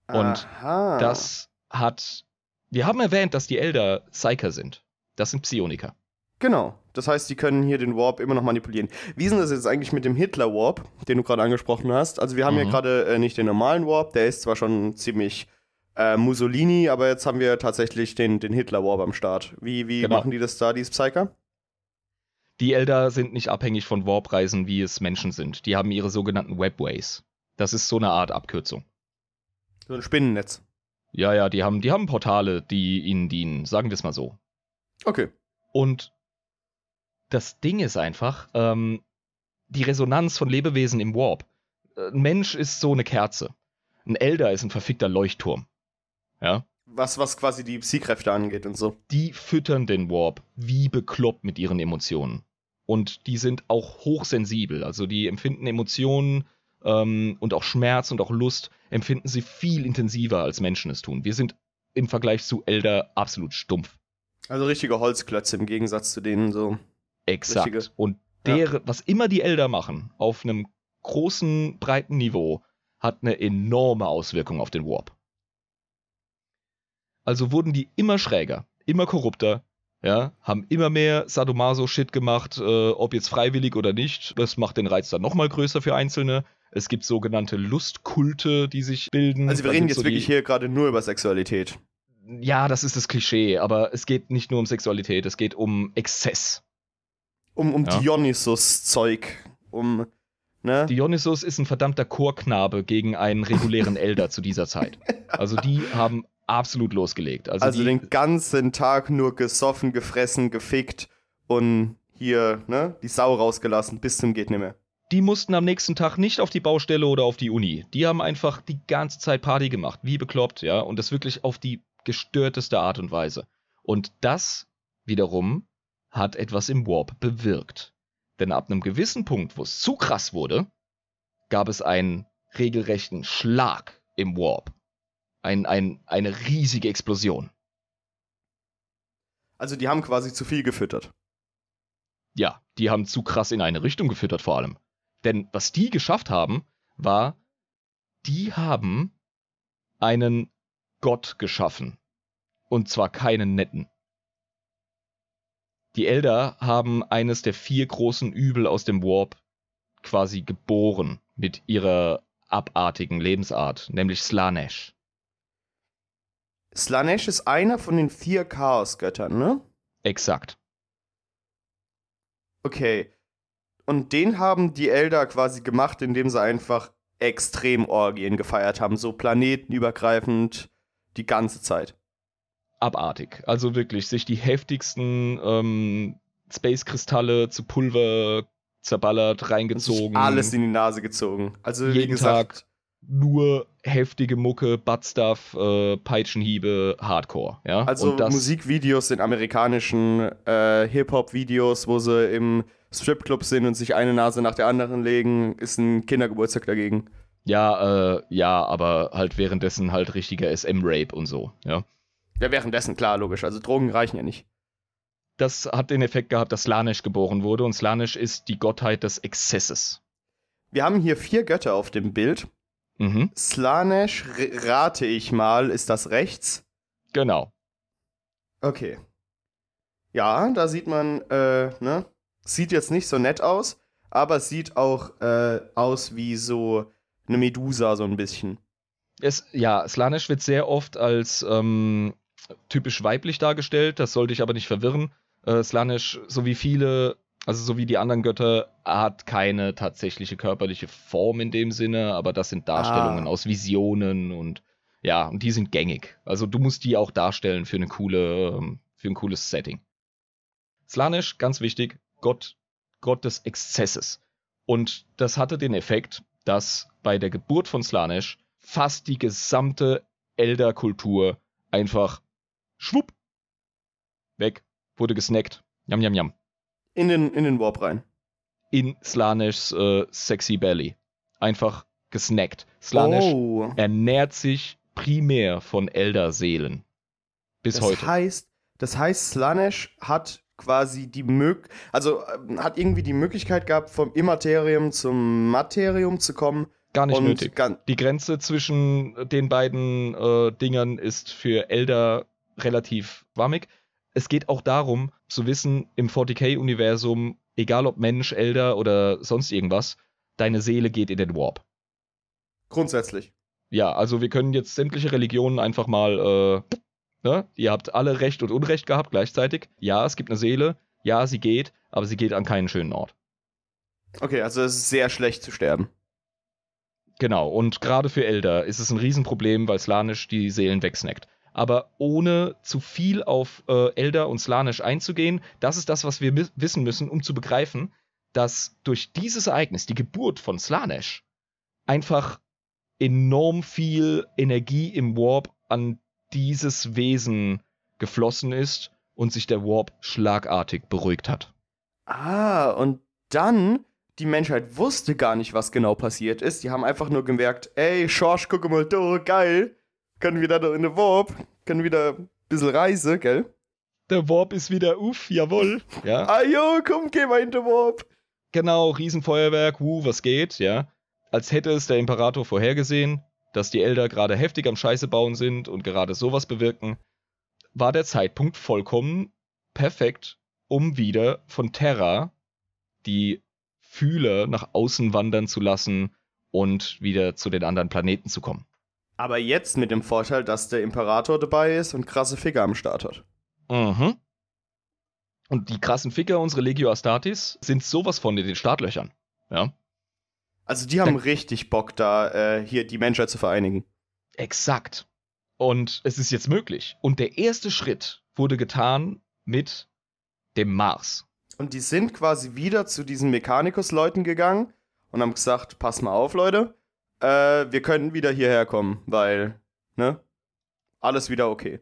Speaker 2: Und
Speaker 1: Aha.
Speaker 2: Das hat, wir haben erwähnt, dass die Elder Psyker sind. Das sind Psioniker.
Speaker 1: Genau. Das heißt, die können hier den Warp immer noch manipulieren. Wie ist denn das jetzt eigentlich mit dem Hitler-Warp, den du gerade angesprochen hast? Also wir haben
Speaker 2: Mhm.
Speaker 1: hier gerade äh, nicht den normalen Warp, der ist zwar schon ziemlich äh, Mussolini, aber jetzt haben wir tatsächlich den, den Hitler-Warp am Start. Wie, wie
Speaker 2: Genau.
Speaker 1: machen die das da, die Psyker?
Speaker 2: Die Elder sind nicht abhängig von Warpreisen, wie es Menschen sind. Die haben ihre sogenannten Webways. Das ist so eine Art Abkürzung.
Speaker 1: So ein Spinnennetz.
Speaker 2: Ja, ja, die haben, die haben Portale, die ihnen dienen, sagen wir es mal so.
Speaker 1: Okay.
Speaker 2: Und das Ding ist einfach, ähm, die Resonanz von Lebewesen im Warp. Äh, Ein Mensch ist so eine Kerze. Ein Elder ist ein verfickter Leuchtturm. Ja.
Speaker 1: Was, was quasi die Psykräfte angeht und so.
Speaker 2: Die füttern den Warp wie bekloppt mit ihren Emotionen. Und die sind auch hochsensibel. Also die empfinden Emotionen ähm, und auch Schmerz und auch Lust empfinden sie viel intensiver als Menschen es tun. Wir sind im Vergleich zu Elder absolut stumpf.
Speaker 1: Also richtige Holzklötze im Gegensatz zu denen so.
Speaker 2: Exakt.
Speaker 1: Richtige-
Speaker 2: Und deren, was immer die Elder machen, auf einem großen, breiten Niveau, hat eine enorme Auswirkung auf den Warp. Also wurden die immer schräger, immer korrupter, ja, haben immer mehr Sadomaso-Shit gemacht, äh, ob jetzt freiwillig oder nicht. Das macht den Reiz dann nochmal größer für Einzelne. Es gibt sogenannte Lustkulte, die sich bilden.
Speaker 1: Also wir
Speaker 2: Da
Speaker 1: reden jetzt
Speaker 2: so
Speaker 1: wirklich hier gerade nur über Sexualität.
Speaker 2: Ja, das ist das Klischee, aber es geht nicht nur um Sexualität, es geht um Exzess.
Speaker 1: Um, um
Speaker 2: Ja.
Speaker 1: Dionysus-Zeug. Um, ne?
Speaker 2: Dionysos ist ein verdammter Chorknabe gegen einen regulären Elder zu dieser Zeit. Also die haben absolut losgelegt. Also,
Speaker 1: Also, den ganzen Tag nur gesoffen, gefressen, gefickt und hier, ne, die Sau rausgelassen, bis zum geht nimmer.
Speaker 2: die mussten am nächsten Tag nicht auf die Baustelle oder auf die Uni. Die haben einfach die ganze Zeit Party gemacht, wie bekloppt, ja. Und das wirklich auf die gestörteste Art und Weise. Und das wiederum hat etwas im Warp bewirkt. Denn ab einem gewissen Punkt, wo es zu krass wurde, gab es einen regelrechten Schlag im Warp. Ein, ein, eine riesige Explosion.
Speaker 1: Also die haben quasi zu viel gefüttert.
Speaker 2: Ja, die haben zu krass in eine Richtung gefüttert vor allem. Denn was die geschafft haben, war, die haben einen Gott geschaffen. Und zwar keinen netten. Die Elder haben eines der vier großen Übel aus dem Warp quasi geboren mit ihrer abartigen Lebensart, nämlich Slanesh.
Speaker 1: Slanesh ist einer von den vier Chaosgöttern, ne?
Speaker 2: Exakt.
Speaker 1: Okay. Und den haben die Elder quasi gemacht, indem sie einfach extrem Orgien gefeiert haben, so planetenübergreifend die ganze Zeit.
Speaker 2: Abartig. Also wirklich, sich die heftigsten ähm, Space-Kristalle zu Pulver zerballert, reingezogen.
Speaker 1: alles in die Nase gezogen. Also wie
Speaker 2: Jeden
Speaker 1: gesagt,
Speaker 2: Tag. nur heftige Mucke, Buttstuff, äh, Peitschenhiebe, Hardcore. Ja?
Speaker 1: Also Musikvideos in amerikanischen äh, Hip-Hop-Videos, wo sie im Stripclub sind und sich eine Nase nach der anderen legen, ist ein Kindergeburtstag dagegen.
Speaker 2: Ja, äh, ja, aber halt währenddessen halt richtiger SM-Rape und so. Ja?
Speaker 1: Ja, währenddessen, klar, logisch. Also Drogen reichen ja nicht.
Speaker 2: Das hat den Effekt gehabt, dass Slanesh geboren wurde und Slanesh ist die Gottheit des Exzesses.
Speaker 1: Wir haben hier vier Götter auf dem Bild.
Speaker 2: Mhm,
Speaker 1: Slanesh, rate ich mal, ist das rechts?
Speaker 2: genau.
Speaker 1: Okay. Ja, da sieht man, äh, ne? Sieht jetzt nicht so nett aus, aber es sieht auch äh, aus wie so eine Medusa, so ein bisschen.
Speaker 2: Es, ja, Slanesh wird sehr oft als ähm, typisch weiblich dargestellt, das sollte ich aber nicht verwirren. Äh, Slanesh, so wie viele, also so wie die anderen Götter, hat keine tatsächliche körperliche Form in dem Sinne, aber das sind Darstellungen
Speaker 1: Ah.
Speaker 2: aus Visionen und Ja, und die sind gängig. Also du musst die auch darstellen für eine coole, ähm, für ein cooles Setting. Slanisch, ganz wichtig, Gott, Gott des Exzesses. Und das hatte den Effekt, dass bei der Geburt von Slanesh fast die gesamte Elder-Kultur einfach schwupp weg, wurde gesnackt. Jam, jam, jam.
Speaker 1: In den, in den Warp rein.
Speaker 2: In Slaneshs äh, Sexy Belly. Einfach gesnackt. Slanesh
Speaker 1: oh.
Speaker 2: ernährt sich primär von Elder-Seelen. Bis
Speaker 1: das
Speaker 2: heute.
Speaker 1: Heißt, das heißt, Slanesh hat quasi die Mög also äh, hat irgendwie die Möglichkeit gehabt, vom Immaterium zum Materium zu kommen.
Speaker 2: Gar nicht
Speaker 1: und
Speaker 2: nötig.
Speaker 1: gan-
Speaker 2: Die Grenze zwischen den beiden äh, Dingern ist für Elder relativ schwammig. Es geht auch darum, zu wissen, im 40k-Universum, egal ob Mensch, Elder oder sonst irgendwas, deine Seele geht in den Warp.
Speaker 1: Grundsätzlich.
Speaker 2: Ja, also wir können jetzt sämtliche Religionen einfach mal, äh, ne? Ihr habt alle Recht und Unrecht gehabt gleichzeitig. Ja, es gibt eine Seele. Ja, sie geht, aber sie geht an keinen schönen Ort.
Speaker 1: Okay, also es ist sehr schlecht zu sterben.
Speaker 2: Genau, und gerade für Elder ist es ein Riesenproblem, weil Slanisch die Seelen wegsnackt. Aber ohne zu viel auf äh, Elder und Slanisch einzugehen, das ist das, was wir wissen müssen, um zu begreifen, dass durch dieses Ereignis, die Geburt von Slanesh, einfach enorm viel Energie im Warp an dieses Wesen geflossen ist und sich der Warp schlagartig beruhigt hat.
Speaker 1: Ah, und dann, die Menschheit wusste gar nicht, was genau passiert ist. Die haben einfach nur gemerkt, ey, Schorsch, guck mal da, geil. Können wieder in den Warp, können wieder ein bisschen Reise, gell?
Speaker 2: Der Warp ist wieder uff, jawohl. Ja.
Speaker 1: Ah, jo, komm, geh mal in den Warp.
Speaker 2: Genau, Riesenfeuerwerk, wuh, was geht, ja. Als hätte es der Imperator vorhergesehen, dass die Elder gerade heftig am Scheiße bauen sind und gerade sowas bewirken, war der Zeitpunkt vollkommen perfekt, um wieder von Terra die Fühler nach außen wandern zu lassen und wieder zu den anderen Planeten zu kommen.
Speaker 1: Aber jetzt mit dem Vorteil, dass der Imperator dabei ist und krasse Ficker am Start hat.
Speaker 2: Mhm. Und die krassen Ficker, unsere Legio Astartes, sind sowas von in den Startlöchern. Ja.
Speaker 1: Also die haben
Speaker 2: Da-
Speaker 1: richtig Bock, da äh, hier die Menschheit zu vereinigen.
Speaker 2: Exakt. Und es ist jetzt möglich. Und der erste Schritt wurde getan mit dem Mars.
Speaker 1: Und die sind quasi wieder zu diesen Mechanicus-Leuten gegangen und haben gesagt, pass mal auf, Leute, äh, wir können wieder hierher kommen, weil, ne, alles wieder okay.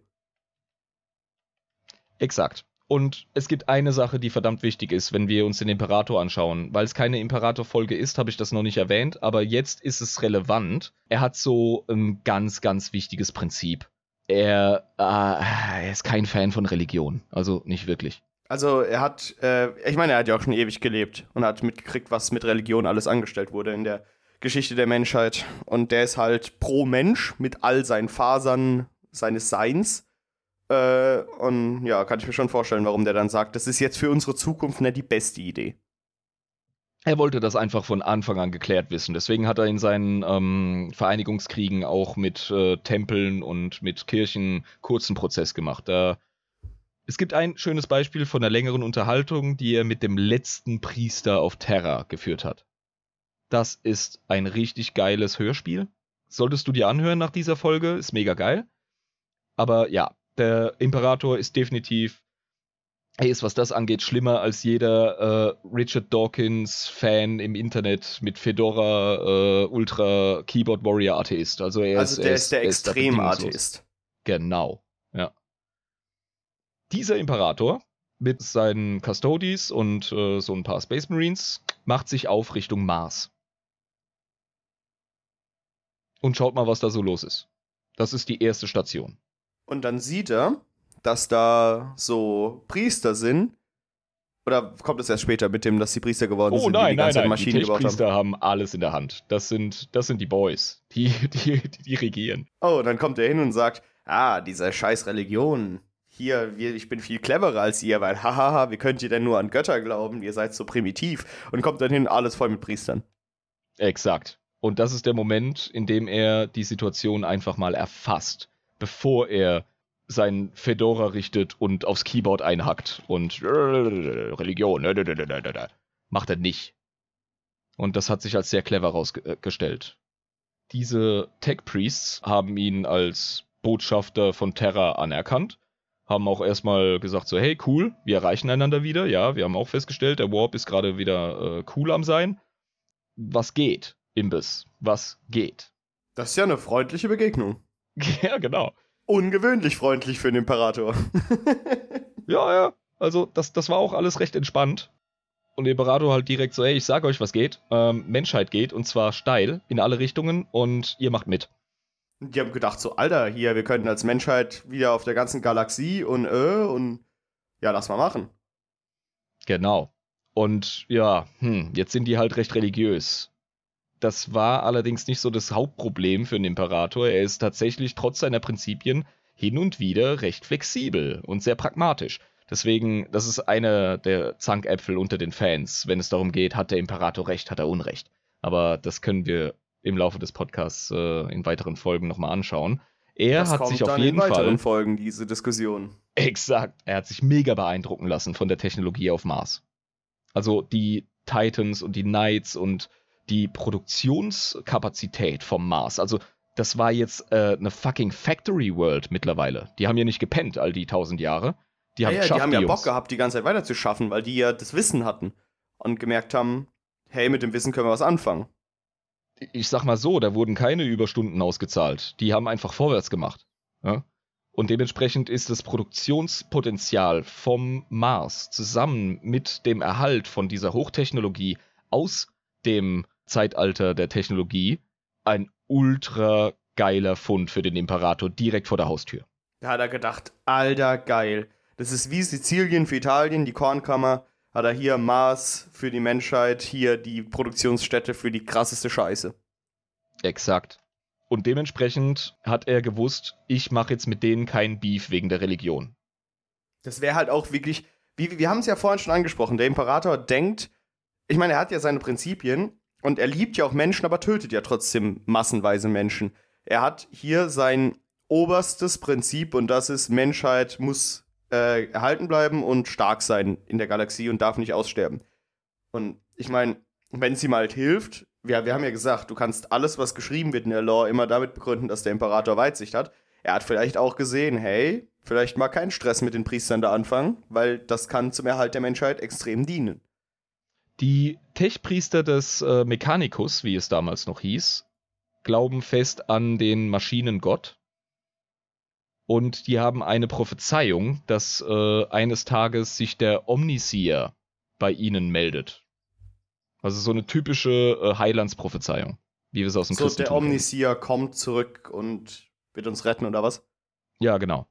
Speaker 2: Exakt. Und es gibt eine Sache, die verdammt wichtig ist, wenn wir uns den Imperator anschauen. Weil es keine Imperator-Folge ist, habe ich das noch nicht erwähnt, aber jetzt ist es relevant. Er hat so ein ganz, ganz wichtiges Prinzip. Er, äh, er ist kein Fan von Religion. Also nicht wirklich.
Speaker 1: Also er hat, äh, ich meine, er hat ja auch schon ewig gelebt und hat mitgekriegt, was mit Religion alles angestellt wurde in der Geschichte der Menschheit. Und der ist halt pro Mensch mit all seinen Fasern seines Seins. Äh, und ja, kann ich mir schon vorstellen, warum der dann sagt, das ist jetzt für unsere Zukunft nicht die beste Idee.
Speaker 2: Er wollte das einfach von Anfang an geklärt wissen. Deswegen hat er in seinen ähm, Vereinigungskriegen auch mit äh, Tempeln und mit Kirchen kurzen Prozess gemacht. Da es gibt ein schönes Beispiel von einer längeren Unterhaltung, die er mit dem letzten Priester auf Terra geführt hat. Das ist ein richtig geiles Hörspiel. Solltest du dir anhören nach dieser Folge, ist mega geil. Aber ja, der Imperator ist definitiv er ist, was das angeht, schlimmer als jeder äh, Richard Dawkins-Fan im Internet mit Fedora äh, Ultra Keyboard Warrior Atheist. Also er
Speaker 1: Also
Speaker 2: ist,
Speaker 1: der
Speaker 2: er
Speaker 1: ist der
Speaker 2: er.
Speaker 1: Extrem-Atheist.
Speaker 2: Genau, ja. Dieser Imperator mit seinen Custodies und äh, so ein paar Space Marines macht sich auf Richtung Mars. Und schaut mal, was da so los ist. Das ist die erste Station.
Speaker 1: Und dann sieht er, dass da so Priester sind. Oder kommt es erst später mit dem, dass die Priester geworden sind, die die ganze Zeit Maschinen
Speaker 2: die
Speaker 1: gebaut haben?
Speaker 2: Haben alles in der Hand. Das sind, das sind die Boys, die, die, die, die regieren.
Speaker 1: Oh, und dann kommt er hin und sagt, ah, diese scheiß Religion. Hier, wir, ich bin viel cleverer als ihr, weil hahaha, wie könnt ihr denn nur an Götter glauben? Ihr seid so primitiv. Und kommt dann hin, alles voll mit Priestern.
Speaker 2: Exakt. Und das ist der Moment, in dem er die Situation einfach mal erfasst, bevor er sein Fedora richtet und aufs Keyboard einhackt und Religion, macht er nicht. Und das hat sich als sehr clever rausgestellt. Diese Tech Priests haben ihn als Botschafter von Terra anerkannt, haben auch erstmal gesagt so, hey, cool, wir erreichen einander wieder. Ja, wir haben auch festgestellt, der Warp ist gerade wieder äh, cool am sein. Was geht, Imbiss? Was geht?
Speaker 1: Das ist ja eine freundliche Begegnung.
Speaker 2: ja, genau.
Speaker 1: Ungewöhnlich freundlich für den Imperator.
Speaker 2: ja, ja. Also, das, das war auch alles recht entspannt. Und der Imperator halt direkt so, hey, ich sag euch, was geht. Ähm, Menschheit geht und zwar steil in alle Richtungen und ihr macht mit.
Speaker 1: Die haben gedacht so, Alter, hier, wir könnten als Menschheit wieder auf der ganzen Galaxie und äh und ja, lass mal machen.
Speaker 2: Genau. Und ja, hm, jetzt sind die halt recht religiös. Das war allerdings nicht so das Hauptproblem für den Imperator. Er ist tatsächlich trotz seiner Prinzipien hin und wieder recht flexibel und sehr pragmatisch. Deswegen, das ist einer der Zankäpfel unter den Fans, wenn es darum geht, hat der Imperator recht, hat er Unrecht. Aber das können wir im Laufe des Podcasts äh, in weiteren Folgen nochmal anschauen. Er das hat sich auf jeden in Fall.
Speaker 1: Folgen diese Diskussion.
Speaker 2: Exakt. Er hat sich mega beeindrucken lassen von der Technologie auf Mars. Also die Titans und die Knights und die Produktionskapazität vom Mars. Also das war jetzt äh, eine fucking Factory World mittlerweile. Die haben ja nicht gepennt all die tausend Jahre.
Speaker 1: Die haben, ja, ja, die haben ja Bock gehabt, die ganze Zeit weiterzuschaffen, weil die ja das Wissen hatten und gemerkt haben, hey, mit dem Wissen können wir was anfangen.
Speaker 2: Ich sag mal so, da wurden keine Überstunden ausgezahlt. Die haben einfach vorwärts gemacht. Ja? Und dementsprechend ist das Produktionspotenzial vom Mars zusammen mit dem Erhalt von dieser Hochtechnologie aus dem Zeitalter der Technologie ein ultra geiler Fund für den Imperator direkt vor der Haustür.
Speaker 1: Da hat er gedacht, alter geil. Das ist wie Sizilien für Italien, die Kornkammer. Hat er hier Mars für die Menschheit, hier die Produktionsstätte für die krasseste Scheiße.
Speaker 2: Exakt. Und dementsprechend hat er gewusst, ich mache jetzt mit denen keinen Beef wegen der Religion.
Speaker 1: Das wäre halt auch wirklich, wie, wir haben es ja vorhin schon angesprochen, der Imperator denkt, ich meine, er hat ja seine Prinzipien und er liebt ja auch Menschen, aber tötet ja trotzdem massenweise Menschen. Er hat hier sein oberstes Prinzip und das ist, Menschheit muss äh, erhalten bleiben und stark sein in der Galaxie und darf nicht aussterben. Und ich meine, wenn es ihm halt hilft, wir, wir haben ja gesagt, du kannst alles, was geschrieben wird in der Lore, immer damit begründen, dass der Imperator Weitsicht hat. Er hat vielleicht auch gesehen, hey, vielleicht mal keinen Stress mit den Priestern da anfangen, weil das kann zum Erhalt der Menschheit extrem dienen.
Speaker 2: Die Tech-Priester des äh, Mechanicus, wie es damals noch hieß, glauben fest an den Maschinengott, und die haben eine Prophezeiung, dass äh, eines Tages sich der Omniseer bei ihnen meldet. Also so eine typische äh, Heilandsprophezeiung, wie wir es aus dem
Speaker 1: so, Christentum So der Omniseer kommt zurück und wird uns retten oder was?
Speaker 2: Ja, genau.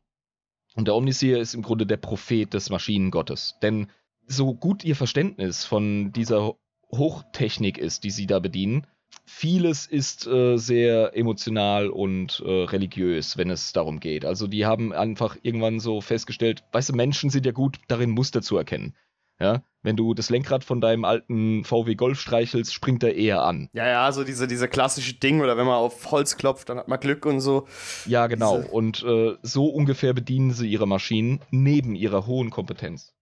Speaker 2: Und der Omniseer ist im Grunde der Prophet des Maschinengottes. Denn so gut ihr Verständnis von dieser Hochtechnik ist, die sie da bedienen, vieles ist äh, sehr emotional und äh, religiös, wenn es darum geht. Also die haben einfach irgendwann so festgestellt, weißt du, Menschen sind ja gut darin, Muster zu erkennen. Ja, wenn du das Lenkrad von deinem alten VW Golf streichelst, springt er eher an.
Speaker 1: Ja, ja, so diese, diese klassische Ding, oder wenn man auf Holz klopft, dann hat man Glück und so.
Speaker 2: Ja, genau. Diese und äh, so ungefähr bedienen sie ihre Maschinen neben ihrer hohen Kompetenz.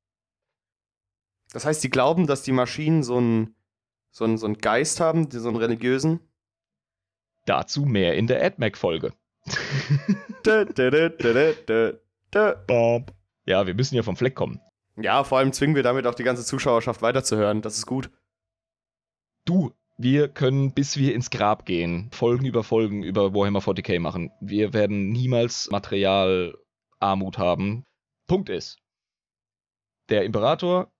Speaker 1: Das heißt, sie glauben, dass die Maschinen so ein so einen, so einen Geist haben, so einen religiösen?
Speaker 2: Dazu mehr in der AdMac-Folge. ja, wir müssen ja vom Fleck kommen.
Speaker 1: Ja, vor allem zwingen wir damit auch die ganze Zuschauerschaft weiterzuhören. Das ist gut.
Speaker 2: Du, wir können, bis wir ins Grab gehen, Folgen über Folgen über Warhammer 40k machen. Wir werden niemals Materialarmut haben. Punkt ist, der Imperator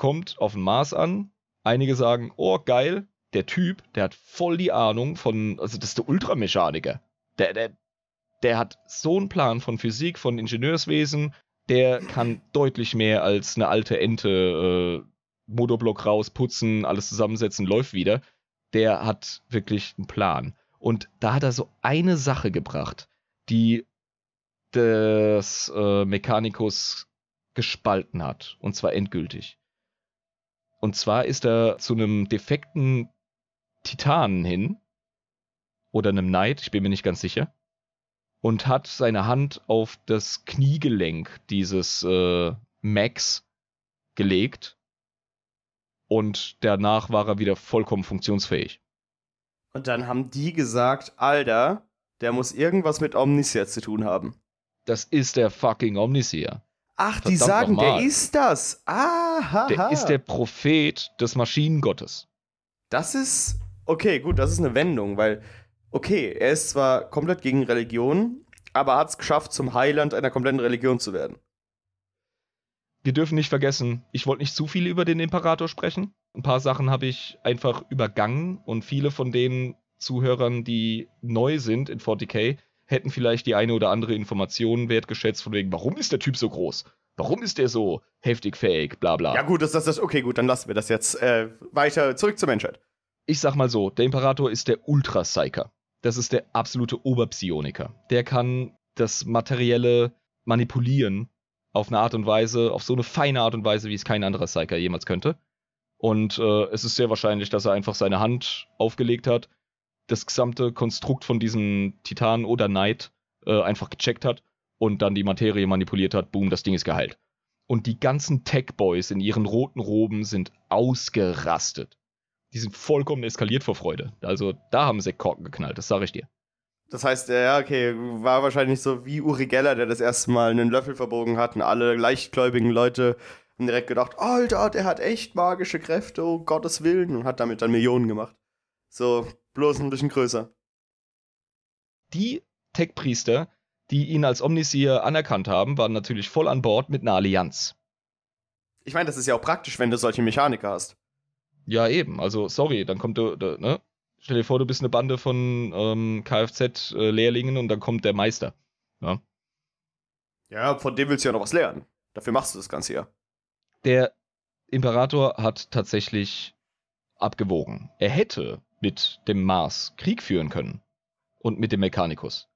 Speaker 2: kommt auf den Mars an, Einige sagen, oh geil, der Typ, der hat voll die Ahnung von, also das ist der Ultramechaniker. Der, der, der hat so einen Plan von Physik, von Ingenieurswesen, der kann deutlich mehr als eine alte Ente äh, Motorblock rausputzen, alles zusammensetzen, läuft wieder. Der hat wirklich einen Plan. Und da hat er so eine Sache gebracht, die des äh, Mechanicus gespalten hat. Und zwar endgültig. Und zwar ist er zu einem defekten Titanen hin. Oder einem Knight, ich bin mir nicht ganz sicher. Und hat seine Hand auf das Kniegelenk dieses äh, Max gelegt. Und danach war er wieder vollkommen funktionsfähig.
Speaker 1: Und dann haben die gesagt, Alter, der muss irgendwas mit Omnisia zu tun haben.
Speaker 2: Das ist der fucking Omnisia.
Speaker 1: Ach, die
Speaker 2: Verdammt
Speaker 1: sagen, der ist das.
Speaker 2: Der ist der Prophet des Maschinengottes.
Speaker 1: Das ist. Okay, gut, das ist eine Wendung, weil. Okay, er ist zwar komplett gegen Religion, aber hat es geschafft, zum Heiland einer kompletten Religion zu werden.
Speaker 2: Wir dürfen nicht vergessen, ich wollte nicht zu viel über den Imperator sprechen. Ein paar Sachen habe ich einfach übergangen und viele von den Zuhörern, die neu sind in 40k, hätten vielleicht die eine oder andere Information wertgeschätzt, von wegen, warum ist der Typ so groß? Warum ist der so heftig fähig? Bla bla.
Speaker 1: Ja, gut, das, das, das. Okay, gut, dann lassen wir das jetzt äh, weiter zurück zur Menschheit.
Speaker 2: Ich sag mal so, der Imperator ist der Ultra-Psyker. Das ist der absolute Oberpsioniker. Der kann das Materielle manipulieren auf eine Art und Weise, auf so eine feine Art und Weise, wie es kein anderer Psyker jemals könnte. Und äh, es ist sehr wahrscheinlich, dass er einfach seine Hand aufgelegt hat, das gesamte Konstrukt von diesem Titan oder Knight äh, einfach gecheckt hat und dann die Materie manipuliert hat. Boom, das Ding ist geheilt. Und die ganzen Tech-Boys in ihren roten Roben sind ausgerastet. Die sind vollkommen eskaliert vor Freude. Also da haben sie Korken geknallt, das sage ich dir.
Speaker 1: Das heißt, ja, okay, war wahrscheinlich so wie Uri Geller, der das erste Mal einen Löffel verbogen hat und alle leichtgläubigen Leute haben direkt gedacht, Alter, der hat echt magische Kräfte, um Gottes Willen, und hat damit dann Millionen gemacht. So, bloß ein bisschen größer.
Speaker 2: Die Tech-Priester, die ihn als Omnisier anerkannt haben, waren natürlich voll an Bord mit einer Allianz.
Speaker 1: Ich meine, das ist ja auch praktisch, wenn du solche Mechaniker hast.
Speaker 2: Ja, eben. Also, sorry, dann kommt du, du ne? Stell dir vor, du bist eine Bande von ähm, Kfz-Lehrlingen und dann kommt der Meister. Ja.
Speaker 1: Ja, von dem willst du ja noch was lernen. Dafür machst du das Ganze ja.
Speaker 2: Der Imperator hat tatsächlich abgewogen. Er hätte mit dem Mars Krieg führen können. Und mit dem Mechanicus.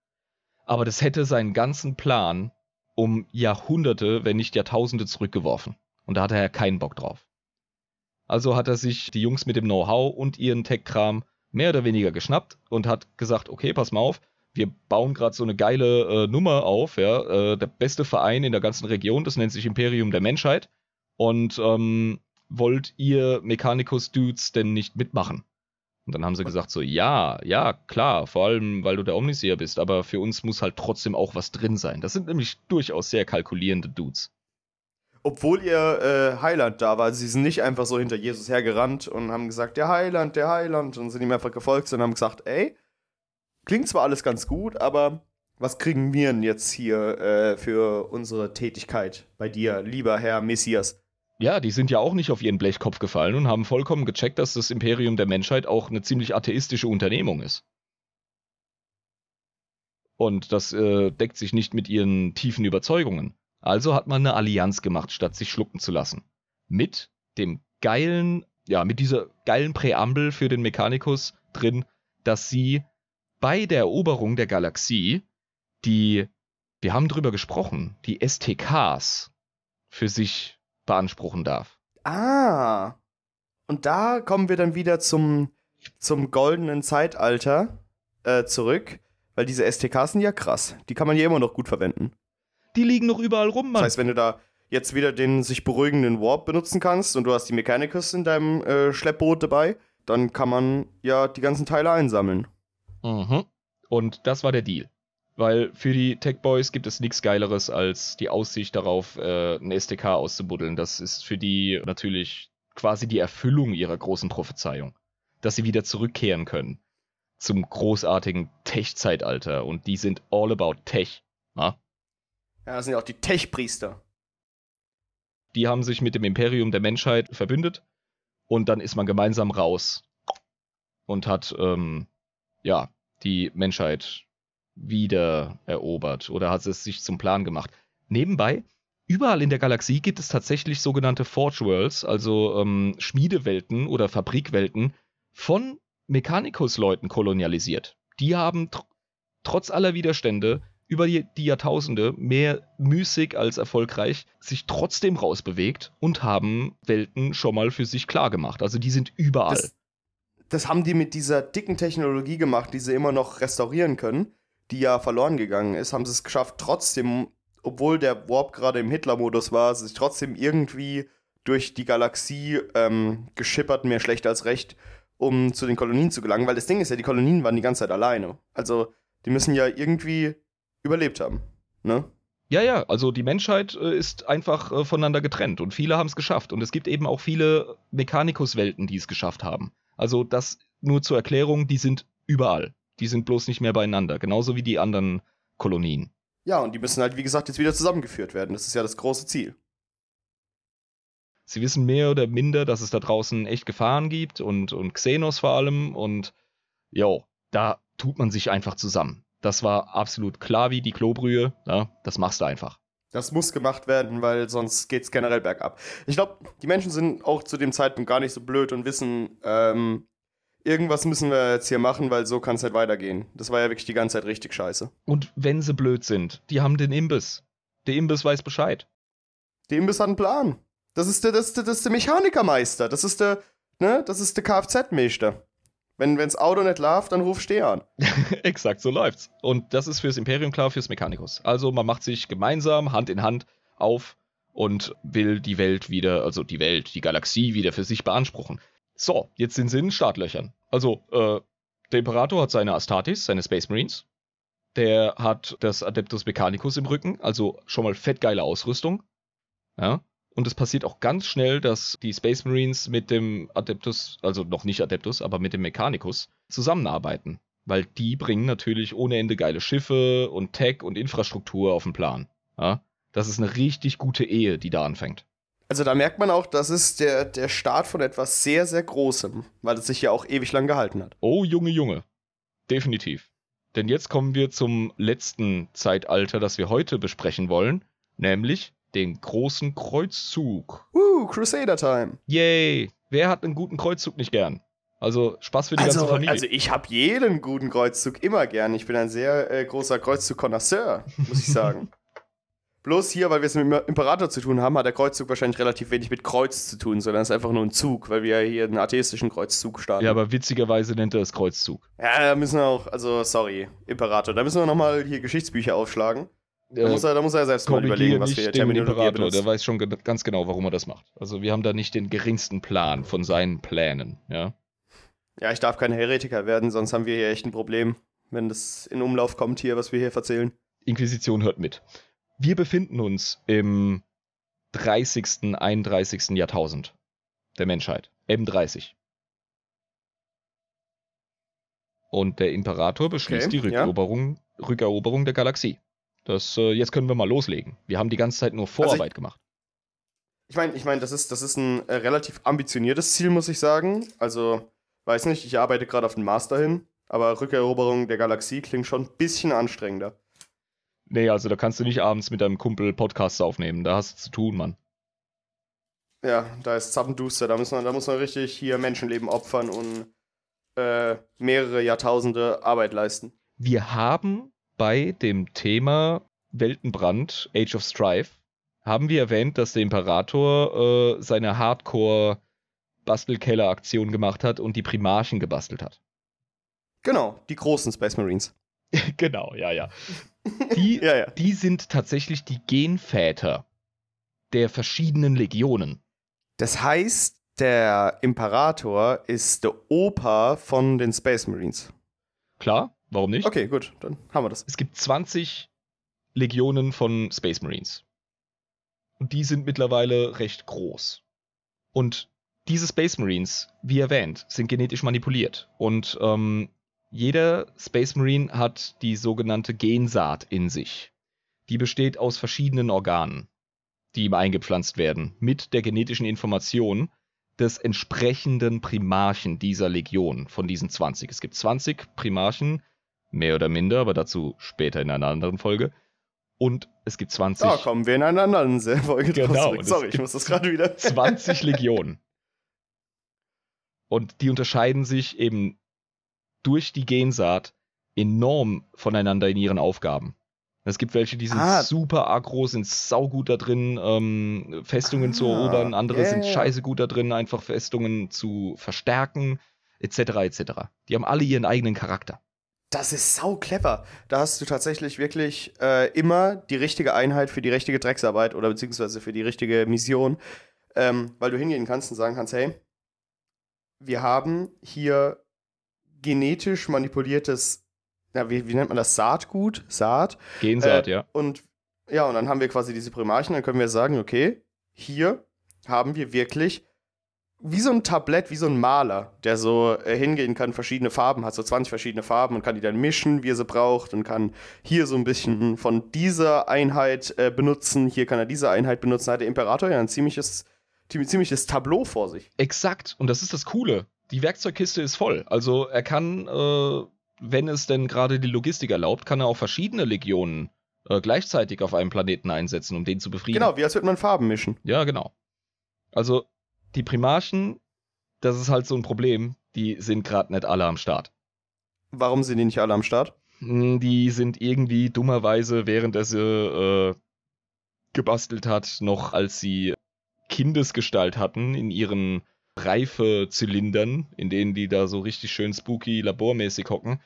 Speaker 2: Aber das hätte seinen ganzen Plan um Jahrhunderte, wenn nicht Jahrtausende zurückgeworfen. Und da hatte er keinen Bock drauf. Also hat er sich die Jungs mit dem Know-how und ihren Tech-Kram mehr oder weniger geschnappt und hat gesagt, okay, pass mal auf, wir bauen gerade so eine geile äh, Nummer auf, ja, äh, der beste Verein in der ganzen Region, das nennt sich Imperium der Menschheit. Und ähm, wollt ihr Mechanicus-Dudes denn nicht mitmachen? Und dann haben sie gesagt so, ja, ja, klar, vor allem, weil du der Omnisier bist, aber für uns muss halt trotzdem auch was drin sein. Das sind nämlich durchaus sehr kalkulierende Dudes.
Speaker 1: Obwohl ihr äh, Heiland da war, sie sind nicht einfach so hinter Jesus hergerannt und haben gesagt, der Heiland, der Heiland, und sind ihm einfach gefolgt, sondern haben gesagt, ey, klingt zwar alles ganz gut, aber was kriegen wir denn jetzt hier äh, für unsere Tätigkeit bei dir, lieber Herr Messias?
Speaker 2: Ja, die sind ja auch nicht auf ihren Blechkopf gefallen und haben vollkommen gecheckt, dass das Imperium der Menschheit auch eine ziemlich atheistische Unternehmung ist. Und das äh, deckt sich nicht mit ihren tiefen Überzeugungen. Also hat man eine Allianz gemacht, statt sich schlucken zu lassen. Mit dem geilen, ja, mit dieser geilen Präambel für den Mechanicus drin, dass sie bei der Eroberung der Galaxie die, wir haben drüber gesprochen, die STKs für sich beanspruchen darf.
Speaker 1: Ah, und da kommen wir dann wieder zum, zum goldenen Zeitalter äh, zurück, weil diese STKs sind ja krass. Die kann man ja immer noch gut verwenden.
Speaker 2: Die liegen noch überall rum, Mann.
Speaker 1: Das heißt, wenn du da jetzt wieder den sich beruhigenden Warp benutzen kannst und du hast die Mechanicus in deinem äh, Schleppboot dabei, dann kann man ja die ganzen Teile einsammeln.
Speaker 2: Mhm. Und das war der Deal. Weil für die Tech Boys gibt es nichts Geileres als die Aussicht darauf, äh, ein SDK auszubuddeln. Das ist für die natürlich quasi die Erfüllung ihrer großen Prophezeiung. Dass sie wieder zurückkehren können zum großartigen Tech-Zeitalter. Und die sind all about Tech. Na?
Speaker 1: Ja, das sind ja auch die Tech-Priester.
Speaker 2: Die haben sich mit dem Imperium der Menschheit verbündet. Und dann ist man gemeinsam raus. Und hat, ähm, ja, die Menschheit wieder erobert oder hat es sich zum Plan gemacht. Nebenbei, überall in der Galaxie gibt es tatsächlich sogenannte Forge Worlds, also ähm, Schmiedewelten oder Fabrikwelten von Mechanicus-Leuten kolonialisiert. Die haben tr trotz aller Widerstände über die, die Jahrtausende mehr müßig als erfolgreich sich trotzdem rausbewegt und haben Welten schon mal für sich klar gemacht. Also die sind überall.
Speaker 1: Das, das haben die mit dieser dicken Technologie gemacht, die sie immer noch restaurieren können die ja verloren gegangen ist, haben sie es geschafft, trotzdem, obwohl der Warp gerade im Hitler-Modus war, sich trotzdem irgendwie durch die Galaxie ähm, geschippert, mehr schlecht als recht, um zu den Kolonien zu gelangen, weil das Ding ist ja, die Kolonien waren die ganze Zeit alleine. Also, die müssen ja irgendwie überlebt haben, ne?
Speaker 2: Ja, ja, also die Menschheit äh, ist einfach äh, voneinander getrennt und viele haben es geschafft. Und es gibt eben auch viele Mechanicus-Welten, die es geschafft haben. Also das nur zur Erklärung, die sind überall. Die sind bloß nicht mehr beieinander, genauso wie die anderen Kolonien.
Speaker 1: Ja, und die müssen halt, wie gesagt, jetzt wieder zusammengeführt werden. Das ist ja das große Ziel.
Speaker 2: Sie wissen mehr oder minder, dass es da draußen echt Gefahren gibt und, und Xenos vor allem. Und jo, da tut man sich einfach zusammen. Das war absolut klar wie die Klobrühe. Ja, das machst du einfach.
Speaker 1: Das muss gemacht werden, weil sonst geht es generell bergab. Ich glaube, die Menschen sind auch zu dem Zeitpunkt gar nicht so blöd und wissen, ähm, irgendwas müssen wir jetzt hier machen, weil so kann es halt weitergehen. Das war ja wirklich die ganze Zeit richtig scheiße.
Speaker 2: Und wenn sie blöd sind, die haben den Imbiss. Der Imbiss weiß Bescheid.
Speaker 1: Der Imbiss hat einen Plan. Das ist der, das ist der, das ist der Mechanikermeister. Das ist der, ne, das ist der Kfz-Meister. Wenn das Auto nicht läuft, dann ruf steh an.
Speaker 2: Exakt, so läuft's. Und das ist fürs Imperium klar, fürs Mechanikus. Also man macht sich gemeinsam, Hand in Hand auf und will die Welt wieder, also die Welt, die Galaxie wieder für sich beanspruchen. So, jetzt sind sie in Startlöchern. Also, äh, der Imperator hat seine Astartes, seine Space Marines. Der hat das Adeptus Mechanicus im Rücken, also schon mal fettgeile Ausrüstung. Ja. Und es passiert auch ganz schnell, dass die Space Marines mit dem Adeptus, also noch nicht Adeptus, aber mit dem Mechanicus zusammenarbeiten. Weil die bringen natürlich ohne Ende geile Schiffe und Tech und Infrastruktur auf den Plan. Ja? Das ist eine richtig gute Ehe, die da anfängt.
Speaker 1: Also da merkt man auch, das ist der, der Start von etwas sehr, sehr Großem, weil es sich ja auch ewig lang gehalten hat.
Speaker 2: Oh, Junge, Junge. Definitiv. Denn jetzt kommen wir zum letzten Zeitalter, das wir heute besprechen wollen, nämlich den großen Kreuzzug.
Speaker 1: Uh, Crusader Time.
Speaker 2: Yay! Wer hat einen guten Kreuzzug nicht gern? Also Spaß für die
Speaker 1: also,
Speaker 2: ganze Familie.
Speaker 1: Also ich habe jeden guten Kreuzzug immer gern. Ich bin ein sehr äh, großer Kreuzzug-Konnoisseur, muss ich sagen. Bloß hier, weil wir es mit dem Imperator zu tun haben, hat der Kreuzzug wahrscheinlich relativ wenig mit Kreuz zu tun, sondern es ist einfach nur ein Zug, weil wir ja hier einen atheistischen Kreuzzug starten.
Speaker 2: Ja, aber witzigerweise nennt er es Kreuzzug.
Speaker 1: Ja, da müssen wir auch, also sorry, Imperator, da müssen wir nochmal hier Geschichtsbücher aufschlagen. Da, äh, muss, er, da muss er selbst mal überlegen, was wir
Speaker 2: Terminologie Imperator, Der weiß schon ganz genau, warum er das macht. Also wir haben da nicht den geringsten Plan von seinen Plänen, ja.
Speaker 1: Ja, ich darf kein Heretiker werden, sonst haben wir hier echt ein Problem, wenn das in Umlauf kommt hier, was wir hier erzählen.
Speaker 2: Inquisition hört mit. Wir befinden uns im 30., 31. Jahrtausend der Menschheit. M30. Und der Imperator beschließt okay, die Rückeroberung, ja. Rückeroberung der Galaxie. Das, äh, jetzt können wir mal loslegen. Wir haben die ganze Zeit nur Vorarbeit also ich, gemacht.
Speaker 1: Ich meine, ich mein, das, ist, das ist ein äh, relativ ambitioniertes Ziel, muss ich sagen. Also, weiß nicht, ich arbeite gerade auf den Master hin, aber Rückeroberung der Galaxie klingt schon ein bisschen anstrengender.
Speaker 2: Nee, also da kannst du nicht abends mit deinem Kumpel Podcasts aufnehmen. Da hast du zu tun, Mann.
Speaker 1: Ja, da ist zappenduster. Da muss man, da muss man richtig hier Menschenleben opfern und äh, mehrere Jahrtausende Arbeit leisten.
Speaker 2: Wir haben bei dem Thema Weltenbrand, Age of Strife, haben wir erwähnt, dass der Imperator äh, seine Hardcore-Bastelkeller-Aktion gemacht hat und die Primarchen gebastelt hat.
Speaker 1: Genau, die großen Space Marines.
Speaker 2: genau, ja, ja. Die, ja, ja. die sind tatsächlich die Genväter der verschiedenen Legionen.
Speaker 1: Das heißt, der Imperator ist der Opa von den Space Marines.
Speaker 2: Klar, warum nicht?
Speaker 1: Okay, gut, dann haben wir das.
Speaker 2: Es gibt 20 Legionen von Space Marines. Und die sind mittlerweile recht groß. Und diese Space Marines, wie erwähnt, sind genetisch manipuliert. Und ähm, jeder Space Marine hat die sogenannte Gensaat in sich. Die besteht aus verschiedenen Organen, die ihm eingepflanzt werden, mit der genetischen Information des entsprechenden Primarchen dieser Legion von diesen 20. Es gibt 20 Primarchen, mehr oder minder, aber dazu später in einer anderen Folge. Und es gibt 20.
Speaker 1: Da kommen wir in einer anderen Folge
Speaker 2: genau,
Speaker 1: zurück. Sorry, ich muss das gerade wieder.
Speaker 2: 20 Legionen. Und die unterscheiden sich eben durch die Gensaat enorm voneinander in ihren Aufgaben. Es gibt welche, die sind ah. super aggro, sind saugut da drin, ähm, Festungen ah, zu erobern. Andere yeah. sind scheiße gut da drin, einfach Festungen zu verstärken, etc. etc. Die haben alle ihren eigenen Charakter.
Speaker 1: Das ist sau clever. Da hast du tatsächlich wirklich äh, immer die richtige Einheit für die richtige Drecksarbeit oder beziehungsweise für die richtige Mission, ähm, weil du hingehen kannst und sagen kannst, hey, wir haben hier genetisch manipuliertes, ja, wie, wie nennt man das? Saatgut? Saat?
Speaker 2: Gensaat,
Speaker 1: Äh,
Speaker 2: ja.
Speaker 1: Und ja, und dann haben wir quasi diese Primarchen, dann können wir sagen, okay, hier haben wir wirklich wie so ein Tablett, wie so ein Maler, der so äh, hingehen kann, verschiedene Farben hat, so 20 verschiedene Farben und kann die dann mischen, wie er sie braucht und kann hier so ein bisschen von dieser Einheit äh, benutzen, hier kann er diese Einheit benutzen. Hat der Imperator ja ein ziemliches, ziemlich- ziemliches Tableau vor sich.
Speaker 2: Exakt. Und das ist das Coole. Die Werkzeugkiste ist voll. Also er kann, äh, wenn es denn gerade die Logistik erlaubt, kann er auch verschiedene Legionen äh, gleichzeitig auf einem Planeten einsetzen, um den zu befrieden.
Speaker 1: Genau, wie als würde man Farben mischen.
Speaker 2: Ja, genau. Also die Primarchen, das ist halt so ein Problem. Die sind gerade nicht alle am Start.
Speaker 1: Warum sind die nicht alle am Start?
Speaker 2: Hm, Die sind irgendwie dummerweise, während er sie äh, gebastelt hat, noch als sie Kindesgestalt hatten in ihren Reifezylindern, in denen die da so richtig schön spooky labormäßig hocken,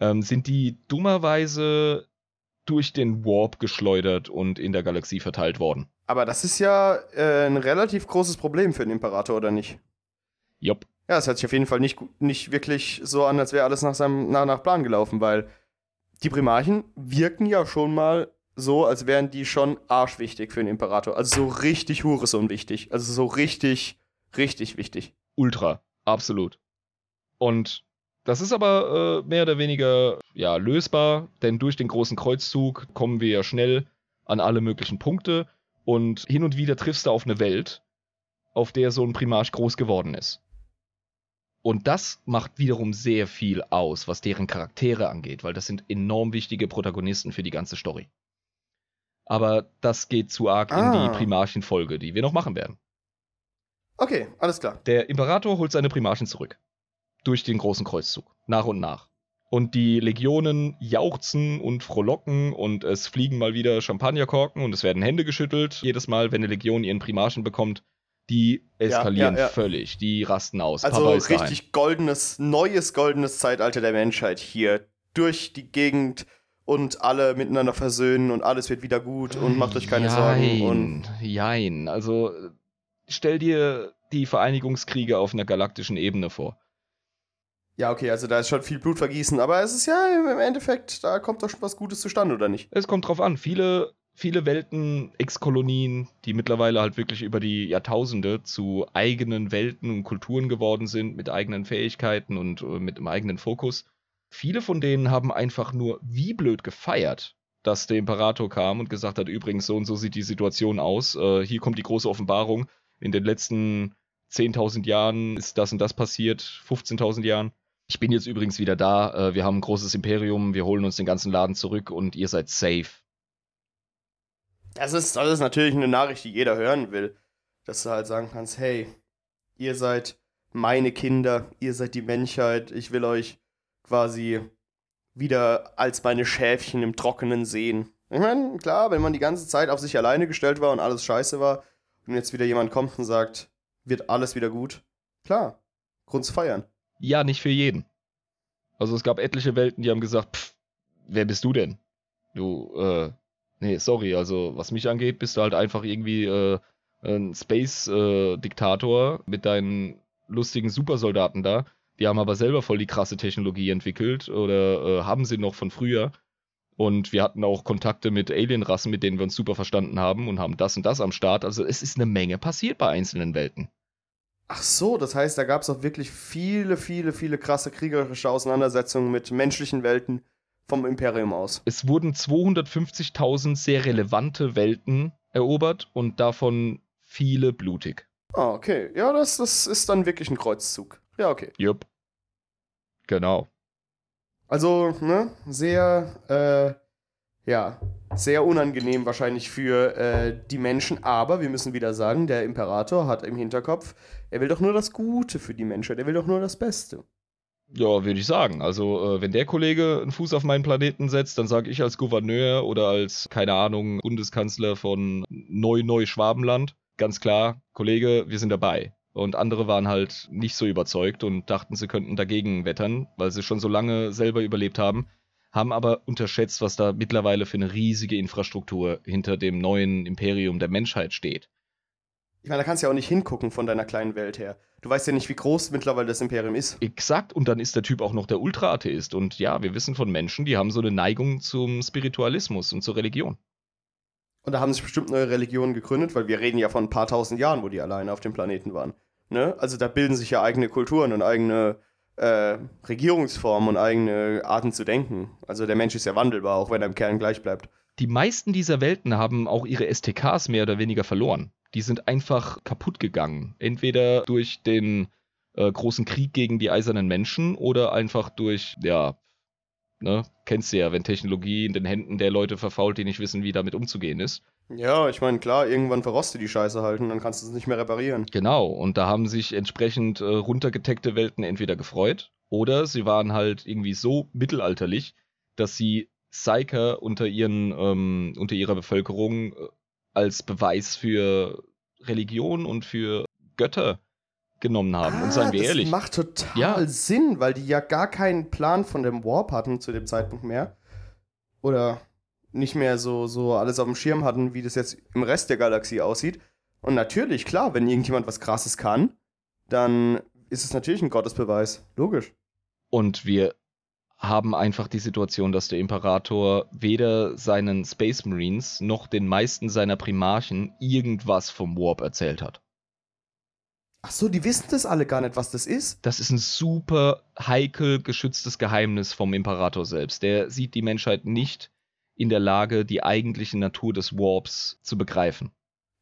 Speaker 2: ähm, sind die dummerweise durch den Warp geschleudert und in der Galaxie verteilt worden.
Speaker 1: Aber das ist ja äh, ein relativ großes Problem für den Imperator, oder nicht?
Speaker 2: Jupp.
Speaker 1: Ja, es hört sich auf jeden Fall nicht, nicht wirklich so an, als wäre alles nach, seinem, nach, nach Plan gelaufen, weil die Primarchen wirken ja schon mal so, als wären die schon arschwichtig für den Imperator. Also so richtig Hurensohn wichtig. Also so richtig, richtig wichtig.
Speaker 2: Ultra, absolut. Und das ist aber äh, mehr oder weniger ja, lösbar, denn durch den großen Kreuzzug kommen wir ja schnell an alle möglichen Punkte und hin und wieder triffst du auf eine Welt, auf der so ein Primarch groß geworden ist. Und das macht wiederum sehr viel aus, was deren Charaktere angeht, weil das sind enorm wichtige Protagonisten für die ganze Story. Aber das geht zu arg in
Speaker 1: Ah.
Speaker 2: die Primarchen-Folge, die wir noch machen werden.
Speaker 1: Okay, alles klar.
Speaker 2: Der Imperator holt seine Primarchen zurück. Durch den großen Kreuzzug. Nach und nach. Und die Legionen jauchzen und frohlocken und es fliegen mal wieder Champagnerkorken und es werden Hände geschüttelt. Jedes Mal, wenn eine Legion ihren Primarchen bekommt, die eskalieren
Speaker 1: ja, ja.
Speaker 2: völlig. Die rasten aus.
Speaker 1: Also richtig goldenes, neues goldenes Zeitalter der Menschheit hier. Durch die Gegend und alle miteinander versöhnen und alles wird wieder gut und macht euch keine Sorgen. Und
Speaker 2: Jein, Jein. Also stell dir die Vereinigungskriege auf einer galaktischen Ebene vor.
Speaker 1: ja, okay, also da ist schon viel Blutvergießen, aber es ist ja im Endeffekt, da kommt doch schon was Gutes zustande, oder nicht?
Speaker 2: Es kommt drauf an. Viele, viele Welten, Ex-Kolonien, die mittlerweile halt wirklich über die Jahrtausende zu eigenen Welten und Kulturen geworden sind, mit eigenen Fähigkeiten und äh, mit einem eigenen Fokus. Viele von denen haben einfach nur wie blöd gefeiert, dass der Imperator kam und gesagt hat, übrigens, so und so sieht die Situation aus. Äh, hier kommt die große Offenbarung. In den letzten 10.000 Jahren ist das und das passiert, 15.000 Jahren. Ich bin jetzt übrigens wieder da. Äh, wir haben ein großes Imperium. Wir holen uns den ganzen Laden zurück und ihr seid safe.
Speaker 1: Das ist, das ist natürlich eine Nachricht, die jeder hören will. Dass du halt sagen kannst, hey, ihr seid meine Kinder, ihr seid die Menschheit, ich will euch quasi wieder als meine Schäfchen im Trockenen sehen. Ich meine, klar, wenn man die ganze Zeit auf sich alleine gestellt war und alles scheiße war und jetzt wieder jemand kommt und sagt, wird alles wieder gut, klar, Grund zu feiern.
Speaker 2: Ja, nicht für jeden. Also es gab etliche Welten, die haben gesagt, pff, wer bist du denn? Du, äh, nee, sorry, also was mich angeht, bist du halt einfach irgendwie äh, ein Space-Diktator mit deinen lustigen Supersoldaten da. Die haben aber selber voll die krasse Technologie entwickelt oder äh, haben sie noch von früher. Und wir hatten auch Kontakte mit Alienrassen, mit denen wir uns super verstanden haben und haben das und das am Start. Also es ist eine Menge passiert bei einzelnen Welten.
Speaker 1: Ach so, das heißt, da gab es auch wirklich viele, viele, viele krasse kriegerische Auseinandersetzungen mit menschlichen Welten vom Imperium aus.
Speaker 2: Es wurden 250.000 sehr relevante Welten erobert und davon viele blutig.
Speaker 1: Ah, okay. Ja, das, das ist dann wirklich ein Kreuzzug. Ja, okay.
Speaker 2: Jupp. Genau.
Speaker 1: Also, ne, sehr, äh, ja, sehr unangenehm wahrscheinlich für äh, die Menschen, aber wir müssen wieder sagen, der Imperator hat im Hinterkopf, er will doch nur das Gute für die Menschheit, er will doch nur das Beste.
Speaker 2: Ja, würde ich sagen. Also, äh, wenn der Kollege einen Fuß auf meinen Planeten setzt, dann sage ich als Gouverneur oder als, keine Ahnung, Bundeskanzler von Neu-Neu-Schwabenland, ganz klar, Kollege, wir sind dabei. Und andere waren halt nicht so überzeugt und dachten, sie könnten dagegen wettern, weil sie schon so lange selber überlebt haben, haben aber unterschätzt, was da mittlerweile für eine riesige Infrastruktur hinter dem neuen Imperium der Menschheit steht.
Speaker 1: Ich meine, da kannst du ja auch nicht hingucken von deiner kleinen Welt her. Du weißt ja nicht, wie groß mittlerweile das Imperium ist.
Speaker 2: Exakt, und dann ist der Typ auch noch der Ultra-Atheist. Und ja, wir wissen von Menschen, die haben so eine Neigung zum Spiritualismus und zur Religion.
Speaker 1: Und da haben sich bestimmt neue Religionen gegründet, weil wir reden ja von ein paar tausend Jahren, wo die alleine auf dem Planeten waren. Ne? Also da bilden sich ja eigene Kulturen und eigene äh, Regierungsformen und eigene Arten zu denken. Also der Mensch ist ja wandelbar, auch wenn er im Kern gleich bleibt.
Speaker 2: Die meisten dieser Welten haben auch ihre STKs mehr oder weniger verloren. Die sind einfach kaputt gegangen. Entweder durch den äh, großen Krieg gegen die eisernen Menschen oder einfach durch, ja, ne, kennst du ja, wenn Technologie in den Händen der Leute verfault, die nicht wissen, wie damit umzugehen ist.
Speaker 1: Ja, ich meine, klar, irgendwann verrostet die Scheiße halt und dann kannst du es nicht mehr reparieren.
Speaker 2: Genau, und da haben sich entsprechend äh, runtergeteckte Welten entweder gefreut oder sie waren halt irgendwie so mittelalterlich, dass sie Psyker unter, ihren, ähm, unter ihrer Bevölkerung äh, als Beweis für Religion und für Götter genommen haben.
Speaker 1: Ah,
Speaker 2: und seien wir
Speaker 1: das
Speaker 2: ehrlich.
Speaker 1: macht total
Speaker 2: Ja.
Speaker 1: Sinn, weil die ja gar keinen Plan von dem Warp hatten zu dem Zeitpunkt mehr. Oder nicht mehr so, so alles auf dem Schirm hatten, wie das jetzt im Rest der Galaxie aussieht. Und natürlich, klar, wenn irgendjemand was Krasses kann, dann ist es natürlich ein Gottesbeweis. Logisch.
Speaker 2: Und wir haben einfach die Situation, dass der Imperator weder seinen Space Marines noch den meisten seiner Primarchen irgendwas vom Warp erzählt hat.
Speaker 1: Ach so, die wissen das alle gar nicht, was das ist.
Speaker 2: Das ist ein super heikel geschütztes Geheimnis vom Imperator selbst. Der sieht die Menschheit nicht in der Lage, die eigentliche Natur des Warps zu begreifen.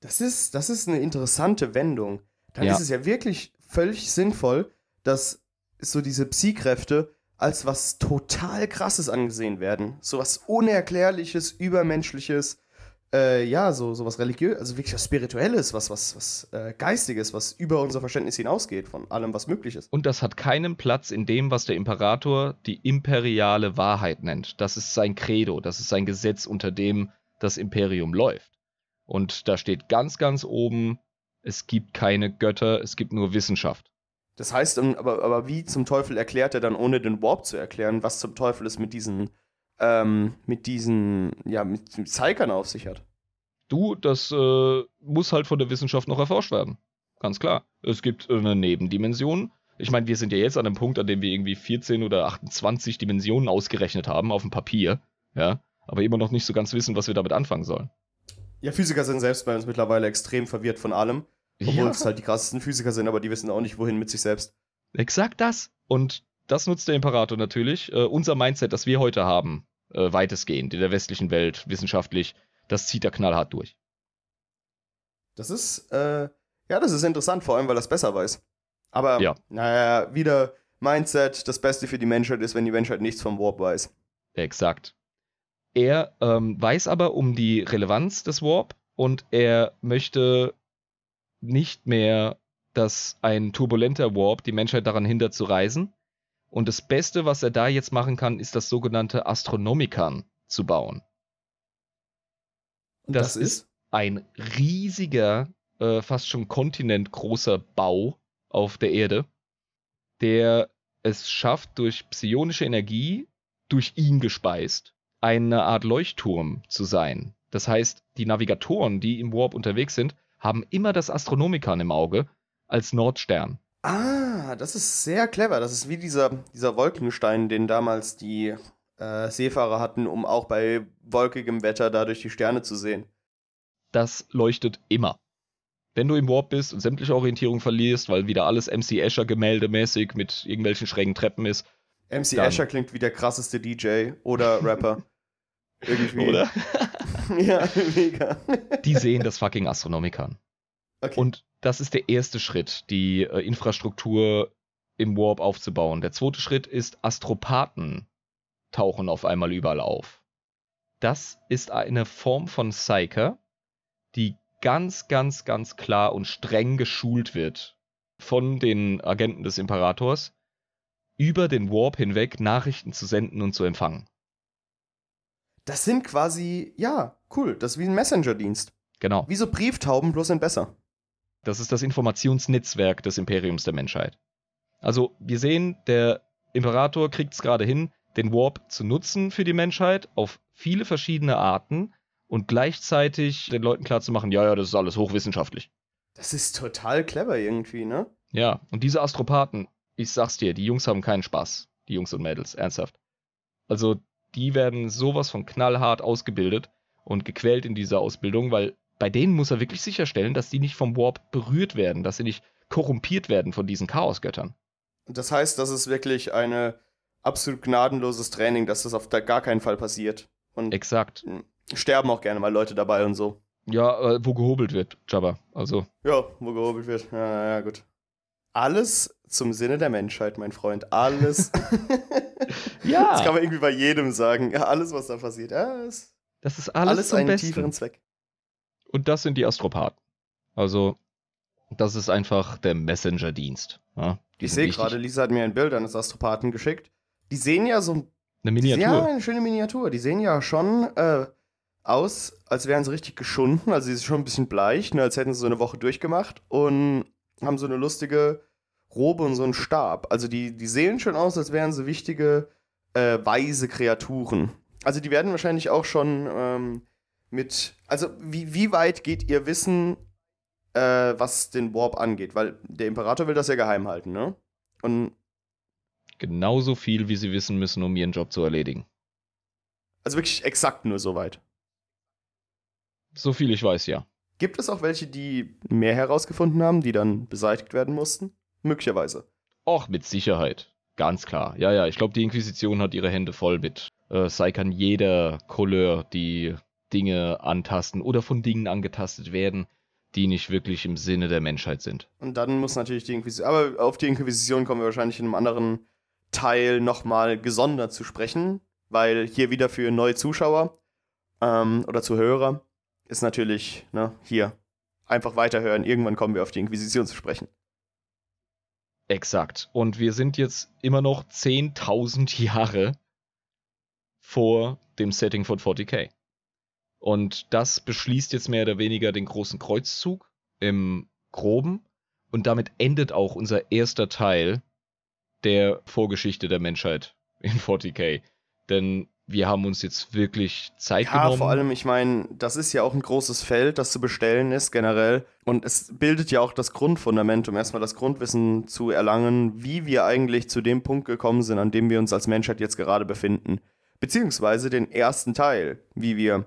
Speaker 1: Das ist, das ist eine interessante Wendung. Dann
Speaker 2: Ja.
Speaker 1: ist es ja wirklich völlig sinnvoll, dass so diese Psi-Kräfte als was total krasses angesehen werden. So was Unerklärliches, Übermenschliches, äh, ja, so, so was religiös, also wirklich was Spirituelles, was, was, was äh, Geistiges, was über unser Verständnis hinausgeht von allem, was möglich ist.
Speaker 2: Und das hat keinen Platz in dem, was der Imperator die imperiale Wahrheit nennt. Das ist sein Credo, das ist sein Gesetz, unter dem das Imperium läuft. Und da steht ganz, ganz oben, es gibt keine Götter, es gibt nur Wissenschaft.
Speaker 1: Das heißt, ähm, aber, aber wie zum Teufel erklärt er dann, ohne den Warp zu erklären, was zum Teufel es mit diesen, ähm, mit diesen, ja, mit Psykern auf sich hat?
Speaker 2: Du, das äh, muss halt von der Wissenschaft noch erforscht werden. Ganz klar. Es gibt eine Nebendimension. Ich meine, wir sind ja jetzt an einem Punkt, an dem wir irgendwie 14 oder 28 Dimensionen ausgerechnet haben auf dem Papier. Ja. Aber immer noch nicht so ganz wissen, was wir damit anfangen sollen.
Speaker 1: Ja, Physiker sind selbst bei uns mittlerweile extrem verwirrt von allem. Obwohl es halt die krassesten Physiker sind, aber die wissen auch nicht, wohin mit sich selbst.
Speaker 2: Exakt das. Und das nutzt der Imperator natürlich. Äh, unser Mindset, das wir heute haben, äh, weitestgehend in der westlichen Welt, wissenschaftlich, das zieht er knallhart durch.
Speaker 1: Das ist, äh, ja, das ist interessant, vor allem, weil er es besser weiß. Aber,
Speaker 2: Ja.
Speaker 1: naja, wieder Mindset, das Beste für die Menschheit ist, wenn die Menschheit nichts vom Warp weiß.
Speaker 2: Exakt. Er ähm, weiß aber um die Relevanz des Warp und er möchte nicht mehr, dass ein turbulenter Warp die Menschheit daran hindert zu reisen. Und das Beste, was er da jetzt machen kann, ist das sogenannte Astronomikon zu bauen.
Speaker 1: Und
Speaker 2: Das ist ein riesiger, äh, fast schon kontinentgroßer Bau auf der Erde, der es schafft, durch psionische Energie, durch ihn gespeist, eine Art Leuchtturm zu sein. Das heißt, die Navigatoren, die im Warp unterwegs sind, haben immer das Astronomikon im Auge als Nordstern.
Speaker 1: Ah, das ist sehr clever. Das ist wie dieser, dieser Wolkenstein, den damals die äh, Seefahrer hatten, um auch bei wolkigem Wetter dadurch die Sterne zu sehen.
Speaker 2: Das leuchtet immer. Wenn du im Warp bist und sämtliche Orientierung verlierst, weil wieder alles MC Escher gemäldemäßig mit irgendwelchen schrägen Treppen ist,
Speaker 1: MC
Speaker 2: Dann.
Speaker 1: Escher klingt wie der krasseste DJ oder Rapper. Irgendwie.
Speaker 2: oder?
Speaker 1: ja, mega.
Speaker 2: Die sehen das fucking Astronomikon.
Speaker 1: Okay.
Speaker 2: Und das ist der erste Schritt, die äh, Infrastruktur im Warp aufzubauen. Der zweite Schritt ist, Astropathen tauchen auf einmal überall auf. Das ist eine Form von Psyker, die ganz, ganz, ganz klar und streng geschult wird von den Agenten des Imperators, über den Warp hinweg Nachrichten zu senden und zu empfangen.
Speaker 1: das sind quasi, ja, cool. Das ist wie ein Messenger-Dienst.
Speaker 2: Genau.
Speaker 1: Wie so Brieftauben, bloß sind besser.
Speaker 2: Das ist das Informationsnetzwerk des Imperiums der Menschheit. Also, wir sehen, der Imperator kriegt es gerade hin, den Warp zu nutzen für die Menschheit auf viele verschiedene Arten und gleichzeitig den Leuten klarzumachen, ja, ja, das ist alles hochwissenschaftlich.
Speaker 1: Das ist total clever irgendwie, ne?
Speaker 2: Ja, und diese Astropathen, ich sag's dir, die Jungs haben keinen Spaß. Die Jungs und Mädels, ernsthaft. Also, die werden sowas von knallhart ausgebildet und gequält in dieser Ausbildung, weil bei denen muss er wirklich sicherstellen, dass die nicht vom Warp berührt werden, dass sie nicht korrumpiert werden von diesen Chaosgöttern.
Speaker 1: Das heißt, das ist wirklich ein absolut gnadenloses Training, dass das auf gar keinen Fall passiert.
Speaker 2: Und Exakt.
Speaker 1: Sterben auch gerne mal Leute dabei und so.
Speaker 2: Ja, äh, wo gehobelt wird, Jabba. Also.
Speaker 1: Ja, wo gehobelt wird. Ja, ja, gut. Alles zum Sinne der Menschheit, mein Freund. Alles. ja. Das kann man irgendwie bei jedem sagen. Ja, alles, was da passiert. Ja, ist
Speaker 2: das ist alles, alles einen Besten. tieferen Zweck. Und das sind die Astropathen. Also, das ist einfach der Messenger-Dienst. Ja,
Speaker 1: ich sehe gerade, Lisa hat mir ein Bild eines Astropathen geschickt. Die sehen ja so.
Speaker 2: Eine Miniatur.
Speaker 1: Ja, eine schöne Miniatur. Die sehen ja schon äh, aus, als wären sie richtig geschunden. Also, sie sind schon ein bisschen bleich, ne, als hätten sie so eine Woche durchgemacht. Und haben so eine lustige Robe und so einen Stab. Also, die, die sehen schon aus, als wären sie wichtige, äh, weise Kreaturen. Also, die werden wahrscheinlich auch schon. Ähm, mit, also wie, wie weit geht ihr Wissen, äh, was den Warp angeht? Weil der Imperator will das ja geheim halten, ne? Und
Speaker 2: genauso viel, wie sie wissen müssen, um ihren Job zu erledigen.
Speaker 1: Also wirklich exakt nur so weit.
Speaker 2: So viel ich weiß, ja.
Speaker 1: Gibt es auch welche, die mehr herausgefunden haben, die dann beseitigt werden mussten? Möglicherweise.
Speaker 2: Och, mit Sicherheit. Ganz klar. Ja, ja, ich glaube, die Inquisition hat ihre Hände voll mit. Äh, sei kann jeder Couleur, die Dinge antasten oder von Dingen angetastet werden, die nicht wirklich im Sinne der Menschheit sind.
Speaker 1: Und dann muss natürlich die Inquisition, aber auf die Inquisition kommen wir wahrscheinlich in einem anderen Teil nochmal gesondert zu sprechen, weil hier wieder für neue Zuschauer ähm, oder Zuhörer ist natürlich, ne, hier, einfach weiterhören, irgendwann kommen wir auf die Inquisition zu sprechen.
Speaker 2: Exakt. Und wir sind jetzt immer noch 10.000 Jahre vor dem Setting von 40k. Und das beschließt jetzt mehr oder weniger den großen Kreuzzug im Groben. Und damit endet auch unser erster Teil der Vorgeschichte der Menschheit in 40k. Denn wir haben uns jetzt wirklich Zeit ja, genommen. Ja,
Speaker 1: vor allem, ich meine, das ist ja auch ein großes Feld, das zu bestellen ist generell. Und es bildet ja auch das Grundfundament, um erstmal das Grundwissen zu erlangen, wie wir eigentlich zu dem Punkt gekommen sind, an dem wir uns als Menschheit jetzt gerade befinden. Beziehungsweise den ersten Teil, wie wir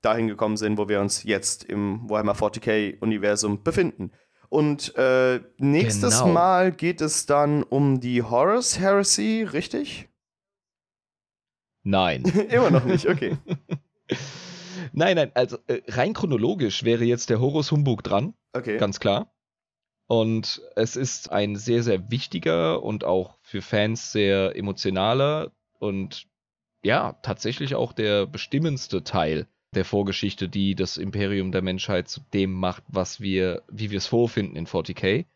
Speaker 1: dahin gekommen sind, wo wir uns jetzt im Warhammer 40k-Universum befinden. Und äh, nächstes genau. Mal geht es dann um die Horus Heresy, richtig?
Speaker 2: Nein.
Speaker 1: Immer noch nicht, okay.
Speaker 2: nein, nein, also äh, rein chronologisch wäre jetzt der Horus Humbug dran. Okay. Ganz klar. Und es ist ein sehr, sehr wichtiger und auch für Fans sehr emotionaler und ja, tatsächlich auch der bestimmendste Teil der Vorgeschichte, die das Imperium der Menschheit zu dem macht, was wir, wie wir es vorfinden in 40k.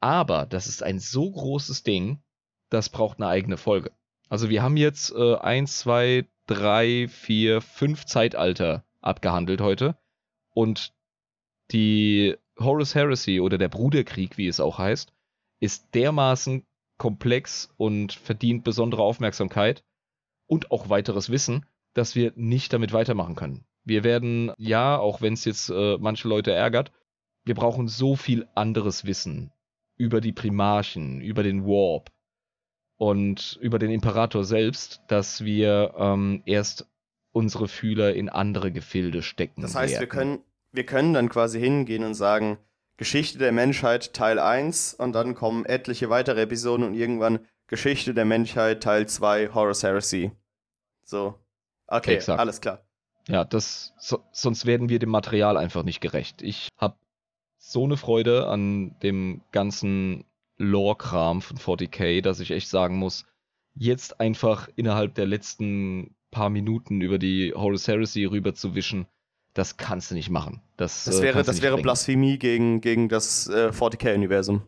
Speaker 2: Aber das ist ein so großes Ding, das braucht eine eigene Folge. Also wir haben jetzt äh, eins, zwei, drei, vier, fünf Zeitalter abgehandelt heute. Und die Horus Heresy oder der Bruderkrieg, wie es auch heißt, ist dermaßen komplex und verdient besondere Aufmerksamkeit und auch weiteres Wissen, dass wir nicht damit weitermachen können. Wir werden, ja, auch wenn es jetzt äh, manche Leute ärgert, wir brauchen so viel anderes Wissen über die Primarchen, über den Warp und über den Imperator selbst, dass wir ähm, erst unsere Fühler in andere Gefilde stecken.
Speaker 1: Das heißt, werden. wir können, wir können dann quasi hingehen und sagen, Geschichte der Menschheit Teil 1 und dann kommen etliche weitere Episoden und irgendwann Geschichte der Menschheit Teil 2 Horus Heresy. So. Okay, Exakt. alles klar.
Speaker 2: Ja, das, so, sonst werden wir dem Material einfach nicht gerecht. Ich habe so eine Freude an dem ganzen Lore-Kram von 40k, dass ich echt sagen muss, jetzt einfach innerhalb der letzten paar Minuten über die Horus Heresy rüberzuwischen, das kannst du nicht machen. Das,
Speaker 1: das äh, wäre, das wäre Blasphemie gegen, gegen das äh, 40k-Universum.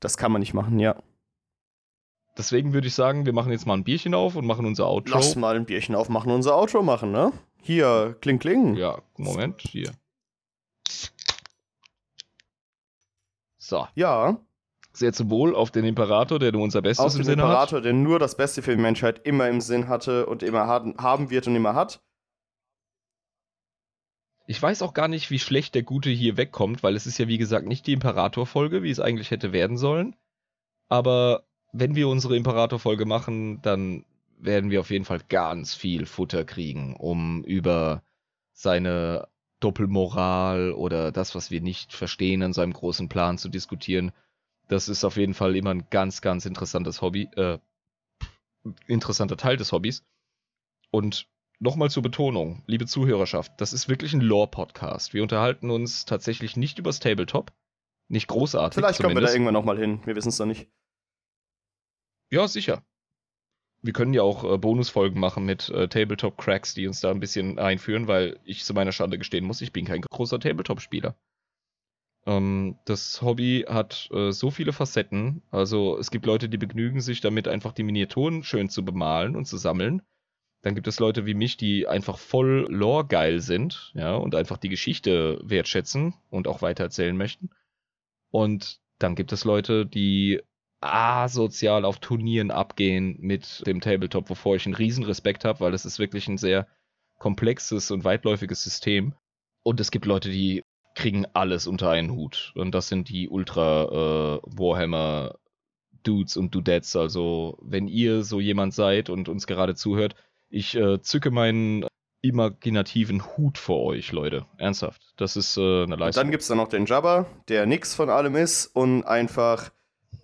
Speaker 1: Das kann man nicht machen, ja.
Speaker 2: Deswegen würde ich sagen, wir machen jetzt mal ein Bierchen auf und machen unser Outro.
Speaker 1: Lass mal ein Bierchen auf, machen unser Outro machen, ne? Hier, kling kling.
Speaker 2: Ja, Moment, hier. So.
Speaker 1: Ja.
Speaker 2: Sehr zum Wohl auf den Imperator, der nur unser Bestes auf im Sinn
Speaker 1: hat. Imperator, der nur das Beste für die Menschheit immer im Sinn hatte und immer haben wird und immer hat.
Speaker 2: Ich weiß auch gar nicht, wie schlecht der Gute hier wegkommt, weil es ist ja wie gesagt nicht die Imperator-Folge, wie es eigentlich hätte werden sollen. Aber wenn wir unsere Imperator-Folge machen, dann werden wir auf jeden Fall ganz viel Futter kriegen, um über seine Doppelmoral oder das, was wir nicht verstehen an seinem großen Plan zu diskutieren. Das ist auf jeden Fall immer ein ganz, ganz interessantes Hobby, äh, interessanter Teil des Hobbys. Und nochmal zur Betonung, liebe Zuhörerschaft, das ist wirklich ein Lore-Podcast. Wir unterhalten uns tatsächlich nicht übers Tabletop. Nicht großartig.
Speaker 1: Vielleicht kommen wir da irgendwann nochmal hin. Wir wissen es noch nicht.
Speaker 2: Ja, sicher. Wir können ja auch äh, Bonusfolgen machen mit äh, Tabletop-Cracks, die uns da ein bisschen einführen, weil ich zu meiner Schande gestehen muss, ich bin kein großer Tabletop-Spieler. Ähm, das Hobby hat äh, so viele Facetten. Also es gibt Leute, die begnügen sich damit, einfach die Miniaturen schön zu bemalen und zu sammeln. Dann gibt es Leute wie mich, die einfach voll lore-geil sind, ja, und einfach die Geschichte wertschätzen und auch weitererzählen möchten. Und dann gibt es Leute, die asozial auf Turnieren abgehen mit dem Tabletop, wovor ich einen riesen Respekt habe, weil es ist wirklich ein sehr komplexes und weitläufiges System. Und es gibt Leute, die kriegen alles unter einen Hut. Und das sind die Ultra äh, Warhammer Dudes und Dudettes. Also, wenn ihr so jemand seid und uns gerade zuhört, ich äh, zücke meinen imaginativen Hut vor euch, Leute. Ernsthaft. Das ist äh, eine Leistung.
Speaker 1: Und dann gibt es da noch den Jabba, der nix von allem ist und einfach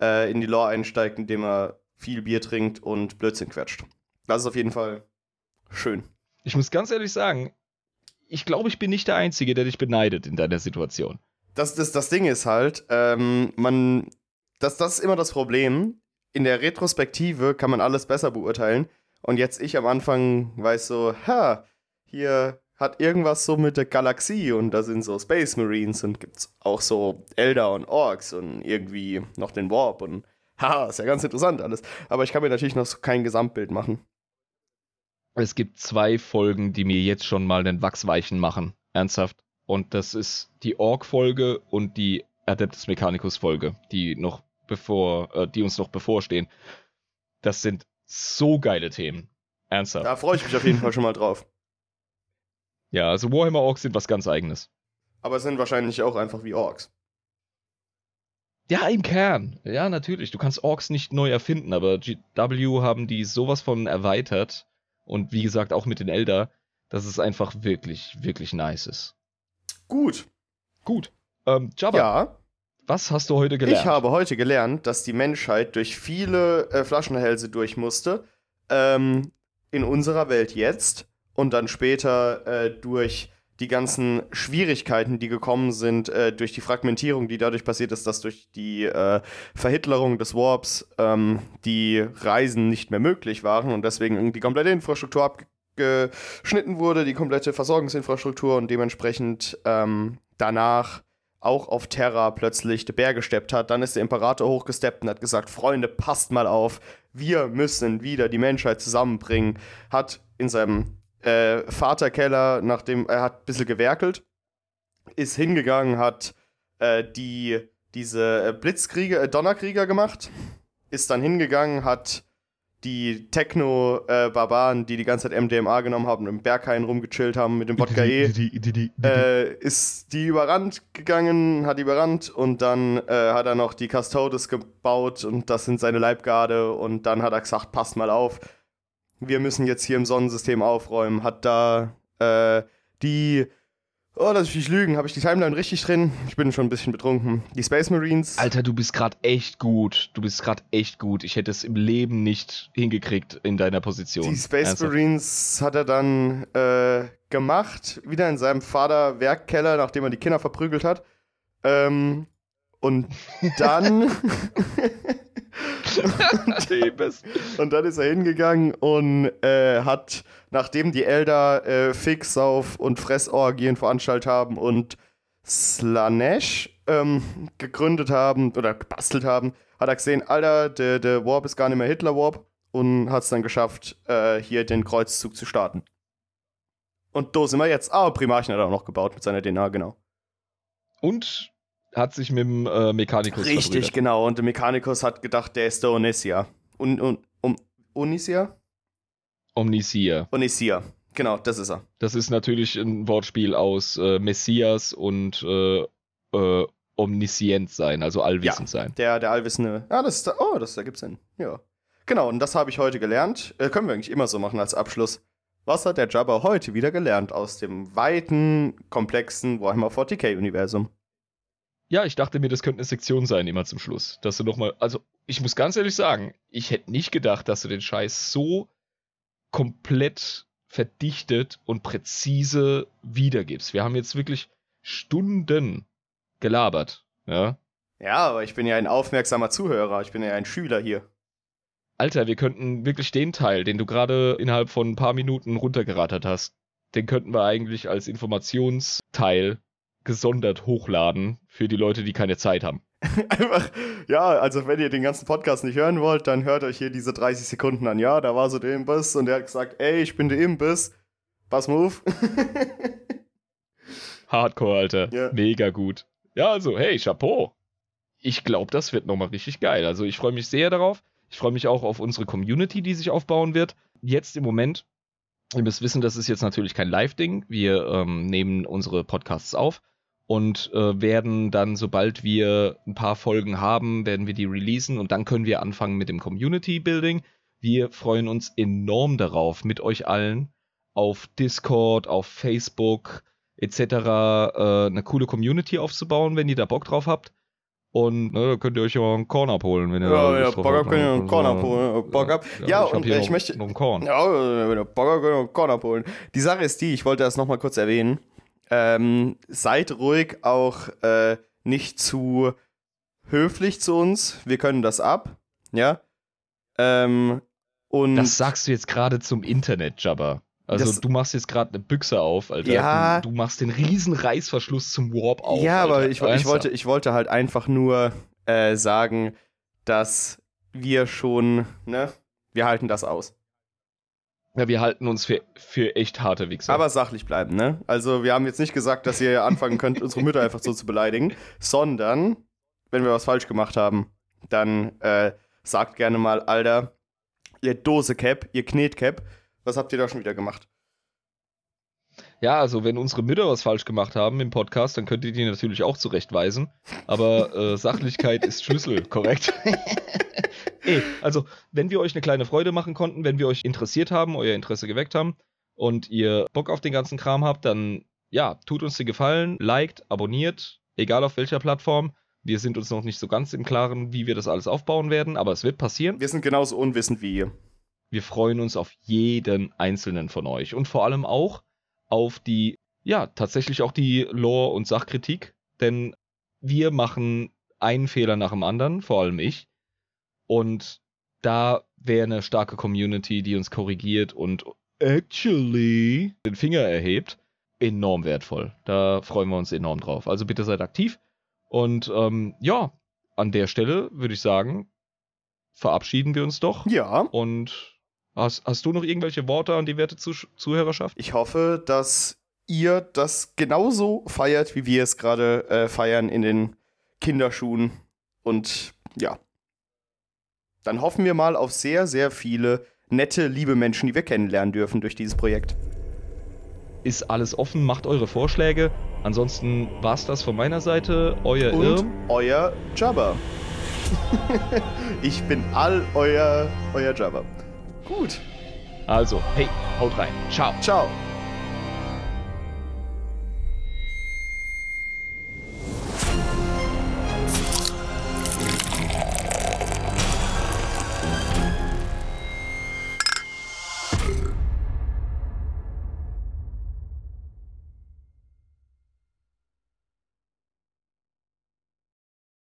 Speaker 1: äh, in die Lore einsteigt, indem er viel Bier trinkt und Blödsinn quetscht. Das ist auf jeden Fall schön.
Speaker 2: Ich muss ganz ehrlich sagen, ich glaube, ich bin nicht der Einzige, der dich beneidet in deiner Situation.
Speaker 1: Das, das, das Ding ist halt, ähm, man, das, das ist immer das Problem. In der Retrospektive kann man alles besser beurteilen. Und jetzt ich am Anfang weiß so, ha, hier hat irgendwas so mit der Galaxie und da sind so Space Marines und gibt's auch so Elder und Orks und irgendwie noch den Warp und haha, ist ja ganz interessant alles. Aber ich kann mir natürlich noch kein Gesamtbild machen.
Speaker 2: Es gibt zwei Folgen, die mir jetzt schon mal den Wachsweichen machen. Ernsthaft. Und das ist die Ork-Folge und die Adeptus Mechanicus-Folge, die noch bevor, äh, die uns noch bevorstehen. Das sind so geile Themen. Ernsthaft.
Speaker 1: Da freue ich mich auf jeden Fall schon mal drauf.
Speaker 2: Ja, also Warhammer Orks sind was ganz eigenes.
Speaker 1: Aber sind wahrscheinlich auch einfach wie Orks.
Speaker 2: Ja, im Kern. Ja, natürlich. Du kannst Orks nicht neu erfinden, aber GW haben die sowas von erweitert. Und wie gesagt, auch mit den Elder, dass es einfach wirklich, wirklich nice ist.
Speaker 1: Gut.
Speaker 2: Gut. Ähm, Jabba,
Speaker 1: Ja,
Speaker 2: was hast du heute gelernt?
Speaker 1: ich habe heute gelernt, dass die Menschheit durch viele äh, Flaschenhälse durch musste. Ähm, in unserer Welt jetzt und dann später äh, durch die ganzen Schwierigkeiten, die gekommen sind, äh, durch die Fragmentierung, die dadurch passiert ist, dass durch die äh, Verhitlerung des Warps ähm, die Reisen nicht mehr möglich waren und deswegen die komplette Infrastruktur abgeschnitten wurde, die komplette Versorgungsinfrastruktur und dementsprechend ähm, danach auch auf Terra plötzlich den Berg gesteppt hat. Dann ist der Imperator hochgesteppt und hat gesagt, Freunde, passt mal auf, wir müssen wieder die Menschheit zusammenbringen. Hat in seinem äh, Vaterkeller, nachdem er hat ein bisschen gewerkelt, ist hingegangen, hat äh, die, diese äh, Blitzkrieger, äh, Donnerkrieger gemacht, ist dann hingegangen, hat die Techno-Barbaren, die die ganze Zeit MDMA genommen haben und im Berghain rumgechillt haben mit dem Wodka E, äh, ist die überrannt gegangen, hat die überrannt und dann äh, hat er noch die Custodes gebaut und das sind seine Leibgarde und dann hat er gesagt, passt mal auf, wir müssen jetzt hier im Sonnensystem aufräumen, hat da äh, die, oh, lass ich nicht lügen, habe ich die Timeline richtig drin? Ich bin schon ein bisschen betrunken. Die Space Marines,
Speaker 2: Alter, du bist gerade echt gut. Du bist gerade echt gut. Ich hätte es im Leben nicht hingekriegt in deiner Position.
Speaker 1: die Space
Speaker 2: Ernsthaft.
Speaker 1: Marines hat er dann äh, gemacht, wieder in seinem Vater Werkkeller, nachdem er die Kinder verprügelt hat. Ähm, und dann. Und dann ist er hingegangen und äh, hat, nachdem die Elder äh, Fixauf und Fressorgien veranstaltet haben und Slanesh ähm, gegründet haben oder gebastelt haben, hat er gesehen, Alter, der, der Warp ist gar nicht mehr Hitler-Warp und hat es dann geschafft, äh, hier den Kreuzzug zu starten. Und da sind wir jetzt. Ah, Primarchen hat er auch noch gebaut mit seiner DNA, genau.
Speaker 2: Und hat sich mit dem äh, Mechanikus
Speaker 1: Richtig,
Speaker 2: verbrüdert.
Speaker 1: genau. Und der Mechanicus hat gedacht, der ist der Onisia. Un, un, um, Onisia?
Speaker 2: Omnisia.
Speaker 1: Onisia. Genau, das ist er.
Speaker 2: Das ist natürlich ein Wortspiel aus äh, Messias und äh, äh, omniscient sein, also allwissend
Speaker 1: Ja.
Speaker 2: sein.
Speaker 1: Der, der Allwissende. Ja, das ist, oh, das ergibt Sinn. Ja. Genau, und das habe ich heute gelernt. Äh, können wir eigentlich immer so machen als Abschluss. Was hat der Jabba heute wieder gelernt aus dem weiten, komplexen Warhammer 40k-Universum?
Speaker 2: Ja, ich dachte mir, das könnte eine Sektion sein, immer zum Schluss. Dass du nochmal, also ich muss ganz ehrlich sagen, ich hätte nicht gedacht, dass du den Scheiß so komplett verdichtet und präzise wiedergibst. Wir haben jetzt wirklich Stunden gelabert, ja.
Speaker 1: Ja, aber ich bin ja ein aufmerksamer Zuhörer. Ich bin ja ein Schüler hier.
Speaker 2: Alter, wir könnten wirklich den Teil, den du gerade innerhalb von ein paar Minuten runtergerattert hast, den könnten wir eigentlich als Informationsteil gesondert hochladen für die Leute, die keine Zeit haben.
Speaker 1: Einfach, ja, also wenn ihr den ganzen Podcast nicht hören wollt, dann hört euch hier diese 30 Sekunden an. Ja, da war so der Imbiss und der hat gesagt, ey, ich bin der Imbiss. Pass move.
Speaker 2: Hardcore, Alter.
Speaker 1: Ja.
Speaker 2: Mega gut. Ja, also, hey, Chapeau. Ich glaube, das wird nochmal richtig geil. Also, ich freue mich sehr darauf. Ich freue mich auch auf unsere Community, die sich aufbauen wird. Jetzt im Moment, ihr müsst wissen, das ist jetzt natürlich kein Live-Ding. Wir ähm, nehmen unsere Podcasts auf und äh, werden dann, sobald wir ein paar Folgen haben, werden wir die releasen und dann können wir anfangen mit dem Community-Building. Wir freuen uns enorm darauf, mit euch allen auf Discord, auf Facebook, etc. Äh, eine coole Community aufzubauen, wenn ihr da Bock drauf habt. Und ne, da könnt ihr euch ja mal einen Korn abholen, wenn ihr da
Speaker 1: Ja, ja, Bock
Speaker 2: habt,
Speaker 1: habt, könnt ihr
Speaker 2: ne?
Speaker 1: einen Korn
Speaker 2: Also,
Speaker 1: abholen, Bock habt. Ja,
Speaker 2: hab
Speaker 1: und
Speaker 2: hier
Speaker 1: ich
Speaker 2: noch,
Speaker 1: möchte-
Speaker 2: noch einen Korn.
Speaker 1: Ja, wenn der Bock kann einen Korn abholen. Die Sache ist die, ich wollte das nochmal kurz erwähnen. Ähm, seid ruhig auch äh, nicht zu höflich zu uns. Wir können das ab. Ja. Ähm, und
Speaker 2: Das sagst du jetzt gerade zum Internet, Jabba. Also
Speaker 1: Das-
Speaker 2: du machst jetzt gerade eine Büchse auf, Alter.
Speaker 1: Ja.
Speaker 2: Du, du machst den riesen Reißverschluss zum Warp auf.
Speaker 1: ja, aber
Speaker 2: Alter.
Speaker 1: ich, ich,
Speaker 2: Ernsthaft.
Speaker 1: wollte, ich wollte halt einfach nur äh, sagen, dass wir schon, ne, wir halten das aus.
Speaker 2: Ja, wir halten uns für, für echt harte Wichser.
Speaker 1: Aber sachlich bleiben, ne? Also wir haben jetzt nicht gesagt, dass ihr anfangen könnt, unsere Mütter einfach so zu beleidigen, sondern wenn wir was falsch gemacht haben, dann äh, sagt gerne mal, Alter, ihr Dose-Cap, ihr Knetcap, was habt ihr da schon wieder gemacht?
Speaker 2: Ja, also wenn unsere Mütter was falsch gemacht haben im Podcast, dann könnt ihr die natürlich auch zurechtweisen. Aber äh, Sachlichkeit ist Schlüssel, korrekt? Ey, also wenn wir euch eine kleine Freude machen konnten, wenn wir euch interessiert haben, euer Interesse geweckt haben und ihr Bock auf den ganzen Kram habt, dann ja, tut uns den Gefallen, liked, abonniert, egal auf welcher Plattform. Wir sind uns noch nicht so ganz im Klaren, wie wir das alles aufbauen werden, aber es wird passieren.
Speaker 1: Wir sind genauso unwissend wie ihr.
Speaker 2: Wir freuen uns auf jeden einzelnen von euch und vor allem auch auf die, ja, tatsächlich auch die Lore- und Sachkritik, denn wir machen einen Fehler nach dem anderen, vor allem ich. Und da wäre eine starke Community, die uns korrigiert und actually den Finger erhebt, enorm wertvoll. Da freuen wir uns enorm drauf. Also bitte seid aktiv. Und ähm, ja, an der Stelle würde ich sagen, verabschieden wir uns doch.
Speaker 1: Ja,
Speaker 2: Und hast, hast du noch irgendwelche Worte an die werte Zuh Zuhörerschaft?
Speaker 1: ich hoffe, dass ihr das genauso feiert, wie wir es gerade äh, feiern in den Kinderschuhen. Und ja, dann hoffen wir mal auf sehr, sehr viele nette, liebe Menschen, die wir kennenlernen dürfen durch dieses Projekt.
Speaker 2: Ist alles offen, macht eure Vorschläge. Ansonsten war's das von meiner Seite. Euer
Speaker 1: Und
Speaker 2: Irm.
Speaker 1: euer Jabba. ich bin all euer, euer Jabba. Gut,
Speaker 2: Also, hey, haut rein. Ciao.
Speaker 1: ciao.